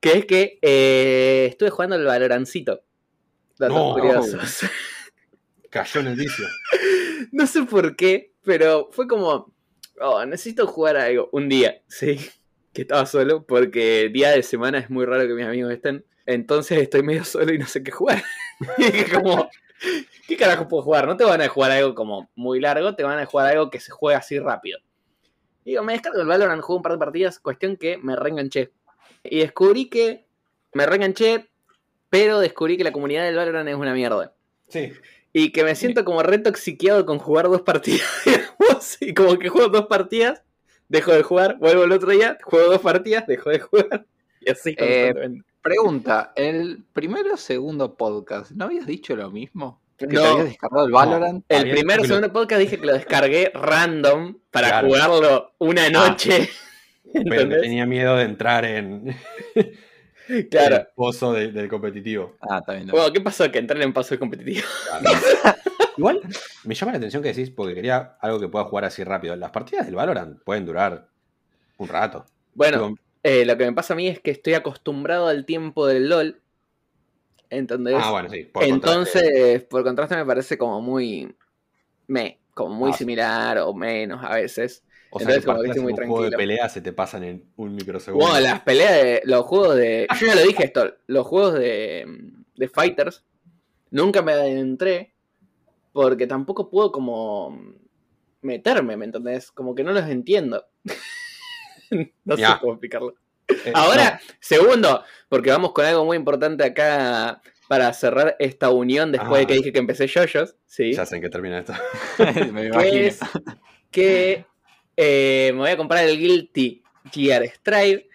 Que es que eh, estuve jugando el Valorancito. Datos curiosos. *laughs* Cayó en el vicio. *laughs* no sé por qué, pero fue como. Oh, necesito jugar algo un día, ¿sí? Que estaba solo, porque día de semana es muy raro que mis amigos estén. Entonces estoy medio solo y no sé qué jugar. *laughs* y como. ¿Qué carajo puedo jugar? No te van a jugar algo como muy largo, te van a jugar algo que se juegue así rápido. Y digo, me descargo el Valorant, juego un par de partidas, cuestión que me reenganché. Y descubrí que me reenganché, pero descubrí que la comunidad del Valorant es una mierda. Sí. Y que me siento como retoxiqueado con jugar dos partidas. *laughs* y como que juego dos partidas, dejo de jugar, vuelvo el otro día, juego dos partidas, dejo de jugar. Y así eh, Pregunta, el primero o segundo podcast, ¿no habías dicho lo mismo? ¿Que no, habías descargado el Valorant? el primer o segundo podcast dije que lo descargué random para jugarlo una ah. noche. *laughs* Pero tenía miedo de entrar en. *laughs* Claro. El pozo del competitivo. Ah, está bien. Bueno, ¿qué pasó que entrar en pozo del competitivo? *laughs* Igual me llama la atención que decís, porque quería algo que pueda jugar así rápido. Las partidas del Valorant pueden durar un rato. Bueno, eh, lo que me pasa a mí es que estoy acostumbrado al tiempo del LOL. Entonces, ah, bueno, sí. entonces, por contraste me parece como muy. Me, como muy ah, similar o menos a veces. O sea, como muy un juego de pelea se te pasan en un microsegundo. Bueno, las peleas de. Los juegos de. Yo ya lo dije esto. Los juegos de. de Fighters. Nunca me adentré. Porque tampoco puedo como. meterme, ¿me entendés? Como que no los entiendo. *laughs* no sé cómo explicarlo. Eh, Ahora, segundo, porque vamos con algo muy importante acá para cerrar esta unión después de que ah. dije que empecé yoyos. ¿sí? Ya sé en qué termina esto. *laughs* me imagino. que eh, me voy a comprar el Guilty Gear Strive,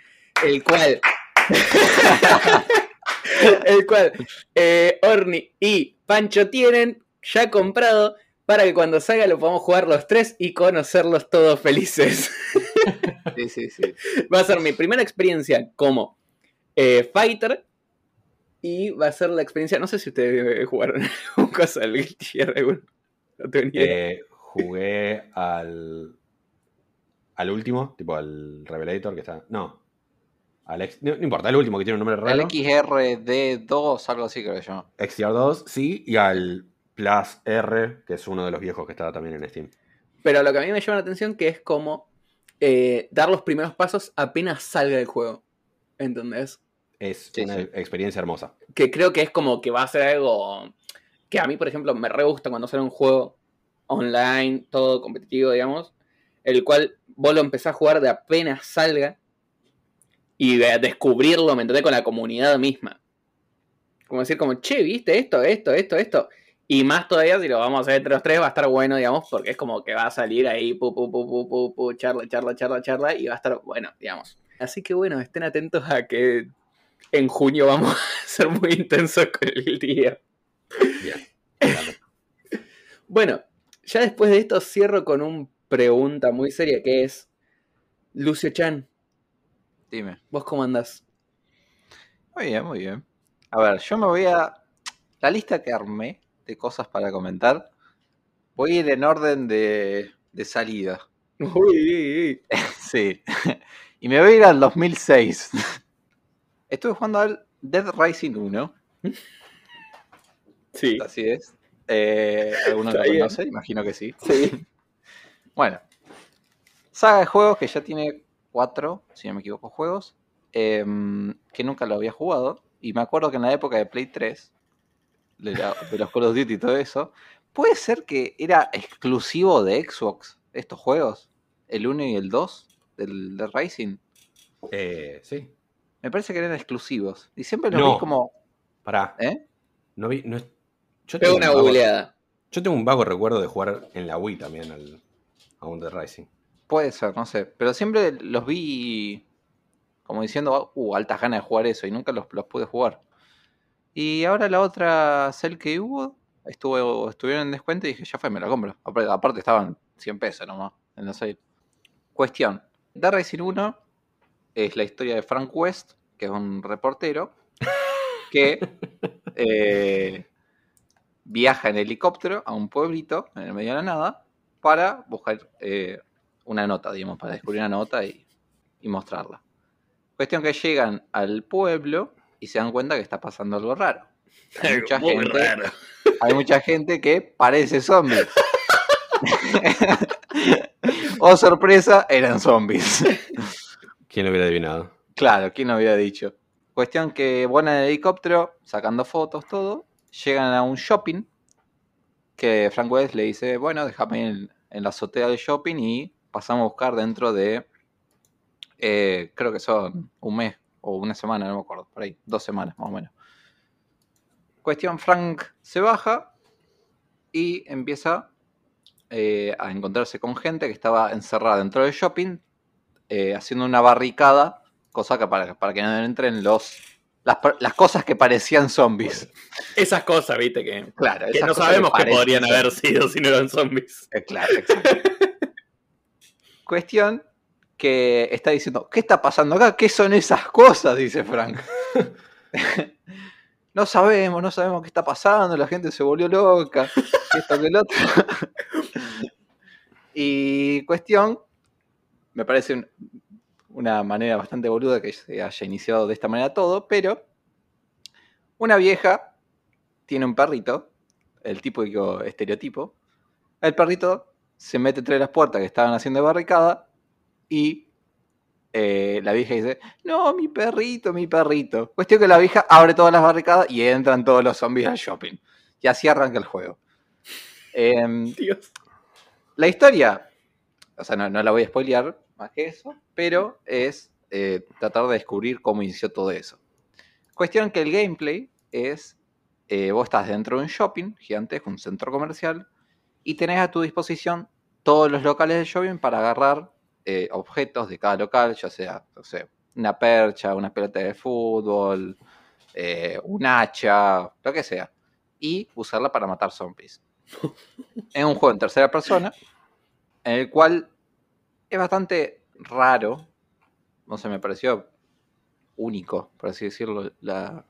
el cual. *laughs* el cual eh, Orni y Pancho tienen ya comprado para que cuando salga lo podamos jugar los tres y conocerlos todos felices. Sí, sí, sí. Va a ser mi primera experiencia como eh, fighter y va a ser la experiencia. No sé si ustedes jugaron *laughs* un cosa al Guilty Gear. No jugué al al último, tipo al Revelator que está. No. Al no, importa, el último que tiene un nombre raro. Al XRD2, algo así creo yo. XR2, sí, y al Plus R, que es uno de los viejos que estaba también en Steam. Pero lo que a mí me llama la atención que es como eh, dar los primeros pasos apenas salga del juego. ¿Entendés? Es una experiencia hermosa. Que creo que es como que va a ser algo que a mí, por ejemplo, me re gusta cuando sale un juego online, todo competitivo, digamos, el cual vos lo empezás a jugar de apenas salga y de descubrirlo, ¿me entendés? Con la comunidad misma. Como decir, como, che, ¿viste esto, esto, esto, esto? Y más todavía, si lo vamos a hacer entre los tres, va a estar bueno, digamos, porque es como que va a salir ahí, pu, pu, pu, pu, pu, pu, charla, charla, charla, charla, y va a estar bueno, digamos. Así que bueno, estén atentos a que en junio vamos *laughs* a ser muy intensos con el día. Bien. *laughs* bueno, ya después de esto cierro con una pregunta muy seria que es, Lucio Chan, Dime. ¿Vos cómo andás? Muy bien, muy bien. A ver, yo me voy a. La lista que armé de cosas para comentar. Voy a ir en orden de, de salida. Uy, *laughs* sí. Y me voy a ir al 2006. Estuve jugando al Dead Rising 1. Sí. Así es. Eh, ¿Alguno lo conoce? Imagino que sí. Sí. *laughs* Bueno. Saga de juegos que ya tiene cuatro, si no me equivoco, juegos, em, que nunca lo había jugado. Y me acuerdo que en la época de Play 3, de, los Call of Duty y todo eso, puede ser que era exclusivo de Xbox estos juegos, el 1 y el 2 del, de Racing. Eh, sí. Me parece que eran exclusivos. Y siempre los vi como. Pará. ¿Eh? No vi. No Yo tengo una googleada. Yo tengo un vago recuerdo de jugar en la Wii también al, a un The Rising. Puede ser, no sé. Pero siempre los vi como diciendo, uh, altas ganas de jugar eso y nunca los, pude jugar. Y ahora la otra cel que hubo, estuvo, estuvieron en descuento y dije, ya fue, me la compro. Aparte estaban 100 pesos nomás en la sale. Cuestión. The Racing 1 es la historia de Frank West, que es un reportero, que *laughs* eh, viaja en helicóptero a un pueblito en el medio de la nada para buscar eh, una nota, digamos, para descubrir una nota y, mostrarla. Cuestión que llegan al pueblo y se dan cuenta que está pasando algo raro. Hay mucha, gente, hay mucha gente que parece zombie. *laughs* oh, sorpresa, eran zombies. ¿Quién lo hubiera adivinado? Claro, ¿quién lo hubiera dicho? Cuestión que van en el helicóptero, sacando fotos, todo. Llegan a un shopping. Que Frank West le dice: Bueno, déjame en, en la azotea del shopping y pasamos a buscar dentro de, eh, creo que son un mes o una semana, no me acuerdo, por ahí, dos semanas más o menos. Cuestión, Frank se baja y empieza eh, a encontrarse con gente que estaba encerrada dentro del shopping, eh, haciendo una barricada, cosa que para, para que no entren los las, cosas que parecían zombies. Esas cosas, viste, que, claro, que no sabemos que, podrían haber sido si no eran zombies. claro, exacto. *laughs* Cuestión que está diciendo, ¿qué está pasando acá? ¿Qué son esas cosas? Dice Frank. *laughs* no sabemos, no sabemos qué está pasando, la gente se volvió loca, esto que el otro. *laughs* y cuestión, me parece una manera bastante boluda que se haya iniciado de esta manera todo, pero una vieja tiene un perrito, el típico estereotipo. El perrito se mete entre las puertas que estaban haciendo barricada y eh, la vieja dice, no, mi perrito, mi perrito. Cuestión que la vieja abre todas las barricadas y entran todos los zombies al shopping. Y así arranca el juego. Em, *laughs* Dios. La historia, o sea, no, la voy a spoilear más que eso, pero es eh, tratar de descubrir cómo inició todo eso. Cuestión que el gameplay es, eh, vos estás dentro de un shopping gigante, un centro comercial, y tenés a tu disposición todos los locales de shopping para agarrar eh, objetos de cada local, ya sea, no sé, una percha, una pelota de fútbol, eh, un hacha, lo que sea, y usarla para matar zombies. *laughs* es un juego en tercera persona, en el cual es bastante raro, no sé, me pareció único, por así decirlo, la,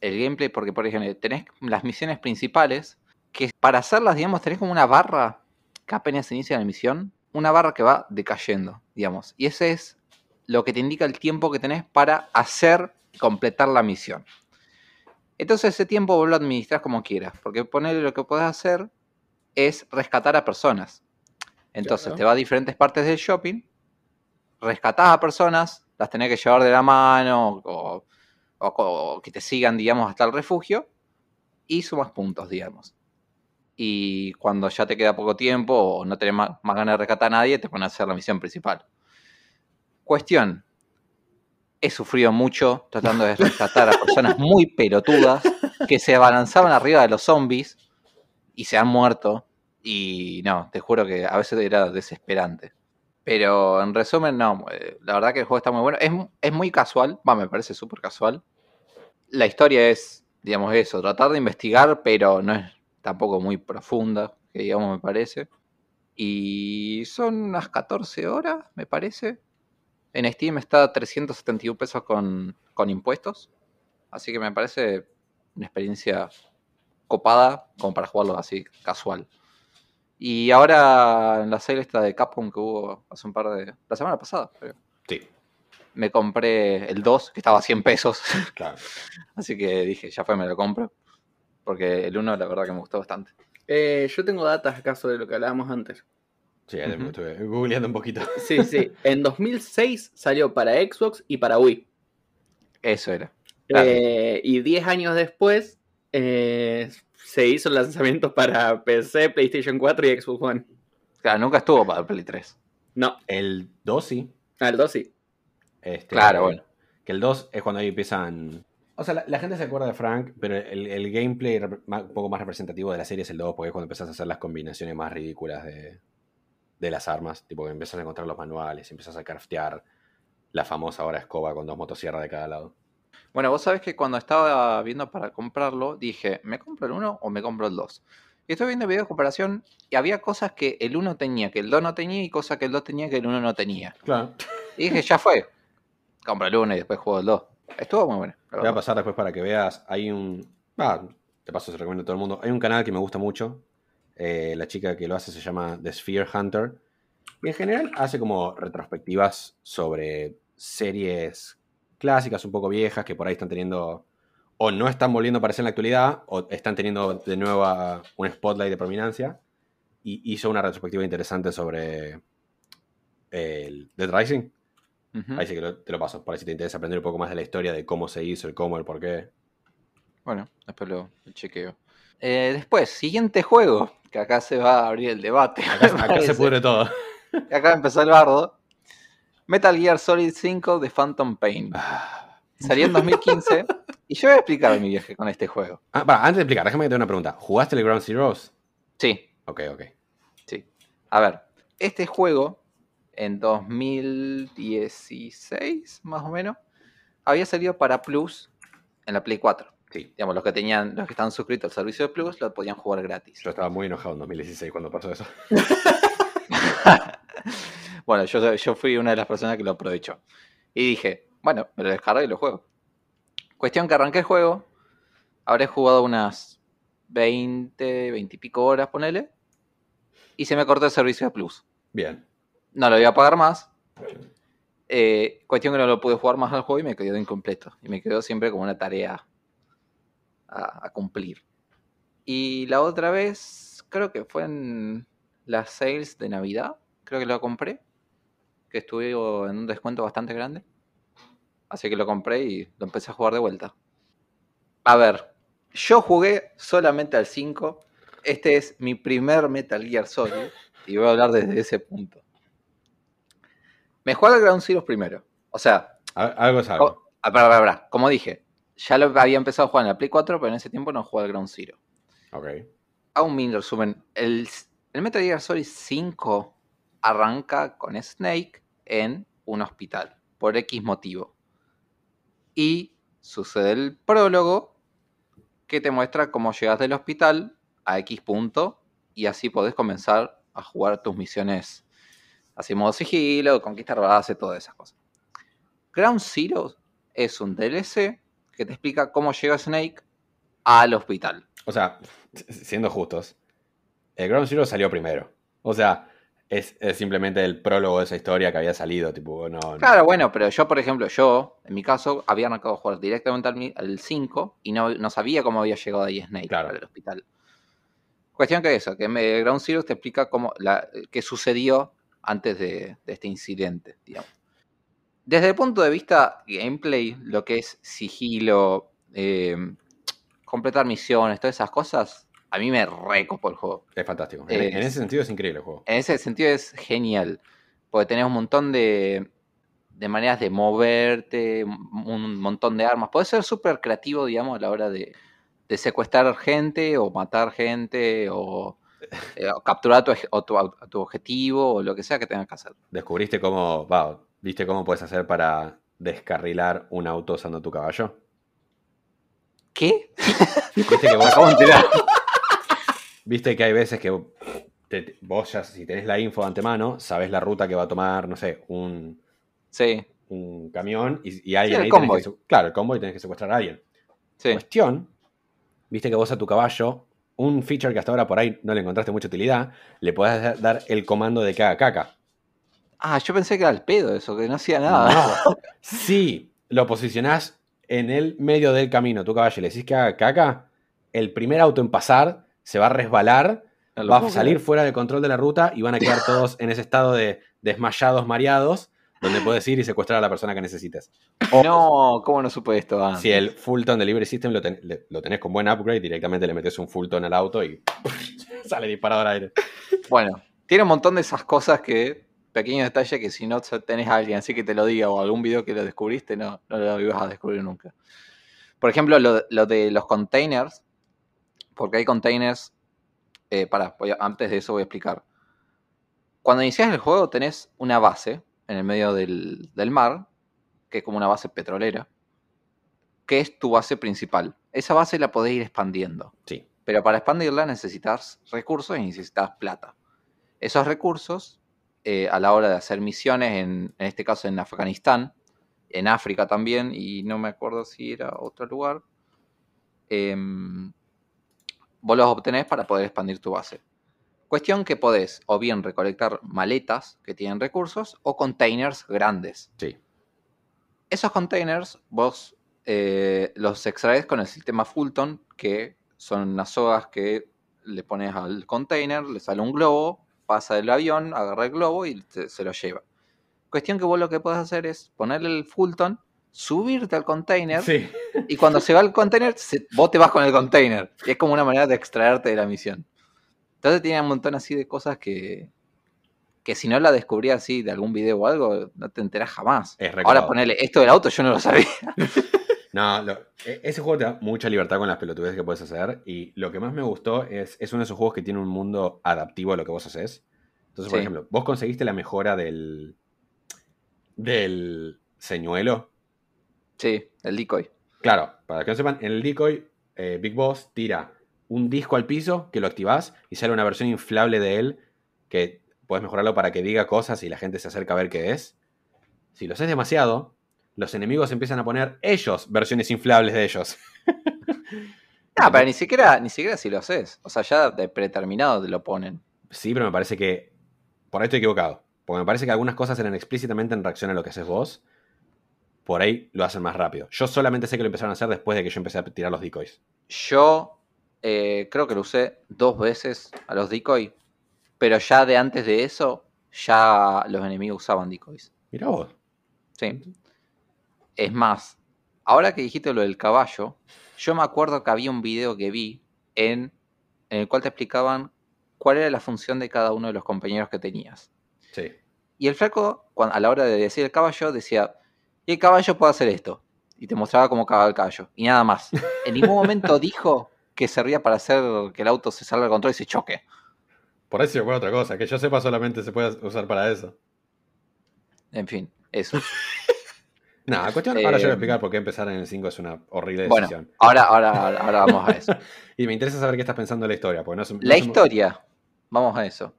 el gameplay, porque por ejemplo, tenés las misiones principales que para hacerlas, digamos, tenés como una barra que apenas se inicia la misión, una barra que va decayendo, digamos. Y ese es lo que te indica el tiempo que tenés para hacer, completar la misión. Entonces ese tiempo vos lo administras como quieras, porque ponerle lo que puedes hacer es rescatar a personas. Entonces te va a diferentes partes del shopping rescatás a personas, las tenés que llevar de la mano o, que te sigan, digamos, hasta el refugio y sumas puntos, digamos. Y cuando ya te queda poco tiempo o no tenés más, ganas de rescatar a nadie, te pones a hacer la misión principal. Cuestión. He sufrido mucho tratando de rescatar a personas muy pelotudas que se abalanzaban arriba de los zombies y se han muerto. Y no, te juro que a veces era desesperante. Pero en resumen, no, eh, la verdad que el juego está muy bueno. Es, muy casual, va, me parece súper casual. La historia es, digamos, eso, tratar de investigar, pero no es tampoco muy profunda, que digamos, me parece. Y son unas 14 horas, me parece. En Steam está 371 pesos con, con impuestos. Así que me parece una experiencia copada como para jugarlo así, casual. Y ahora en la serie esta de Capcom que hubo hace un par de... La semana pasada, creo. Sí. Me compré el 2, que estaba a 100 pesos. Claro. *laughs* Así que dije, ya fue, me lo compro. Porque el 1 la verdad que me gustó bastante. Eh, yo tengo datos acá sobre lo que hablábamos antes. Sí, ya me estuve googleando un poquito. *laughs* Sí, sí. En 2006 salió para Xbox y para Wii. Eso era. Eh, y 10 años después eh, se hizo el lanzamiento para PC, PlayStation 4 y Xbox One. Claro, nunca estuvo para Play 3. No. El 2 sí. Ah, el 2 sí. Este, claro, bueno. Que el 2 es cuando ahí empiezan. O sea, la, gente se acuerda de Frank, pero el, gameplay un poco más representativo de la serie es el 2, porque es cuando empezás a hacer las combinaciones más ridículas de, de las armas. Tipo que empiezas a encontrar los manuales, empiezas a craftear la famosa ahora escoba con dos motosierras de cada lado. Bueno, vos sabés que cuando estaba viendo para comprarlo, dije, ¿me compro el 1 o me compro el 2? Y estoy viendo videos de comparación y había cosas que el 1 tenía, que el 2 no tenía, y cosas que el 2 tenía, que el 1 no tenía. Claro. Y dije, ya fue. Compro el 1 y después juego el 2. Estuvo muy bueno. Te voy a pasar después para que veas. Hay un. Ah, te paso, se recomiendo a todo el mundo. Hay un canal que me gusta mucho. Eh, la chica que lo hace se llama The Sphere Hunter. Y en general hace como retrospectivas sobre series clásicas, un poco viejas, que por ahí están teniendo, o no están volviendo a aparecer en la actualidad, o están teniendo de nuevo un spotlight de prominencia. Y hizo una retrospectiva interesante sobre el Dead Rising. Ahí sí que te lo paso, para si te interesa aprender un poco más de la historia, de cómo se hizo, el cómo, el por qué. Bueno, después lo, chequeo. Eh, después, siguiente juego, que acá se va a abrir el debate. Acá, *laughs* se pudre todo. Acá empezó el bardo. Metal Gear Solid 5 de Phantom Pain. Ah. Salió en 2015 *laughs* y yo voy a explicar mi viaje con este juego. Ah, antes de explicar, déjame que te una pregunta. ¿Jugaste el Ground Zeroes? Sí. Ok, ok. Sí. A ver, este juego en 2016, más o menos, había salido para Plus en la Play 4. Sí. Digamos, los que tenían, los que estaban suscritos al servicio de Plus lo podían jugar gratis. Yo estaba muy enojado en 2016 cuando pasó eso. *laughs* Bueno, yo, fui una de las personas que lo aprovechó. Y dije, bueno, me lo descargué y lo juego. Cuestión que arranqué el juego. Habré jugado unas 20, 20 y pico horas, ponele. Y se me cortó el servicio de Plus. Bien. No lo voy a pagar más. Eh, cuestión que no lo pude jugar más al juego y me quedó incompleto. Y me quedó siempre como una tarea a, a cumplir. Y la otra vez, creo que fue en las sales de Navidad. Creo que lo compré que estuve en un descuento bastante grande. Así que lo compré y lo empecé a jugar de vuelta. A ver, yo jugué solamente al 5. Este es mi primer Metal Gear Solid. Y voy a hablar desde ese punto. Me jugué al Ground Zero primero. O sea. Algo es algo. Como dije, ya lo había empezado a jugar en la Play 4, pero en ese tiempo no jugué al Ground Zero. Ok. A un mini resumen. El, el Metal Gear Solid 5 arranca con Snake en un hospital, por X motivo. Y sucede el prólogo que te muestra cómo llegas del hospital a X punto y así podés comenzar a jugar tus misiones así modo sigilo, conquistar base, todas esas cosas. Ground Zero es un DLC que te explica cómo llega Snake al hospital. O sea, siendo justos, el Ground Zero salió primero. O sea, es, simplemente el prólogo de esa historia que había salido, tipo, no, Claro, bueno, pero yo, por ejemplo, yo, en mi caso, había arrancado a jugar directamente al, 5 y no, sabía cómo había llegado ahí Snake al hospital. Cuestión que eso, que Ground Zero te explica cómo la, qué sucedió antes de, este incidente, digamos. desde el punto de vista gameplay, lo que es sigilo, eh, completar misiones, todas esas cosas, a mí me recopo el juego. Es fantástico. en, ese sentido es increíble el juego. En ese sentido es genial. Porque tenés un montón de, de maneras de moverte, un montón de armas. Puedes ser súper creativo, digamos, a la hora de, de, secuestrar gente o matar gente o, eh, capturar tu, tu, objetivo o lo que sea que tengas que hacer. ¿Descubriste cómo, viste cómo puedes hacer para descarrilar un auto usando tu caballo? ¿Qué? ¿Viste que vos, Viste que hay veces que vos ya, si tenés la info de antemano, sabés la ruta que va a tomar, no sé, un, sí. un camión y, alguien ahí Que, claro, el combo y tenés que secuestrar a alguien. Sí. Cuestión, viste que vos a tu caballo, un feature que hasta ahora por ahí no le encontraste mucha utilidad, le podés dar el comando de caga caca. Ah, yo pensé que era el pedo eso, que no hacía nada. sí, lo posicionás en el medio del camino, tu caballo, le decís que haga caca, el primer auto en pasar se va a resbalar, va a salir fuera del control de la ruta y van a quedar todos en ese estado de desmayados, mareados, donde puedes ir y secuestrar a la persona que necesites. no, ¿cómo no supe esto Si el Fulton Delivery System lo, lo, tenés con buen upgrade, directamente le metes un Fulton al auto y *laughs* sale disparado al aire. Bueno, tiene un montón de esas cosas que pequeño detalle que si no tenés a alguien así que te lo diga o algún video que lo descubriste, no, no lo ibas a descubrir nunca. Por ejemplo, lo, de los containers, porque hay containers, eh, para, antes de eso voy a explicar. Cuando inicias el juego tenés una base en el medio del, del mar, que es como una base petrolera, que es tu base principal. Esa base la podés ir expandiendo. Sí. Pero para expandirla necesitas recursos y necesitas plata. Esos recursos eh, a la hora de hacer misiones, en, este caso en Afganistán, en África también, y no me acuerdo si era otro lugar, em, vos los obtenés para poder expandir tu base. Cuestión que podés o bien recolectar maletas que tienen recursos o containers grandes. Sí. Esos containers vos eh, los extraes con el sistema Fulton, que son unas sogas que le pones al container, le sale un globo, pasa del avión, agarra el globo y se lo lleva. Cuestión que vos lo que puedes hacer es ponerle el Fulton, subirte al container y cuando se va el container, vos te vas con el container. Y es como una manera de extraerte de la misión. Entonces tiene un montón así de cosas que, que si no la descubrías así de algún video o algo, no te enterás jamás. Ahora ponerle esto del auto, yo no lo sabía. *laughs* No, e, ese juego te da mucha libertad con las pelotudeces que puedes hacer. Y lo que más me gustó es, es uno de esos juegos que tiene un mundo adaptivo a lo que vos haces. Entonces, por ejemplo, vos conseguiste la mejora del. del señuelo. Sí, el decoy. Claro, para que no sepan, en el decoy, eh, Big Boss tira un disco al piso que lo activás y sale una versión inflable de él que puedes mejorarlo para que diga cosas y la gente se acerca a ver qué es. Si lo haces demasiado, los enemigos empiezan a poner ellos versiones inflables de ellos. *laughs* Ah, pero ni siquiera, ni siquiera si lo haces. O sea, ya de predeterminado te lo ponen. Sí, pero me parece que. Por ahí estoy equivocado. Porque me parece que algunas cosas eran explícitamente en reacción a lo que haces vos. Por ahí lo hacen más rápido. Yo solamente sé que lo empezaron a hacer después de que yo empecé a tirar los decoys. Yo eh, creo que lo usé dos veces a los decoys. Pero ya de antes de eso, ya los enemigos usaban decoys. Mira vos. Sí. Es más, ahora que dijiste lo del caballo, yo me acuerdo que había un video que vi en, en el cual te explicaban cuál era la función de cada uno de los compañeros que tenías. Sí. Y el flaco, a la hora de decir el caballo, decía, y el caballo puede hacer esto. Y te mostraba cómo cagaba el caballo. Y nada más. En ningún momento dijo que servía para hacer que el auto se salga de control y se choque. Por eso fue otra cosa. Que yo sepa solamente se puede usar para eso. En fin, eso. *laughs* No, cuestión, ahora yo voy a eh, explicar por qué empezar en el 5 es una horrible decisión. ahora, ahora, ahora vamos a eso. *laughs* y me interesa saber qué estás pensando de la historia. Porque no, la historia, vamos a eso.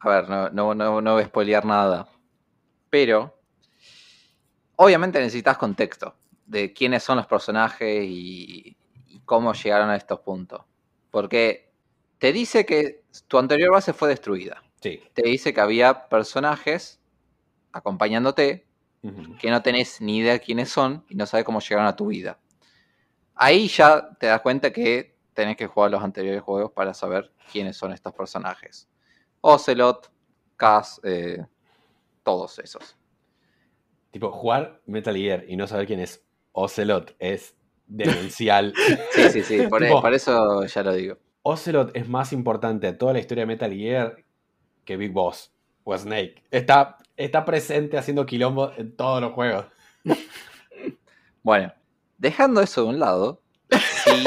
A ver, no, no, no, no voy a spoilear nada. Pero, obviamente necesitas contexto de quiénes son los personajes y cómo llegaron a estos puntos. Porque te dice que tu anterior base fue destruida. Sí. Te dice que había personajes acompañándote que no tenés ni idea quiénes son y no sabes cómo llegaron a tu vida. Ahí ya te das cuenta que tenés que jugar los anteriores juegos para saber quiénes son estos personajes. Ocelot, Cass, eh, todos esos. Tipo, jugar Metal Gear y no saber quién es Ocelot es demencial. sí, sí, sí, por, por, eso ya lo digo. Ocelot es más importante a toda la historia de Metal Gear que Big Boss o Snake. Está, está presente haciendo quilombo en todos los juegos. bueno, dejando eso de un lado, si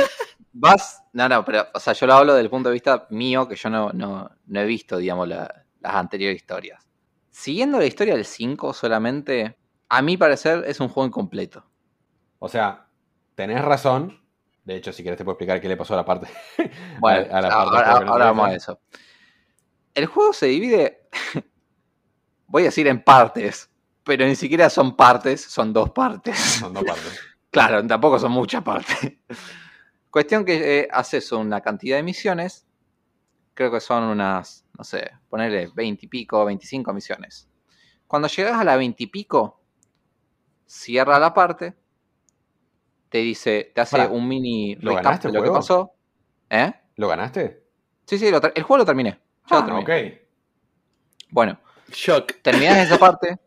vas. No, no, pero, o sea, yo lo hablo desde el punto de vista mío, que yo no, no, he visto, digamos, las anteriores historias. Siguiendo la historia del 5 solamente, a mi parecer es un juego incompleto. O sea, tenés razón. De hecho, si querés te puedo explicar qué le pasó a la parte. *laughs* Bueno, ahora, vamos a eso. El juego se divide, *laughs* voy a decir en partes, pero ni siquiera son partes, son dos partes. *laughs* Son dos partes. claro, tampoco son muchas partes. Cuestión que eh, haces una cantidad de misiones, creo que son unas, no sé, ponerle 20 y pico, 25 misiones. Cuando llegas a la 20 y pico, cierra la parte, te dice, te hace un mini ¿Lo ganaste lo que pasó. ¿Eh? ¿Lo ganaste? Sí, sí, el juego lo terminé. Ya ah, ok. Bueno, Shock. terminas esa *laughs* parte,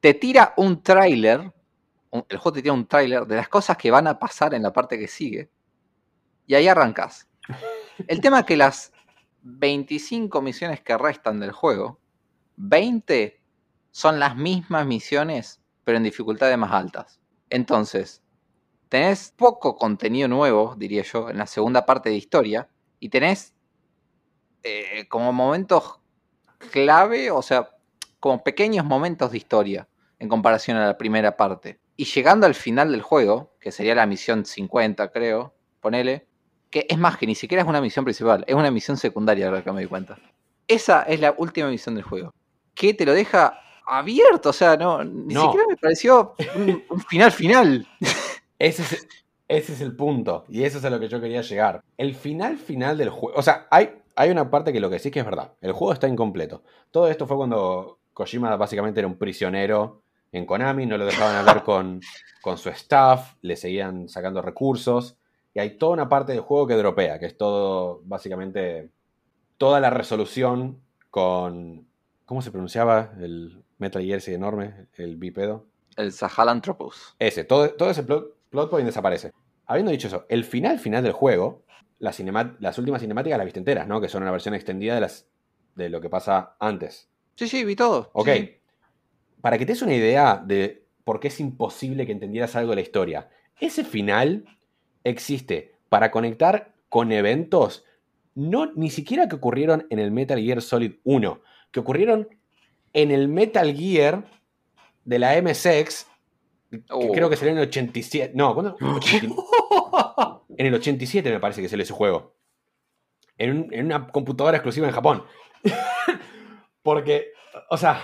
te tira un tráiler, el juego te tira un tráiler de las cosas que van a pasar en la parte que sigue, y ahí arrancas. El tema es que las 25 misiones que restan del juego, 20 son las mismas misiones, pero en dificultades más altas. Entonces, tenés poco contenido nuevo, diría yo, en la segunda parte de historia, y tenés eh, como momentos clave, o sea, como pequeños momentos de historia en comparación a la primera parte. Y llegando al final del juego, que sería la misión 50, creo, ponele, que es más que ni siquiera es una misión principal, es una misión secundaria, ahora que me di cuenta. Esa es la última misión del juego. Que te lo deja abierto, o sea, no, ni siquiera me pareció un final final. *laughs* Ese es, el punto. Y eso es a lo que yo quería llegar. El final final del juego. O sea, hay, hay una parte que lo que sí que es verdad. El juego está incompleto. Todo esto fue cuando Kojima básicamente era un prisionero en Konami. No lo dejaban hablar *laughs* con, con su staff. Le seguían sacando recursos. Y hay toda una parte del juego que dropea. Que es todo, básicamente, toda la resolución con. ¿Cómo se pronunciaba el Metal Gear ese enorme? El bipedo. El Sahalanthropus. Ese, todo, todo ese plot, Plotpoint desaparece. Habiendo dicho eso, el final final del juego, las, las últimas cinemáticas las viste enteras, ¿no? Que son una versión extendida de, las, de lo que pasa antes. Sí, sí, vi todo. Ok. Para que te des una idea de por qué es imposible que entendieras algo de la historia, ese final existe para conectar con eventos no ni siquiera que ocurrieron en el Metal Gear Solid 1, que ocurrieron en el Metal Gear de la MSX Creo que salió en el 87. No, ¿cuándo? *gasps* en el 87 me parece que salió ese juego. En, una computadora exclusiva en Japón. *laughs* Porque, o sea,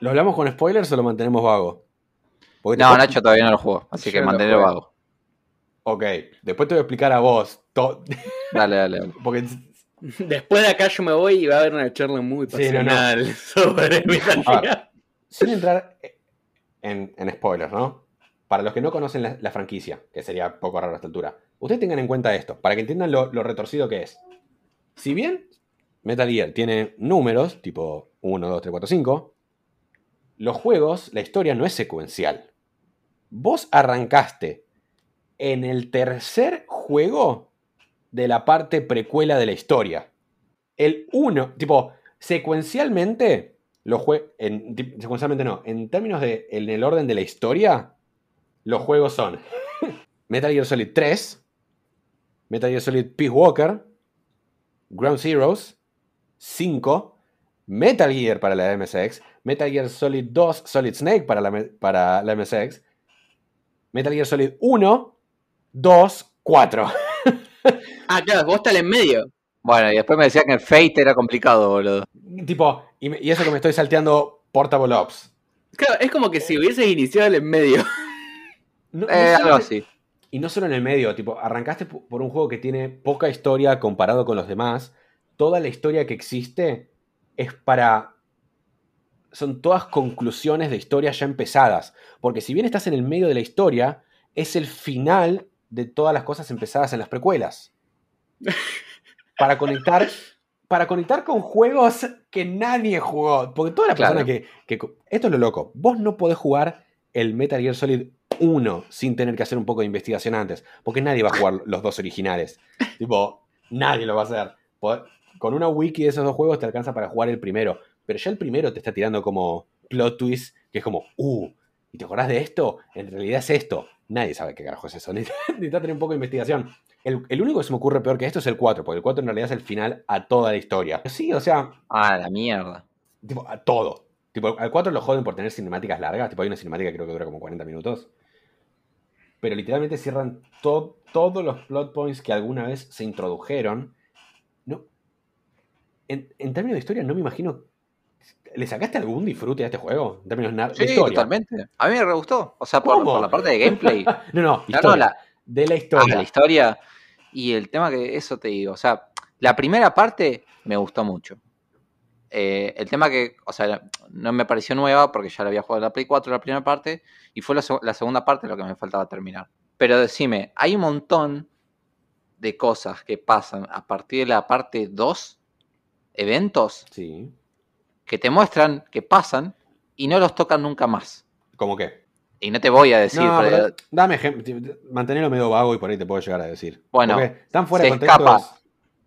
¿lo hablamos con spoilers o lo mantenemos vago? no, Nacho todavía no lo jugó, así que mantenerlo vago. Ok, después te voy a explicar a vos. Dale, dale, dale. *laughs* Porque Después de acá yo me voy y va a haber una charla muy pasional *laughs* sobre mi Sin entrar en, spoilers, ¿no? Para los que no conocen la, franquicia, que sería poco raro a esta altura, ustedes tengan en cuenta esto, para que entiendan lo, retorcido que es. Si bien Metal Gear tiene números, tipo 1, 2, 3, 4, 5, los juegos, la historia no es secuencial. Vos arrancaste en el tercer juego de la parte precuela de la historia. El 1, tipo, secuencialmente, los juegos, no, en términos de en el orden de la historia, los juegos son *laughs* Metal Gear Solid 3, Metal Gear Solid Peace Walker, Ground Zeroes, 5, Metal Gear para la MSX, Metal Gear Solid 2, Solid Snake para la, para la MSX, Metal Gear Solid 1, 2, 4. ah, claro, vos estás en medio. Bueno, y después me decían que el Fate era complicado, boludo. Tipo, y, eso que me estoy salteando Portable Ops. Claro, es como que si hubieses iniciado en medio. Eh, algo así. Y no solo en el medio, tipo, arrancaste por un juego que tiene poca historia comparado con los demás. Toda la historia que existe es para. Son todas conclusiones de historias ya empezadas. Porque si bien estás en el medio de la historia, es el final de todas las cosas empezadas en las precuelas. *laughs* para conectar para conectar con juegos que nadie jugó. Porque toda la persona que, que, Esto es lo loco. Vos no podés jugar el Metal Gear Solid 1 sin tener que hacer un poco de investigación antes. Porque nadie va a jugar los dos originales. *laughs* tipo, nadie lo va a hacer. Con una wiki de esos dos juegos te alcanza para jugar el primero. Pero ya el primero te está tirando como plot twist, que es como, uh, ¿y te acordás de esto? En realidad es esto. Nadie sabe qué carajo es eso. *laughs* Necesita tener un poco de investigación. El, único que se me ocurre peor que esto es el 4, porque el 4 en realidad es el final a toda la historia. Sí, o sea. Ah, la mierda. Tipo, a todo. Tipo, al 4 lo joden por tener cinemáticas largas. Tipo, hay una cinemática que creo que dura como 40 minutos. Pero literalmente cierran todos los plot points que alguna vez se introdujeron. No. En, términos de historia, no me imagino. ¿Le sacaste algún disfrute a este juego? En términos de historia. totalmente. A mí me re gustó. O sea, por, la parte de gameplay. *laughs* no, no, historia. de la historia. Ah, la historia. Y el tema que eso te digo, o sea, la primera parte me gustó mucho. Eh, el tema que, o sea, no me pareció nueva porque ya la había jugado en la Play 4 la primera parte y fue la, segunda parte lo que me faltaba terminar. Pero decime, hay un montón de cosas que pasan a partir de la parte 2, eventos, sí. que te muestran que pasan y no los tocan nunca más. ¿Cómo qué? Y no te voy a decir. dame ejemplo. Mantenerlo medio vago y por ahí te puedo llegar a decir. Bueno, están fuera se de escapa.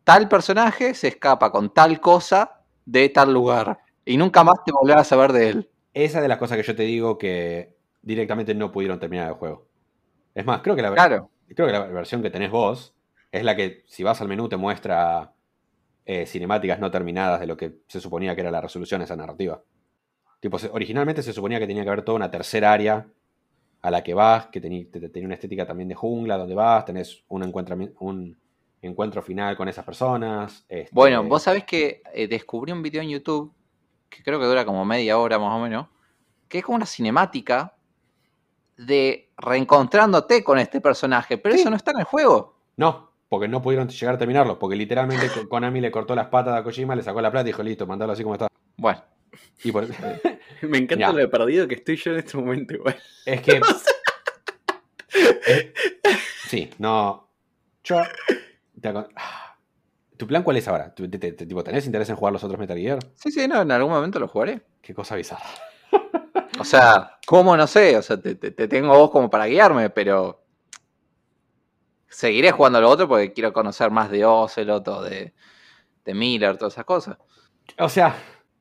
Tal personaje se escapa con tal cosa de tal lugar. Y nunca más te volverás a saber de él. Esa de las cosas que yo te digo que directamente no pudieron terminar el juego. Es más, creo que la, creo que la versión que tenés vos es la que, si vas al menú, te muestra eh, cinemáticas no terminadas de lo que se suponía que era la resolución de esa narrativa. Tipo, originalmente se suponía que tenía que haber toda una tercera área a la que vas, que tenía, una estética también de jungla, donde vas, tenés un encuentro, un encuentro final con esas personas. Este bueno, vos sabés que eh, descubrí un video en YouTube, que creo que dura como media hora más o menos, que es como una cinemática de reencontrándote con este personaje, pero eso no está en el juego. No, porque no pudieron llegar a terminarlo, porque literalmente *laughs* Konami le cortó las patas a Kojima, le sacó la plata y dijo, listo, mandalo así como está. Bueno, *laughs* Me encanta lo de perdido que estoy yo en este momento igual. Es que. *laughs* sí, no. Yo. ¿Tu plan cuál es ahora? ¿Tenés interés en jugar los otros Metal Gear? Sí, sí, no, en algún momento lo jugaré. Qué cosa bizarra. o sea, ¿cómo? No sé. O sea, te, tengo vos como para guiarme, pero. Seguiré jugando lo otro porque quiero conocer más de Ocelot o de, de Miller, todas esas cosas. O sea,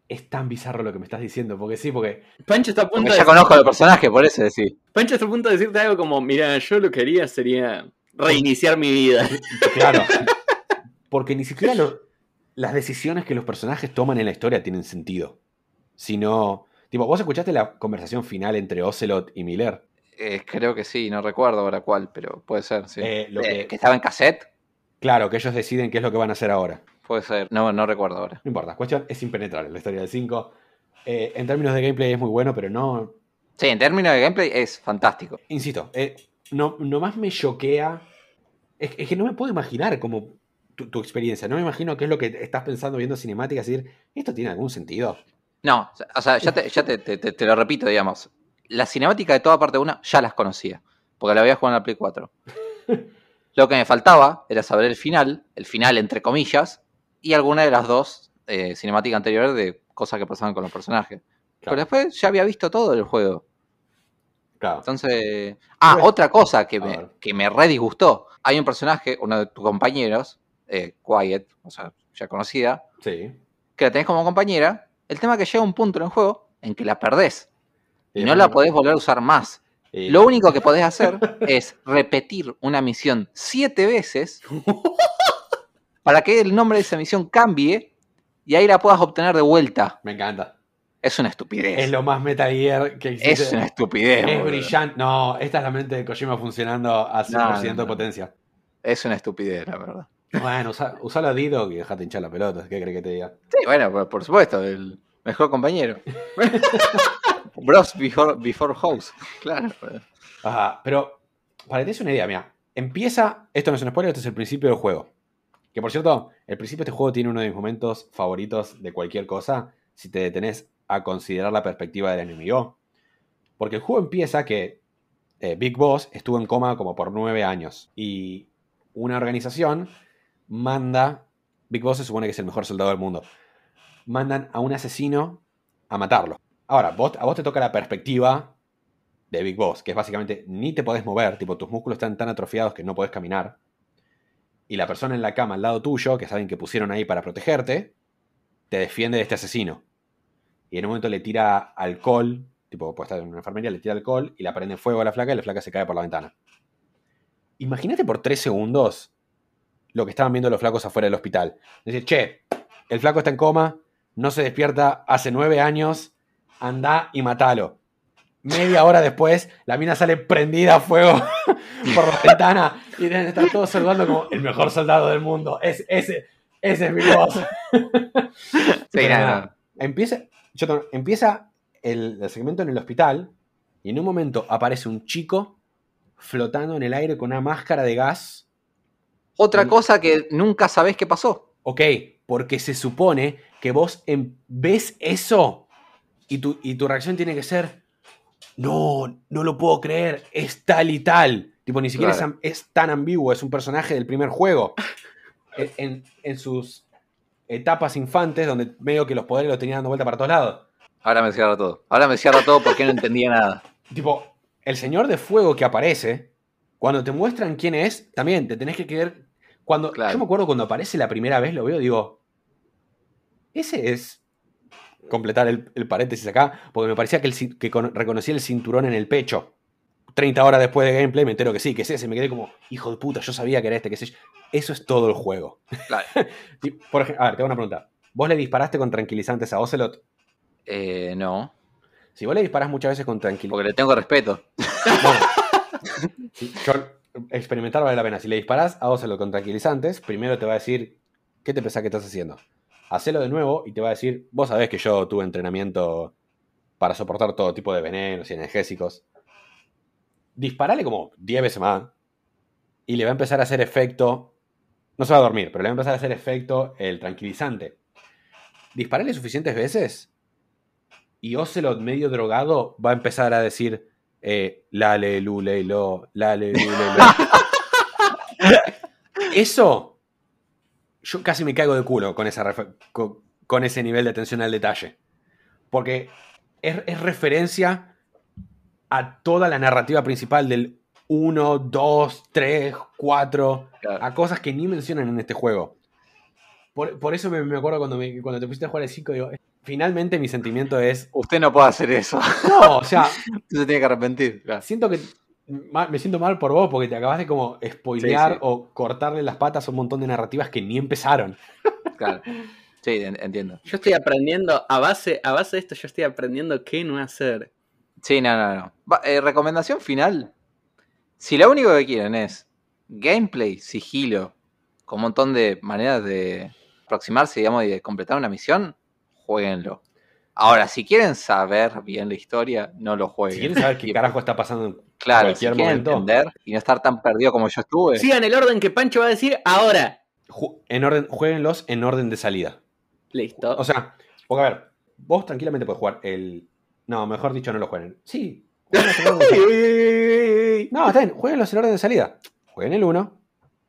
es tan bizarro lo que me estás diciendo, porque sí, porque... Pancho está a punto de... Ya conozco al personaje, por eso decís. Pancho está a punto de decirte algo como, mira, yo lo que haría sería reiniciar mi vida. *laughs* Claro. Porque ni siquiera las decisiones que los personajes toman en la historia tienen sentido. Sino... Tipo, ¿vos escuchaste la conversación final entre Ocelot y Miller? Eh, creo que sí, no recuerdo ahora cuál, pero puede ser, sí. Eh, eh, que estaba en cassette? Claro, que ellos deciden qué es lo que van a hacer ahora. Puede ser, no, no recuerdo ahora. No importa, cuestión es impenetrable la historia del 5. Eh, en términos de gameplay es muy bueno, pero no. Sí, en términos de gameplay es fantástico. Insisto, eh, no, nomás me choquea. Es, que no me puedo imaginar como tu, experiencia. No me imagino qué es lo que estás pensando viendo cinemáticas y decir, ¿esto tiene algún sentido? No, o sea, ya, te, ya te, lo repito, digamos. La cinemática de toda parte 1 ya las conocía, porque la había jugado en la Play 4. *laughs* lo que me faltaba era saber el final, el final entre comillas, y alguna de las dos eh, cinemáticas anteriores de cosas que pasaban con los personajes. Pero después ya había visto todo el juego. Claro. Entonces. Ah, otra cosa que me, que me re disgustó. Hay un personaje, uno de tus compañeros, eh, Quiet, o sea, ya conocida. Sí. Que la tenés como compañera. El tema es que llega un punto en el juego en que la perdés. Y, no la podés volver a usar más. Lo único que podés *laughs* hacer es repetir una misión siete veces *laughs* para que el nombre de esa misión cambie y ahí la puedas obtener de vuelta. Me encanta. Es una estupidez. Es lo más Metal Gear que existe. Es una estupidez. Es brillante. No, esta es la mente de Kojima funcionando a 100% de potencia. Es una estupidez, la verdad. Bueno, usa, la Dido y dejate hinchar la pelota. ¿Qué crees que te diga? Sí, bueno, por, supuesto, el mejor compañero. *laughs* Bros before, before house. Claro. Ajá, pero para que te des una idea, mira. Empieza, esto no es un spoiler, este es el principio del juego. Que por cierto, el principio de este juego tiene uno de mis momentos favoritos de cualquier cosa, si te detenés a considerar la perspectiva del enemigo. Porque el juego empieza que eh, Big Boss estuvo en coma como por nueve años y una organización manda Big Boss se supone que es el mejor soldado del mundo. Mandan a un asesino a matarlo. Ahora, a vos te toca la perspectiva de Big Boss, que es básicamente ni te podés mover, tipo tus músculos están tan atrofiados que no podés caminar. Y la persona en la cama al lado tuyo, que saben que pusieron ahí para protegerte, te defiende de este asesino. Y en un momento le tira alcohol, tipo, puede estar en una enfermería, le tira alcohol y la prende fuego a la flaca y la flaca se cae por la ventana. Imagínate por tres segundos lo que estaban viendo los flacos afuera del hospital. Decir, che, el flaco está en coma, no se despierta hace nueve años, anda y matalo. Media hora después, la mina sale prendida a fuego *laughs* por la ventana y estar todos saludando como el mejor soldado del mundo. Es, ese, ese es mi voz. *laughs* Sí, nada. Empieza, empieza el, el segmento en el hospital y en un momento aparece un chico flotando en el aire con una máscara de gas. Otra cosa que nunca sabés qué pasó. Ok, porque se supone que vos ves eso y tu, y tu reacción tiene que ser, no, no lo puedo creer, es tal y tal. Tipo, ni siquiera es, tan ambiguo, es un personaje del primer juego. *laughs* en, en, sus etapas infantes, donde medio que los poderes lo tenían dando vuelta para todos lados. Ahora me cierra todo. Ahora me cierra todo porque no entendía nada. *laughs* Tipo, el señor de fuego que aparece, cuando te muestran quién es, también te tenés que quedar. Cuando, Yo me acuerdo cuando aparece la primera vez, lo veo, digo. Ese es. Completar el, paréntesis acá, porque me parecía que, el, que reconocía el cinturón en el pecho. 30 horas después de gameplay me entero que sí, que es ese. Me quedé como, hijo de puta, yo sabía que era este, que sé Eso es todo el juego. Claro. *laughs* Por ejemplo, a ver, te hago una pregunta. ¿Vos le disparaste con tranquilizantes a Ocelot? Eh, no. Si vos le disparas muchas veces con tranquilidad. Porque le tengo respeto. *laughs* experimentar vale la pena. Si le disparas a Ocelo con tranquilizantes, primero te va a decir, ¿qué te pensás que estás haciendo? Hacelo de nuevo y te va a decir, vos sabés que yo tuve entrenamiento para soportar todo tipo de venenos y energésicos. Disparale como 10 veces más y le va a empezar a hacer efecto. No se va a dormir, pero le va a empezar a hacer efecto el tranquilizante. Disparale suficientes veces y Ocelot medio drogado va a empezar a decir eh, la le lule lo, la le lo. *laughs* Eso, yo casi me caigo de culo con, esa con, ese nivel de atención al detalle. Porque es, referencia a toda la narrativa principal del 1, 2, 3, 4, a cosas que ni mencionan en este juego. Por, eso me, acuerdo cuando, cuando te pusiste a jugar el 5, digo, finalmente mi sentimiento es. Usted no puede hacer eso. No, o sea. *laughs* Usted se tiene que arrepentir. Siento que. Me siento mal por vos porque te acabas de como spoilear o cortarle las patas a un montón de narrativas que ni empezaron. Claro. Sí, entiendo. Yo estoy aprendiendo, a base, a base de esto, yo estoy aprendiendo qué no hacer. Sí, no, no, no. Eh, recomendación final. Si lo único que quieren es gameplay, sigilo, con un montón de maneras de aproximarse, digamos, y de completar una misión, jueguenlo. Ahora, si quieren saber bien la historia, no lo jueguen. Si quieren saber *laughs* qué carajo está pasando en claro, cualquier si momento. entender y no estar tan perdido como yo estuve. Sigan el orden que Pancho va a decir ahora. En orden, jueguenlos en orden de salida. Listo. O sea, porque a ver, vos tranquilamente puedes jugar el. No, mejor dicho, no lo jueguen. Sí. no, está bien, jueguenlos en orden de salida. Jueguen el 1,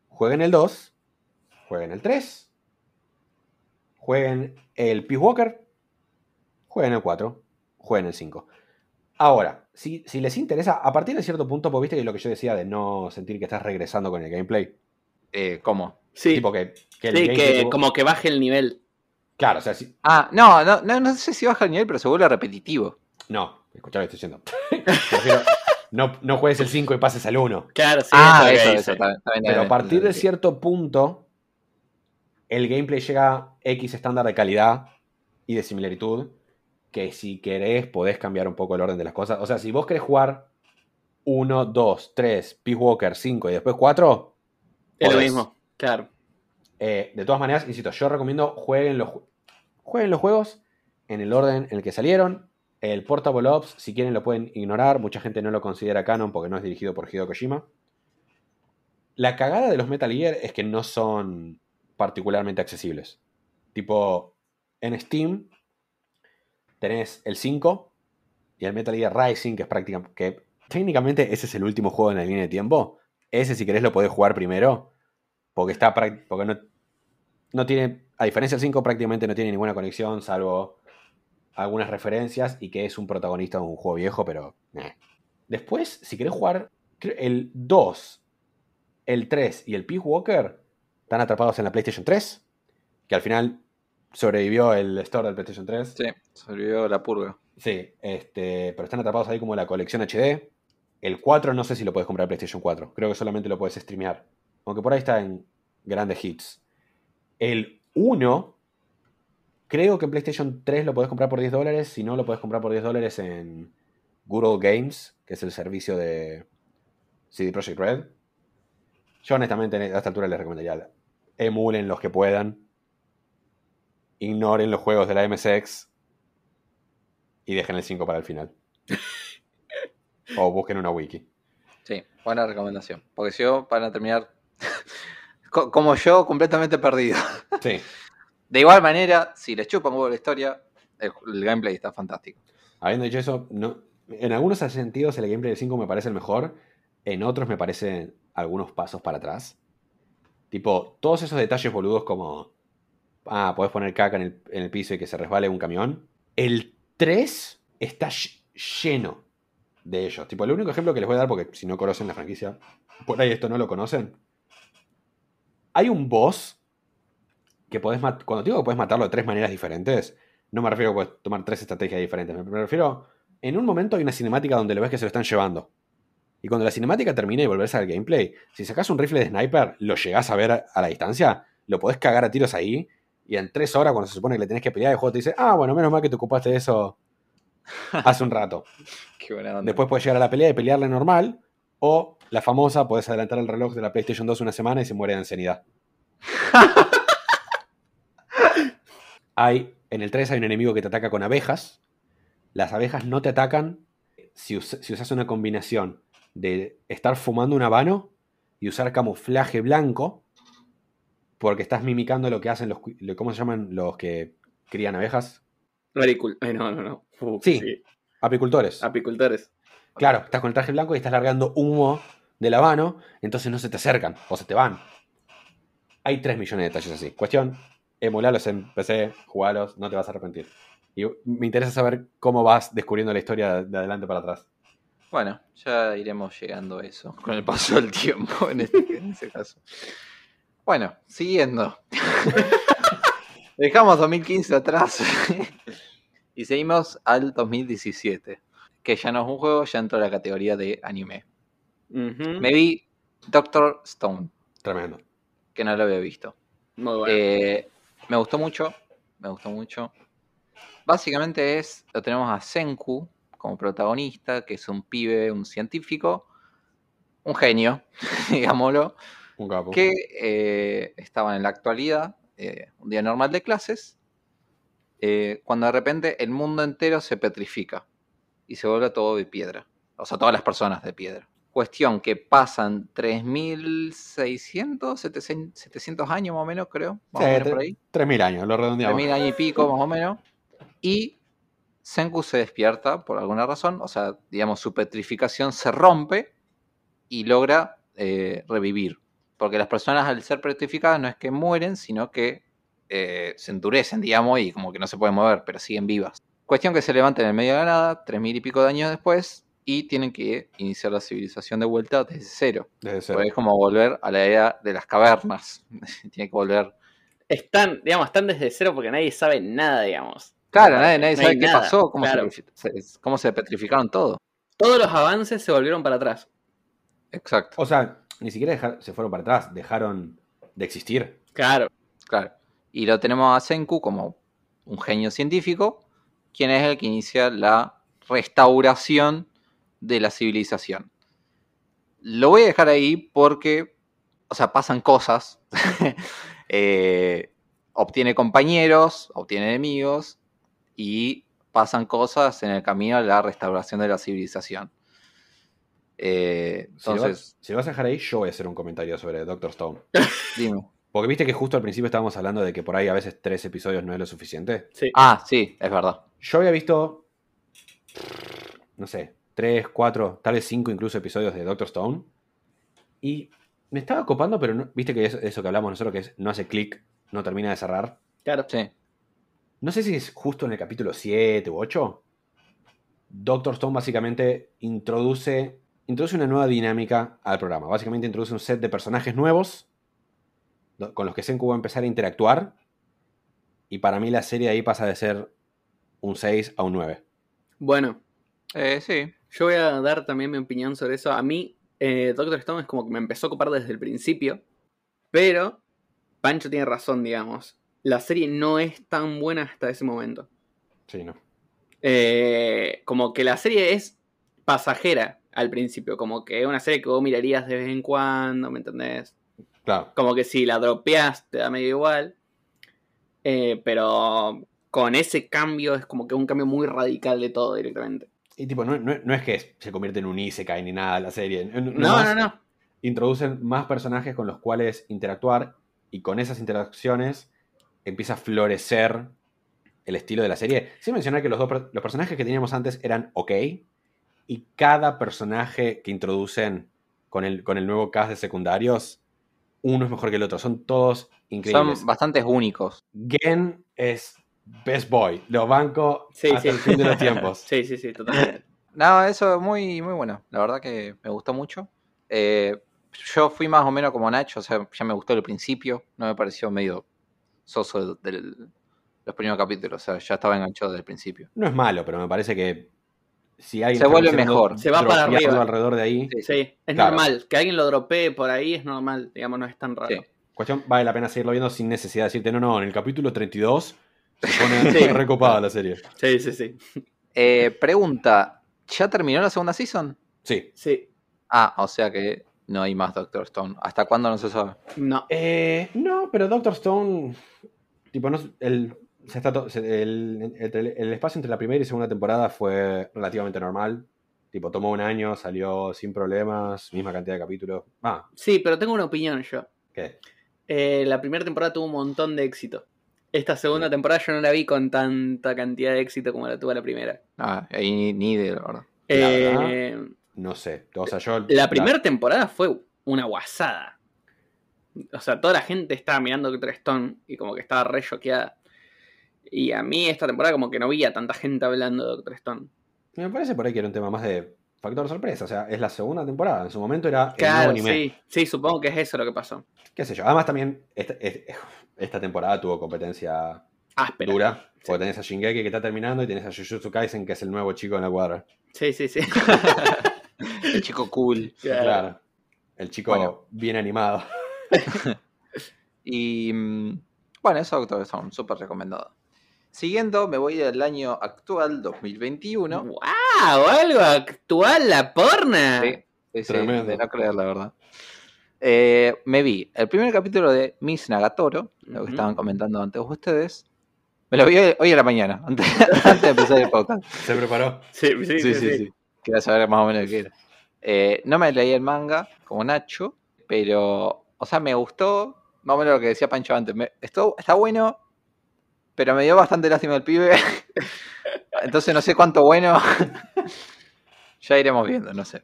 jueguen el 2, jueguen el 3, Jueguen el Peace Walker, jueguen el 4, jueguen el 5. Ahora, si, si, les interesa, a partir de cierto punto, pues viste que lo que yo decía de no sentir que estás regresando con el gameplay. Eh, ¿Cómo? Sí. Tipo que, que, como que baje el nivel. Claro, o sea, si... Ah, no, no, no, no, sé si baja el nivel, pero se vuelve repetitivo. No, escucha lo que estoy diciendo. *laughs* no, no juegues el 5 y pases al 1. Claro, sí. Ah, eso, eso, Pero a partir de cierto punto, el gameplay llega a X estándar de calidad y de similaritud, que si querés podés cambiar un poco el orden de las cosas. O sea, si vos querés jugar 1, 2, 3, Peace Walker, 5 y después 4, es lo mismo, claro. Eh, de todas maneras, insisto, yo recomiendo jueguen los, jueguen los juegos en el orden en el que salieron. El Portable Ops, si quieren, lo pueden ignorar. Mucha gente no lo considera canon porque no es dirigido por Hideo Kojima. La cagada de los Metal Gear es que no son particularmente accesibles. Tipo, en Steam tenés el 5 y el Metal Gear Rising, que es prácticamente. técnicamente ese es el último juego en la línea de tiempo. Ese, si querés, lo podés jugar primero. Porque está porque no, no tiene, a diferencia del 5, prácticamente no tiene ninguna conexión, salvo algunas referencias y que es un protagonista de un juego viejo, pero... Después, si querés jugar el 2, el 3 y el Peace Walker, están atrapados en la PlayStation 3, que al final sobrevivió el store del PlayStation 3. Sí, sobrevivió la purga. Sí, este, pero están atrapados ahí como la colección HD. El 4 no sé si lo puedes comprar en PlayStation 4. Creo que solamente lo puedes streamear. Aunque por ahí está en grandes hits. El 1, creo que en PlayStation 3 lo puedes comprar por 10 dólares. Si no, lo puedes comprar por 10 dólares en Google Games, que es el servicio de CD Projekt Red. Yo honestamente a esta altura les recomendaría emulen los que puedan. Ignoren los juegos de la MSX y dejen el 5 para el final. *laughs* o busquen una wiki. Sí, buena recomendación. Porque si yo, para terminar, *laughs* como yo, completamente perdido. *laughs* Sí. De igual manera, si les chupan huevo la historia, el, gameplay está fantástico. Habiendo dicho eso, no, en algunos sentidos el gameplay del 5 me parece el mejor, en otros me parecen algunos pasos para atrás. Tipo, todos esos detalles boludos como, ah, podés poner caca en el, en el piso y que se resbale un camión. El 3 está lleno de ellos. Tipo, el único ejemplo que les voy a dar, porque si no conocen la franquicia, por ahí esto no lo conocen. Hay un boss que podés matar. Cuando digo que podés matarlo de tres maneras diferentes, no me refiero a que tomar tres estrategias diferentes. Me refiero. En un momento hay una cinemática donde lo ves que se lo están llevando. Y cuando la cinemática termina y volvés al gameplay, si sacas un rifle de sniper, lo llegás a ver a la distancia, lo podés cagar a tiros ahí. Y en tres horas, cuando se supone que le tenés que pelear, el juego te dice, ah, bueno, menos mal que te ocupaste de eso *laughs* hace un rato. Después puedes llegar a la pelea y pelearle normal. O la famosa, puedes adelantar el reloj de la PlayStation 2 una semana y se muere de ansiedad. *laughs* hay, en el 3 hay un enemigo que te ataca con abejas. Las abejas no te atacan si, si usas una combinación de estar fumando un habano y usar camuflaje blanco, porque estás mimicando lo que hacen los. ¿Cómo se llaman los que crían abejas? no, no, no. sí, apicultores. Apicultores. Claro, estás con el traje blanco y estás largando humo del habano, entonces no se te acercan o se te van. Hay 3 millones de detalles así. Cuestión, emularlos en PC, jugarlos, no te vas a arrepentir. Y me interesa saber cómo vas descubriendo la historia de adelante para atrás. Bueno, ya iremos llegando a eso con el paso del tiempo en, este, ese caso. Bueno, siguiendo. Dejamos 2015 atrás y seguimos al 2017, que ya no es un juego, ya entró a la categoría de anime. Me vi Doctor Stone. Tremendo. Que no lo había visto. Muy bueno. Eh, me gustó mucho, me gustó mucho. Básicamente es, lo tenemos a Senku, como protagonista, que es un pibe, un científico, un genio, *laughs* digámoslo, que eh, estaba en la actualidad, eh, un día normal de clases, eh, cuando de repente el mundo entero se petrifica y se vuelve todo de piedra, o sea, todas las personas de piedra. Cuestión que pasan 3.600, 700 años más o menos, creo. Más o menos por ahí. 3.000 años, lo redondeamos. 3.000 años y pico, más o menos. Y Senku se despierta por alguna razón, o sea, digamos, su petrificación se rompe y logra eh, revivir. Porque las personas al ser petrificadas no es que mueren, sino que eh, se endurecen, digamos, y como que no se pueden mover, pero siguen vivas. Cuestión que se levantan en el medio de la nada, tres mil y pico de años después, y tienen que iniciar la civilización de vuelta desde cero. Desde cero. es como volver a la era de las cavernas. *laughs* Tiene que volver. Están, digamos, están desde cero porque nadie sabe nada, digamos. Claro, nadie, sabe qué pasó, cómo, se, cómo se petrificaron todo. Todos los avances se volvieron para atrás. Exacto. O sea, ni siquiera se fueron para atrás, dejaron de existir. Claro. Claro. Y lo tenemos a Senku como un genio científico, quien es el que inicia la restauración de la civilización. Lo voy a dejar ahí porque, o sea, pasan cosas. *laughs* Eh, obtiene compañeros, obtiene enemigos, y pasan cosas en el camino a la restauración de la civilización. Eh, entonces, si lo, vas, a dejar ahí, yo voy a hacer un comentario sobre Doctor Stone. *laughs* Dime. Porque viste que justo al principio estábamos hablando de que por ahí a veces tres episodios no es lo suficiente. Sí. Ah, sí, es verdad. Yo había visto, no sé, tres, cuatro, tal vez cinco incluso episodios de Doctor Stone. Y me estaba copando, pero no, viste que eso, eso que hablamos nosotros que es, no hace clic no termina de cerrar. Claro. Sí. No sé si es justo en el capítulo 7 u 8. Doctor Stone básicamente introduce, introduce una nueva dinámica al programa. Básicamente introduce un set de personajes nuevos con los que Senku va a empezar a interactuar. Y para mí la serie ahí pasa de ser un 6 a un 9. Bueno. Eh, sí. Yo voy a dar también mi opinión sobre eso. A mí, eh, Doctor Stone es como que me empezó a ocupar desde el principio. Pero Pancho tiene razón, digamos. La serie no es tan buena hasta ese momento. Sí, no. Eh, como que la serie es pasajera al principio. Como que es una serie que vos mirarías de vez en cuando, ¿me entendés? Claro. Como que si la dropeas te da medio igual. Eh, pero con ese cambio es como que un cambio muy radical de todo directamente. Y tipo, no, no, es que se convierte en un Isekai ni nada la serie. No, no, no. Introducen más personajes con los cuales interactuar y con esas interacciones empieza a florecer el estilo de la serie. Sin mencionar que los, dos, los personajes que teníamos antes eran ok y cada personaje que introducen con el, con el nuevo cast de secundarios, uno es mejor que el otro. Son todos increíbles. Son bastantes únicos. Gen es Best Boy. Lo banco sí, hasta el fin de los tiempos. *laughs* sí, sí, sí, totalmente. No, eso es muy, muy bueno. La verdad que me gustó mucho. Eh, yo fui más o menos como Nacho, o sea, ya me gustó el principio. No me pareció medio soso de los primeros capítulos. O sea, ya estaba enganchado desde el principio. No es malo, pero me parece que si alguien se vuelve mejor. Se va para arriba. alrededor de ahí. Sí, es normal. Que alguien lo dropee por ahí es normal. Digamos, no es tan raro. Cuestión, vale la pena seguirlo viendo sin necesidad de decirte, no, no, en el capítulo 32 se pone *laughs* recopada la serie. Sí, sí, sí. Eh, pregunta, ¿ya terminó la segunda season? Sí. Sí. Ah, o sea que no hay más Doctor Stone. ¿Hasta cuándo no se sabe? No. Eh, no, pero Doctor Stone. Tipo, no, el, el, espacio entre la primera y segunda temporada fue relativamente normal. Tipo, tomó un año, salió sin problemas, misma cantidad de capítulos. Ah. Sí, pero tengo una opinión yo. ¿Qué? Eh, la primera temporada tuvo un montón de éxito. Esta segunda temporada yo no la vi con tanta cantidad de éxito como la tuvo la primera. Ah, ahí ni, de verdad. Eh, no sé. O sea, yo. La primera temporada fue una guasada. O sea, toda la gente estaba mirando Stone y como que estaba re choqueada. Y a mí esta temporada como que no vi a tanta gente hablando de Doctor Stone. Me parece por ahí que era un tema más de factor sorpresa. O sea, es la segunda temporada. En su momento era claro, Sí, sí, supongo que es eso lo que pasó. Qué sé yo. Además también esta, temporada tuvo competencia Áspera. dura. Porque tenés a Shingeki que está terminando y tenés a Jujutsu Kaisen que es el nuevo chico en la cuadra. Sí, sí, sí. *laughs* el chico cool. Claro. El chico bien animado. *laughs* y mm, bueno, eso son súper recomendados. Siguiendo, me voy al año actual, 2021. ¡Wow! Algo actual, la porna. Sí, sí, de no creer, la verdad. Eh, me vi el primer capítulo de Miss Nagatoro, lo que estaban comentando antes ustedes. Me lo vi hoy a la mañana, *laughs* antes, de empezar el podcast. ¿Se preparó? Sí, sí, sí. sí, Quería saber más o menos qué era. Eh, no me leí el manga, como Nacho, pero, o sea, me gustó, más o menos lo que decía Pancho antes. Me, está bueno, pero me dio bastante lástima el pibe. *laughs* Entonces no sé cuánto bueno. *laughs* ya iremos viendo, no sé.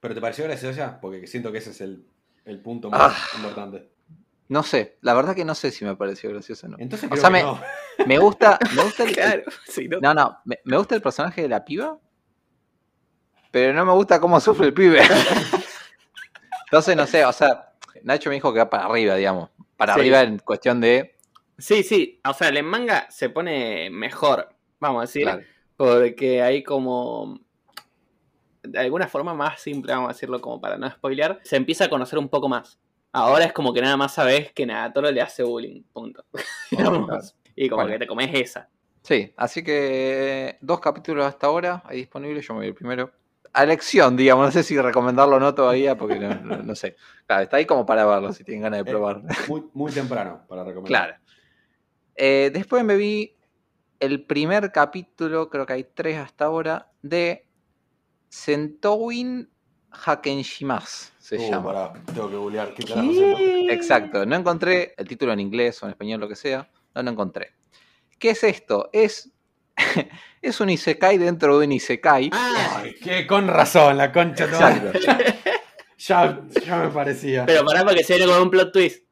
¿Pero te pareció graciosa? Porque siento que ese es el, punto más ah. importante. No sé, la verdad que no sé si me pareció gracioso o no. Entonces o sea, me, me, gusta, me gusta el, *laughs* claro, no. no, me, me, gusta el personaje de la piba, pero no me gusta cómo sufre el pibe. Entonces, no sé, o sea, Nacho me dijo que va para arriba, digamos. Para arriba en cuestión de Sí, sí, o sea, el manga se pone mejor, vamos a decir, porque hay como, de alguna forma más simple, vamos a decirlo como para no spoilear, se empieza a conocer un poco más. Ahora es como que nada más sabes que Nagatoro le hace bullying, punto. *laughs* y como que te comes esa. Sí, así que dos capítulos hasta ahora hay disponibles, yo me voy el primero. A elección, digamos, no sé si recomendarlo o no todavía, porque no, sé. Claro, está ahí como para verlo, si tienen ganas de probar. Muy, muy temprano para recomendar. Claro. Eh, después me vi el primer capítulo, creo que hay tres hasta ahora, de Sentowin Hakenshimas. Se uh, llama. tengo que googlear. Exacto, no encontré el título en inglés o en español, lo que sea. No lo encontré. ¿Qué es esto? Es, *laughs* es un Isekai dentro de un Isekai. Ay, que con razón, la concha Exacto. ya, ya me parecía. Pero pará para que se viene con un plot twist.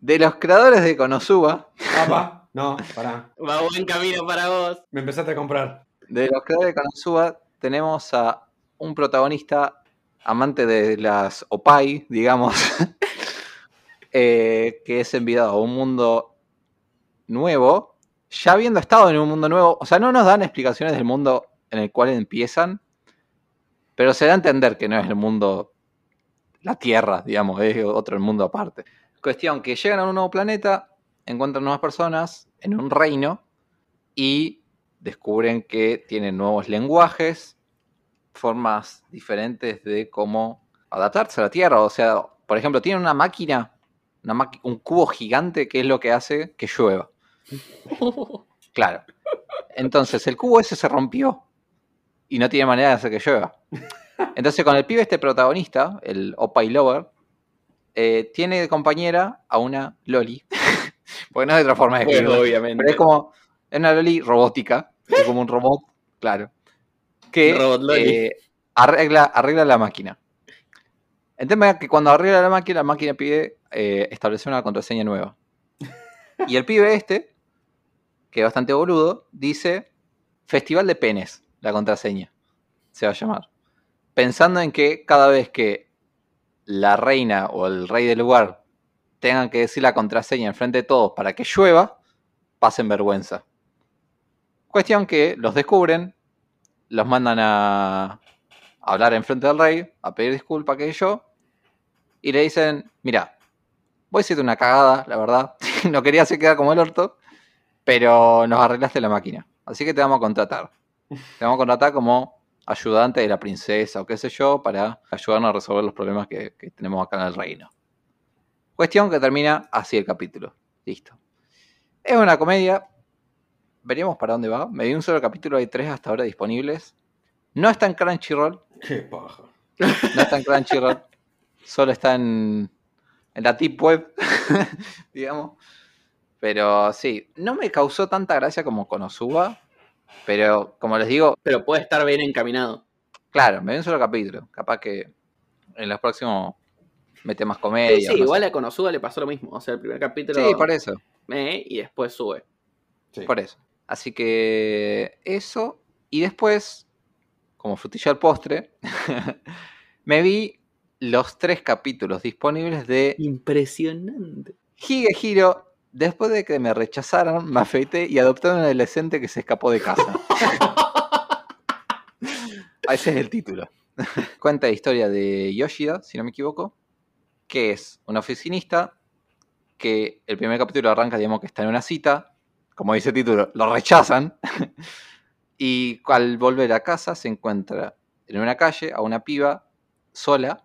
De los creadores de Konosuba. Papá, no, pará. Va buen camino para vos. Me empezaste a comprar. De los creadores de Konosuba tenemos a un protagonista amante de las Opai, digamos, *laughs* eh, que es enviado a un mundo nuevo, ya habiendo estado en un mundo nuevo, o sea, no nos dan explicaciones del mundo en el cual empiezan, pero se da a entender que no es el mundo, la Tierra, digamos, es otro mundo aparte. Cuestión que llegan a un nuevo planeta, encuentran nuevas personas en un reino y descubren que tienen nuevos lenguajes, formas diferentes de cómo adaptarse a la Tierra. O sea, por ejemplo, tienen una máquina, un cubo gigante que es lo que hace que llueva. *laughs* Claro. Entonces el cubo ese se rompió y no tiene manera de hacer que llueva. Entonces con el pibe este protagonista, el Opay Lover, eh, tiene de compañera a una Loli. Porque no es de otra forma de escribirlo. obviamente. Pero es como, es una Loli robótica, es como un robot, claro. Que eh, arregla, arregla la máquina. El tema es que cuando arregla la máquina, la máquina pide eh, establecer una contraseña nueva. Y el pibe este, que es bastante boludo, dice Festival de Penes, la contraseña. Se va a llamar. Pensando en que cada vez que la reina o el rey del lugar tengan que decir la contraseña enfrente de todos para que llueva, pasen vergüenza. Cuestión que los descubren, los mandan a hablar enfrente del rey, a pedir disculpas, que yo, y le dicen, mira, voy a hacerte una cagada, la verdad, *laughs* no quería hacer quedar como el orto, pero nos arreglaste la máquina, así que te vamos a contratar. Te vamos a contratar como ayudante de la princesa o qué sé yo, para ayudarnos a resolver los problemas que, tenemos acá en el reino. Cuestión que termina así el capítulo. Listo. Es una comedia. Veremos para dónde va. Me di un solo capítulo, hay tres hasta ahora disponibles. No está en Crunchyroll. Qué paja. No está en Crunchyroll. solo está en, en la Tip Web, *laughs* digamos. Pero sí, no me causó tanta gracia como Konosuba. Pero como les digo. Pero puede estar bien encaminado. Claro, me dio un solo capítulo. Capaz que en los próximos mete más comedia. Sí, igual a Konosuba le pasó lo mismo. O sea, el primer capítulo. Sí, por eso. y después sube. Por eso. Así que eso. Y después, como frutilla al postre, *laughs* me vi los tres capítulos disponibles de. Impresionante. Hige Hiro Después de que me rechazaron, me afeité y adopté a un adolescente que se escapó de casa. *laughs* Ese es el título. *laughs* Cuenta la historia de Yoshida, si no me equivoco, que es un oficinista que el primer capítulo arranca, digamos, que está en una cita, como dice el título, lo rechazan, *laughs* y al volver a casa se encuentra en una calle a una piba sola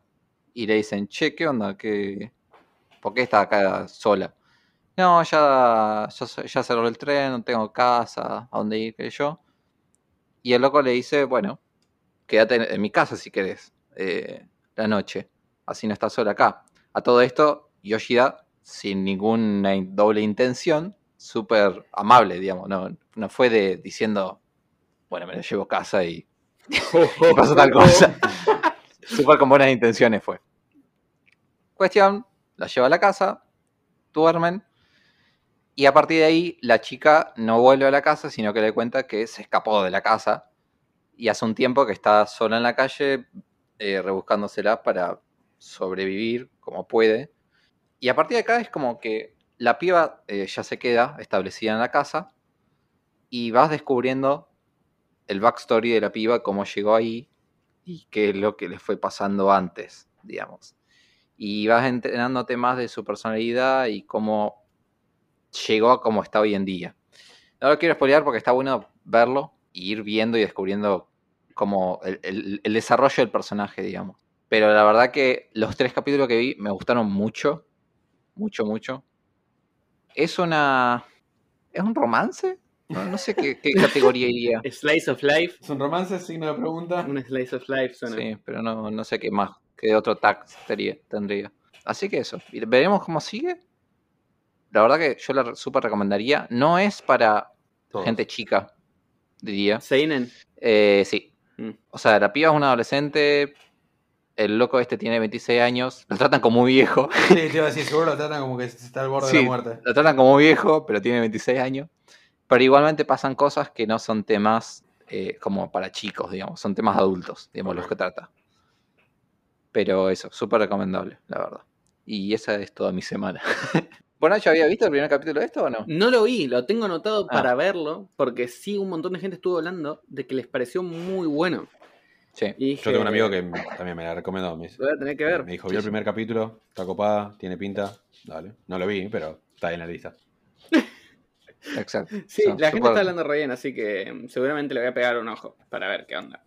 y le dicen, che, ¿qué onda? ¿Qué... ¿Por qué está acá sola? No, ya, ya, cerró el tren, no tengo casa, a dónde ir, que yo. Y el loco le dice, bueno, quédate en, mi casa si querés, eh, la noche. Así no estás sola acá. A todo esto, Yoshida, sin ninguna doble intención, súper amable, digamos. No, no fue de diciendo, bueno, me lo llevo a casa y, *laughs* y pasó tal cosa. *laughs* súper con buenas intenciones fue. Cuestión, la lleva a la casa, duermen y a partir de ahí, la chica no vuelve a la casa, sino que le cuenta que se escapó de la casa y hace un tiempo que está sola en la calle, eh, rebuscándosela para sobrevivir como puede. Y a partir de acá es como que la piba eh, ya se queda establecida en la casa y vas descubriendo el backstory de la piba, cómo llegó ahí y qué es lo que le fue pasando antes, digamos. Y vas entrenándote más de su personalidad y cómo llegó a como está hoy en día. No lo quiero spoilear porque está bueno verlo y ir viendo y descubriendo como el, desarrollo del personaje, digamos. Pero la verdad que los tres capítulos que vi me gustaron mucho. Mucho, mucho. Es una. ¿Es un romance? No, sé qué, *laughs* categoría iría. Slice of Life. ¿Es un romance? Signo de pregunta. Un Slice of Life Sí, pero no, no sé qué más, qué otro tag tendría. Así que eso. Veremos cómo sigue la verdad que yo la súper recomendaría. No es para gente chica, diría. ¿Seinen? Eh, sí. Mm. O sea, la piba es una adolescente el loco este tiene 26 años, lo tratan como viejo. *laughs* Sí, te iba a decir, seguro lo tratan como que está al borde de la muerte. Lo tratan como viejo, pero tiene 26 años. Pero igualmente pasan cosas que no son temas eh, como para chicos, digamos, son temas adultos, digamos, los que trata. Pero eso, súper recomendable, la verdad. Y esa es toda mi semana. *laughs* Bueno, ¿ya había visto el primer capítulo de esto o no? No lo vi, lo tengo anotado ah. para verlo, porque sí, un montón de gente estuvo hablando de que les pareció muy bueno. Sí. Yo tengo un amigo que también me la recomendó. Me, voy a tener que ver. Me dijo, vio el primer capítulo, está copada, tiene pinta. Dale. No lo vi, pero está en la lista. *laughs* Exacto. Sí, la gente está hablando re bien, así que mm, seguramente le voy a pegar un ojo para ver qué onda.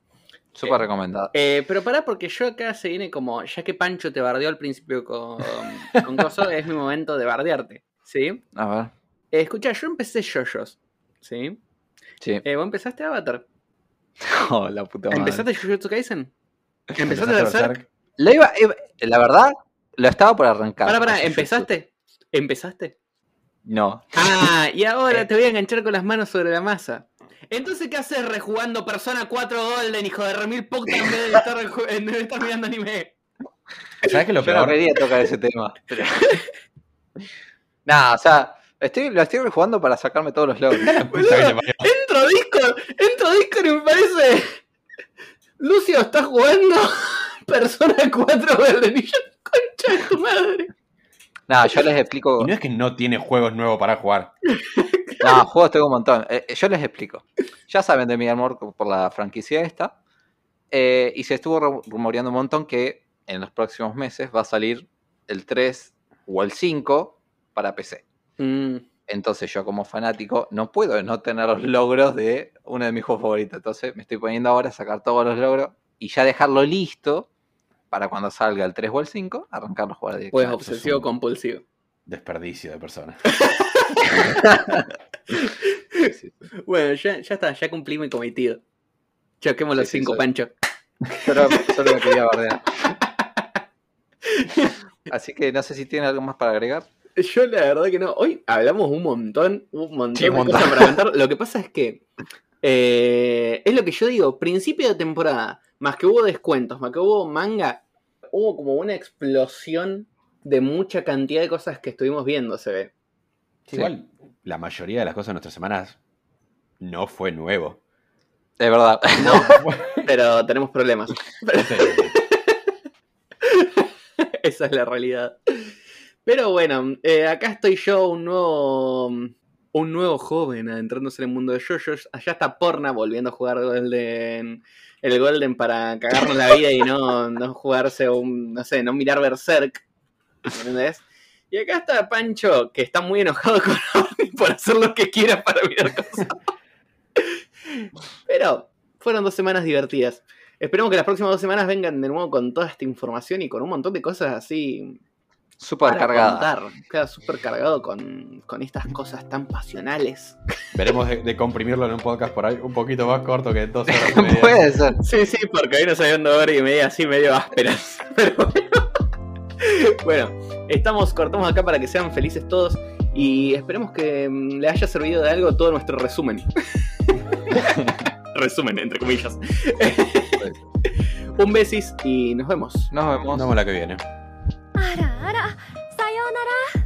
Súper recomendado. Eh, pero pará, porque yo acá se viene como, ya que Pancho te bardeó al principio con, *laughs* con Coso, es mi momento de bardearte. ¿Sí? A ver. Eh, escucha, yo empecé Yoyos. ¿Sí? Sí. Eh, ¿Vos empezaste Avatar? *laughs* Oh, la puta madre. ¿Empezaste Jujutsu Kaisen? *laughs* ¿Empezaste Berserk? La, iba, la verdad, lo estaba por arrancar. Pará, pará, ¿empezaste? ¿Empezaste? No. Ah, y ahora *laughs* te voy a enganchar con las manos sobre la masa. Entonces, ¿qué haces rejugando Persona 4 Golden, hijo de remil puta, en vez de estar, en vez de estar mirando anime? ¿Sabes que lo peor? Yo no quería tocar ese tema. Nada, o sea, estoy, lo estoy rejugando para sacarme todos los logros. Entro Discord, entro Discord y me parece. Lucio está jugando *laughs* Persona 4 Golden y yo, concha de tu madre. Nada, yo les explico. Y no es que no tiene juegos nuevos para jugar. No, juegos tengo un montón. Eh, yo les explico. Ya saben de mi amor por la franquicia esta. Eh, y se estuvo rumoreando un montón que en los próximos meses va a salir el 3 o el 5 para PC. Mm. Entonces yo como fanático no puedo no tener los logros de uno de mis juegos favoritos. Entonces me estoy poniendo ahora a sacar todos los logros y ya dejarlo listo para cuando salga el 3 o el 5, arrancarlo a jugar Pues obsesivo compulsivo. Desperdicio de personas. *laughs* Bueno, ya, está, ya cumplí mi cometido. Choquemos los cinco, Pancho. Solo, solo me quería bardear. *laughs* Así que no sé si tiene algo más para agregar. Yo la verdad que no. Hoy hablamos un montón, un montón de cosas para contar. Lo que pasa es que eh, es lo que yo digo, principio de temporada, más que hubo descuentos, más que hubo manga, hubo como una explosión de mucha cantidad de cosas que estuvimos viendo, se ve. Igual, la mayoría de las cosas de nuestras semanas no fue nuevo. Es verdad. No, *laughs* pero tenemos problemas. *laughs* Esa es la realidad. Pero bueno, eh, acá estoy yo, un nuevo, un nuevo joven adentrándose en el mundo de JoJo's. Allá está Porna volviendo a jugar Golden, el Golden para cagarnos la vida y no, no jugarse un, no sé, no mirar Berserk. ¿Entendés? Y acá está Pancho, que está muy enojado con por hacer lo que quiera para mirar cosas. Pero fueron dos semanas divertidas. Esperemos que las próximas dos semanas vengan de nuevo con toda esta información y con un montón de cosas así. Súper cargado. Queda súper cargado con, estas cosas tan pasionales. Veremos de, comprimirlo en un podcast por ahí un poquito más corto que dos horas y *laughs* media. Puede ser. Sí, sí, porque hoy nos habían dado hora y media así medio ásperas. *laughs* Pero bueno, estamos, cortamos acá para que sean felices todos y esperemos que mm, le haya servido de algo todo nuestro resumen. *laughs* resumen, entre comillas. Un besis y nos vemos. Nos vemos. Nos vemos la que viene. あらあらさようなら。